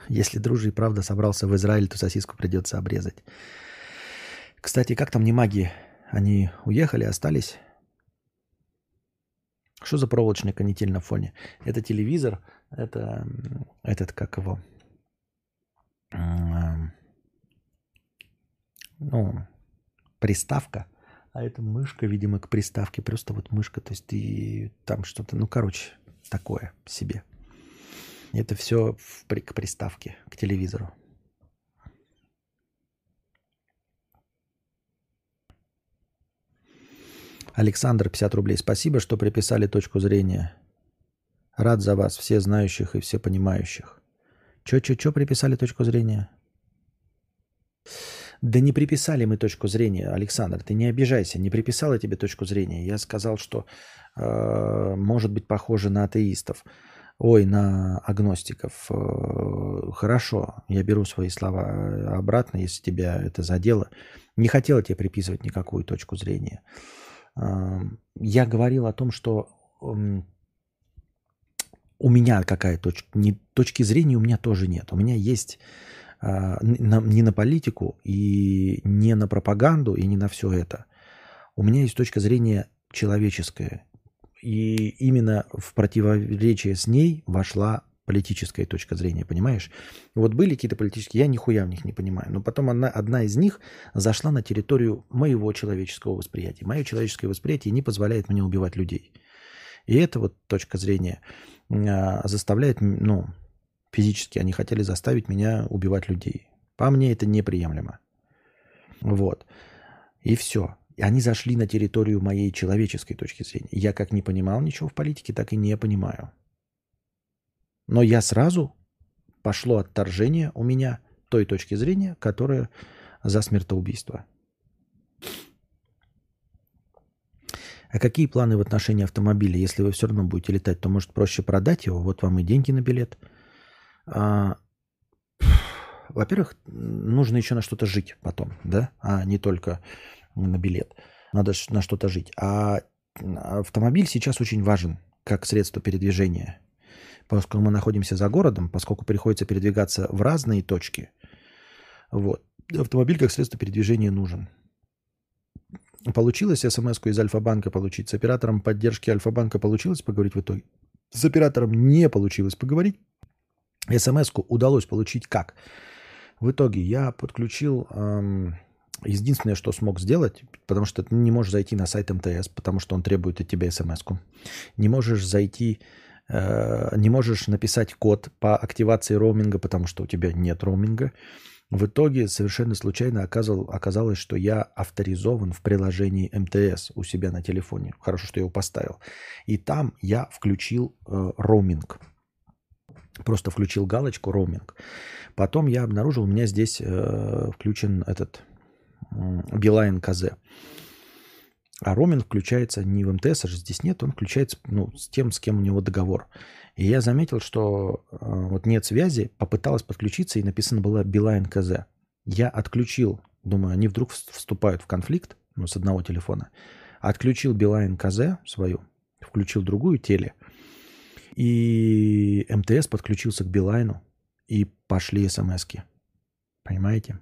Speaker 1: Если дружи и правда собрался в Израиль, то сосиску придется обрезать. Кстати, как там не маги? Они уехали, остались? Что за проволочный канитель на фоне? Это телевизор, это этот, как его, ну, приставка, а это мышка, видимо, к приставке, просто вот мышка, то есть ты там что-то, ну, короче, такое себе. Это все в, к приставке, к телевизору. Александр, 50 рублей. Спасибо, что приписали точку зрения. Рад за вас, все знающих и все понимающих. Чё-чё-чё приписали точку зрения? Да не приписали мы точку зрения, Александр, ты не обижайся, не приписал я тебе точку зрения. Я сказал, что э, может быть похоже на атеистов. Ой, на агностиков. Э, хорошо, я беру свои слова обратно, если тебя это задело. Не хотел тебе приписывать никакую точку зрения я говорил о том, что у меня какая точка, не, точки зрения у меня тоже нет. У меня есть не на политику и не на пропаганду и не на все это. У меня есть точка зрения человеческая. И именно в противоречие с ней вошла политическая точка зрения, понимаешь? Вот были какие-то политические, я нихуя в них не понимаю, но потом одна, одна из них зашла на территорию моего человеческого восприятия. Мое человеческое восприятие не позволяет мне убивать людей. И эта вот точка зрения а, заставляет, ну, физически они хотели заставить меня убивать людей. По мне это неприемлемо. Вот. И все. И они зашли на территорию моей человеческой точки зрения. Я как не понимал ничего в политике, так и не понимаю. Но я сразу пошло отторжение у меня той точки зрения, которая за смертоубийство. А какие планы в отношении автомобиля? Если вы все равно будете летать, то может проще продать его, вот вам и деньги на билет. А, во-первых, нужно еще на что-то жить потом, да, а не только на билет. Надо на что-то жить. А автомобиль сейчас очень важен как средство передвижения поскольку мы находимся за городом, поскольку приходится передвигаться в разные точки, вот, автомобиль как средство передвижения нужен. Получилось смс из Альфа-банка получить. С оператором поддержки Альфа-банка получилось поговорить в итоге? С оператором не получилось поговорить. Смс удалось получить как? В итоге я подключил... Эм, единственное, что смог сделать, потому что ты не можешь зайти на сайт МТС, потому что он требует от тебя смс -ку. Не можешь зайти Э, не можешь написать код по активации роуминга, потому что у тебя нет роуминга. В итоге совершенно случайно оказал, оказалось, что я авторизован в приложении МТС у себя на телефоне. Хорошо, что я его поставил. И там я включил э, роуминг. Просто включил галочку роуминг. Потом я обнаружил, у меня здесь э, включен этот э, Beeline KZ. А роуминг включается не в МТС, а же здесь нет, он включается ну, с тем, с кем у него договор. И я заметил, что э, вот нет связи, попыталась подключиться, и написано было Beeline KZ. Я отключил, думаю, они вдруг вступают в конфликт ну, с одного телефона. Отключил Beeline KZ свою, включил другую теле, и МТС подключился к Билайну, и пошли смски. Понимаете?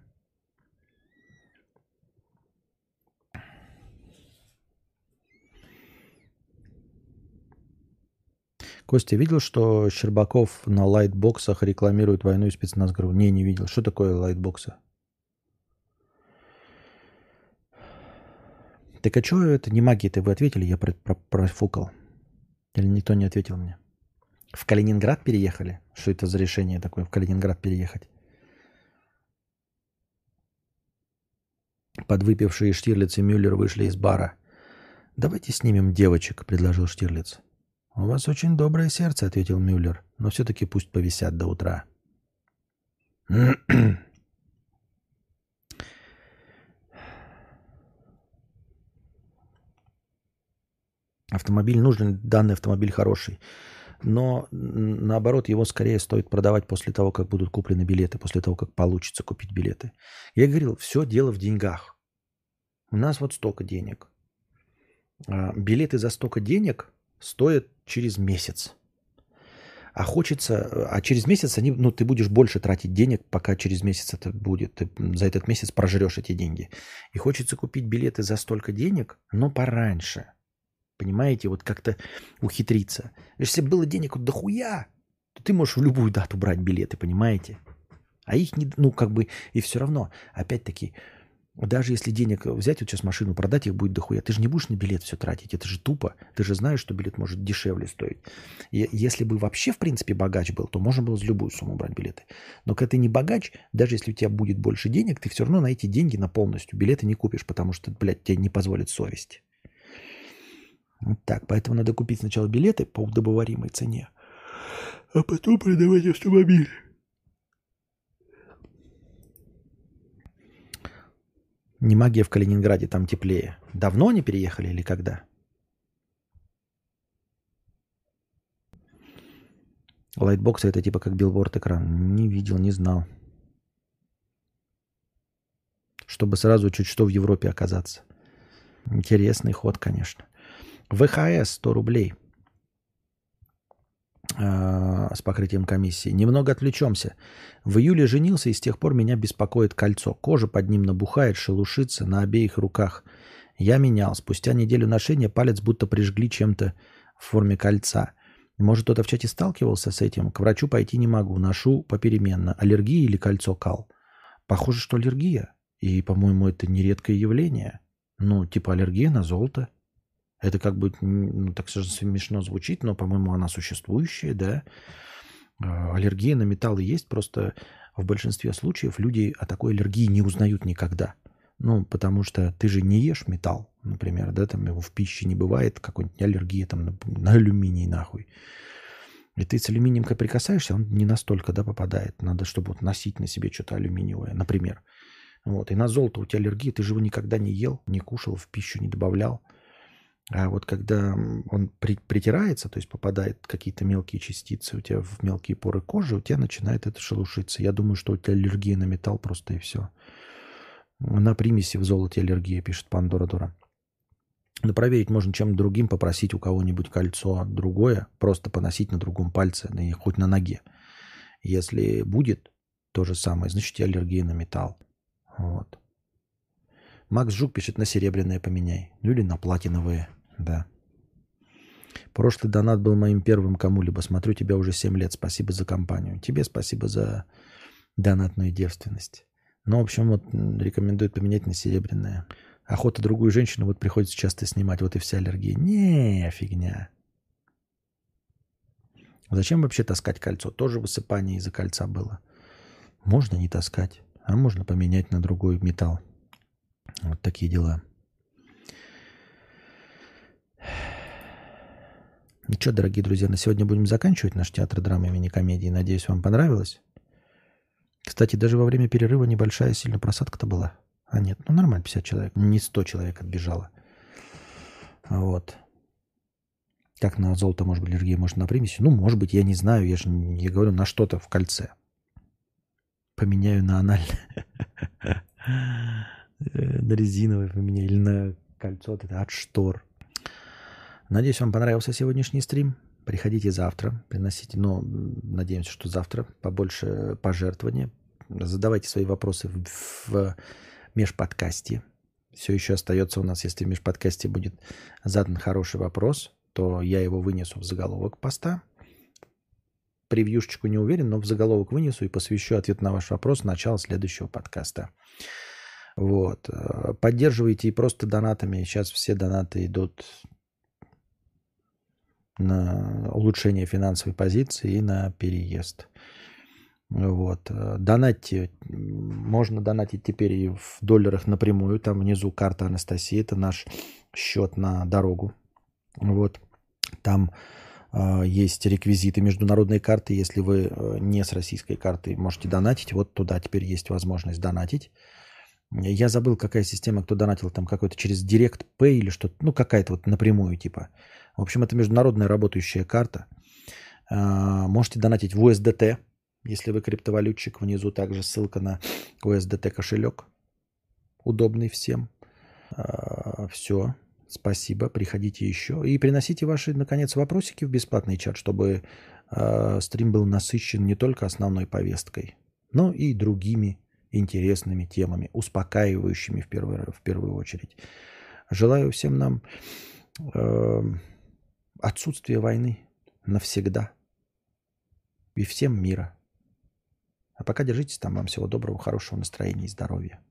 Speaker 1: Костя, видел, что Щербаков на лайтбоксах рекламирует войну и спецназ ГРУ? Не, не видел. Что такое лайтбоксы? Так а что это не магии-то вы ответили? Я про про профукал. Или никто не ответил мне? В Калининград переехали? Что это за решение такое, в Калининград переехать? Подвыпившие Штирлиц и Мюллер вышли из бара. «Давайте снимем девочек», — предложил Штирлиц. «У вас очень доброе сердце», — ответил Мюллер, «но все-таки пусть повисят до утра». <clears throat> Автомобиль нужен, данный автомобиль хороший. Но наоборот, его скорее стоит продавать после того, как будут куплены билеты, после того, как получится купить билеты. Я говорил, все дело в деньгах. У нас вот столько денег. А билеты за столько денег стоят через месяц. А хочется, а через месяц они, ну, ты будешь больше тратить денег, пока через месяц это будет. Ты за этот месяц прожрешь эти деньги. И хочется купить билеты за столько денег, но пораньше. Понимаете, вот как-то ухитриться. Если было денег вот дохуя, то ты можешь в любую дату брать билеты, понимаете? А их не, ну, как бы, и все равно, опять-таки, даже если денег взять, вот сейчас машину продать, их будет дохуя. Ты же не будешь на билет все тратить. Это же тупо. Ты же знаешь, что билет может дешевле стоить. И если бы вообще, в принципе, богач был, то можно было за любую сумму брать билеты. Но когда ты не богач, даже если у тебя будет больше денег, ты все равно на эти деньги на полностью билеты не купишь, потому что, блядь, тебе не позволит совесть. Так. Поэтому надо купить сначала билеты по удобоваримой цене, а потом продавать автомобиль. Не магия в Калининграде, там теплее. Давно они переехали или когда? Лайтбоксы это типа как билборд экран. Не видел, не знал. Чтобы сразу чуть что в Европе оказаться. Интересный ход, конечно. ВХС 100 рублей – а, с покрытием комиссии. Немного отвлечемся. В июле женился, и с тех пор меня беспокоит кольцо. Кожа под ним набухает, шелушится на обеих руках. Я менял. Спустя неделю ношения палец будто прижгли чем-то в форме кольца. Может, кто-то в чате сталкивался с этим? К врачу пойти не могу. Ношу попеременно. Аллергия или кольцо кал? Похоже, что аллергия. И, по-моему, это нередкое явление. Ну, типа аллергия на золото. Это как бы, ну, так смешно звучит, но, по-моему, она существующая, да. А, аллергия на металлы есть, просто в большинстве случаев люди о такой аллергии не узнают никогда. Ну, потому что ты же не ешь металл, например, да, там его в пище не бывает, какой-нибудь аллергия там на, на алюминий нахуй. И ты с алюминием как прикасаешься, он не настолько, да, попадает. Надо, чтобы вот носить на себе что-то алюминиевое, например. Вот. И на золото у тебя аллергия, ты же его никогда не ел, не кушал, в пищу не добавлял. А вот когда он при, притирается, то есть попадает какие-то мелкие частицы у тебя в мелкие поры кожи, у тебя начинает это шелушиться. Я думаю, что у тебя аллергия на металл просто и все. На примеси в золоте аллергия, пишет Пандора Дура. Но проверить можно чем другим, попросить у кого-нибудь кольцо другое, просто поносить на другом пальце, и хоть на ноге. Если будет то же самое, значит, аллергия на металл. Вот. Макс Жук пишет, на серебряное поменяй. Ну или на платиновые. Да. Прошлый донат был моим первым кому-либо. Смотрю тебя уже 7 лет. Спасибо за компанию. Тебе спасибо за донатную девственность. Ну, в общем, вот рекомендую поменять на серебряное. Охота другую женщину вот приходится часто снимать. Вот и вся аллергия. Не, фигня. Зачем вообще таскать кольцо? Тоже высыпание из-за кольца было. Можно не таскать, а можно поменять на другой металл. Вот такие дела. Ну что, дорогие друзья, на сегодня будем заканчивать наш театр драмы и мини-комедии. Надеюсь, вам понравилось. Кстати, даже во время перерыва небольшая сильно просадка-то была. А нет, ну нормально, 50 человек. Не 100 человек отбежало. Вот. Как на золото может быть аллергия, может на примеси? Ну, может быть, я не знаю, я же не говорю на что-то в кольце. Поменяю на анальное. <laughs> На резиновое поменяю или на кольцо от штор. Надеюсь, вам понравился сегодняшний стрим. Приходите завтра, приносите, но надеемся, что завтра побольше пожертвования. Задавайте свои вопросы в, в межподкасте. Все еще остается у нас, если в межподкасте будет задан хороший вопрос, то я его вынесу в заголовок поста. Превьюшечку не уверен, но в заголовок вынесу и посвящу ответ на ваш вопрос начало следующего подкаста. Вот. Поддерживайте и просто донатами. Сейчас все донаты идут на улучшение финансовой позиции и на переезд. Вот. Донатьте. Можно донатить теперь и в долларах напрямую. Там внизу карта Анастасии. Это наш счет на дорогу. Вот. Там э, есть реквизиты международной карты. Если вы э, не с российской картой можете донатить, вот туда теперь есть возможность донатить. Я забыл, какая система, кто донатил, там какой-то через Direct Pay или что-то, ну какая-то вот напрямую типа. В общем, это международная работающая карта. Э, можете донатить в USDT, если вы криптовалютчик. Внизу также ссылка на USDT кошелек. Удобный всем. Э, Все. Спасибо, приходите еще. И приносите ваши, наконец, вопросики в бесплатный чат, чтобы э, стрим был насыщен не только основной повесткой, но и другими интересными темами, успокаивающими в первую, в первую очередь. Желаю всем нам э, отсутствия войны навсегда и всем мира. А пока держитесь там. Вам всего доброго, хорошего настроения и здоровья.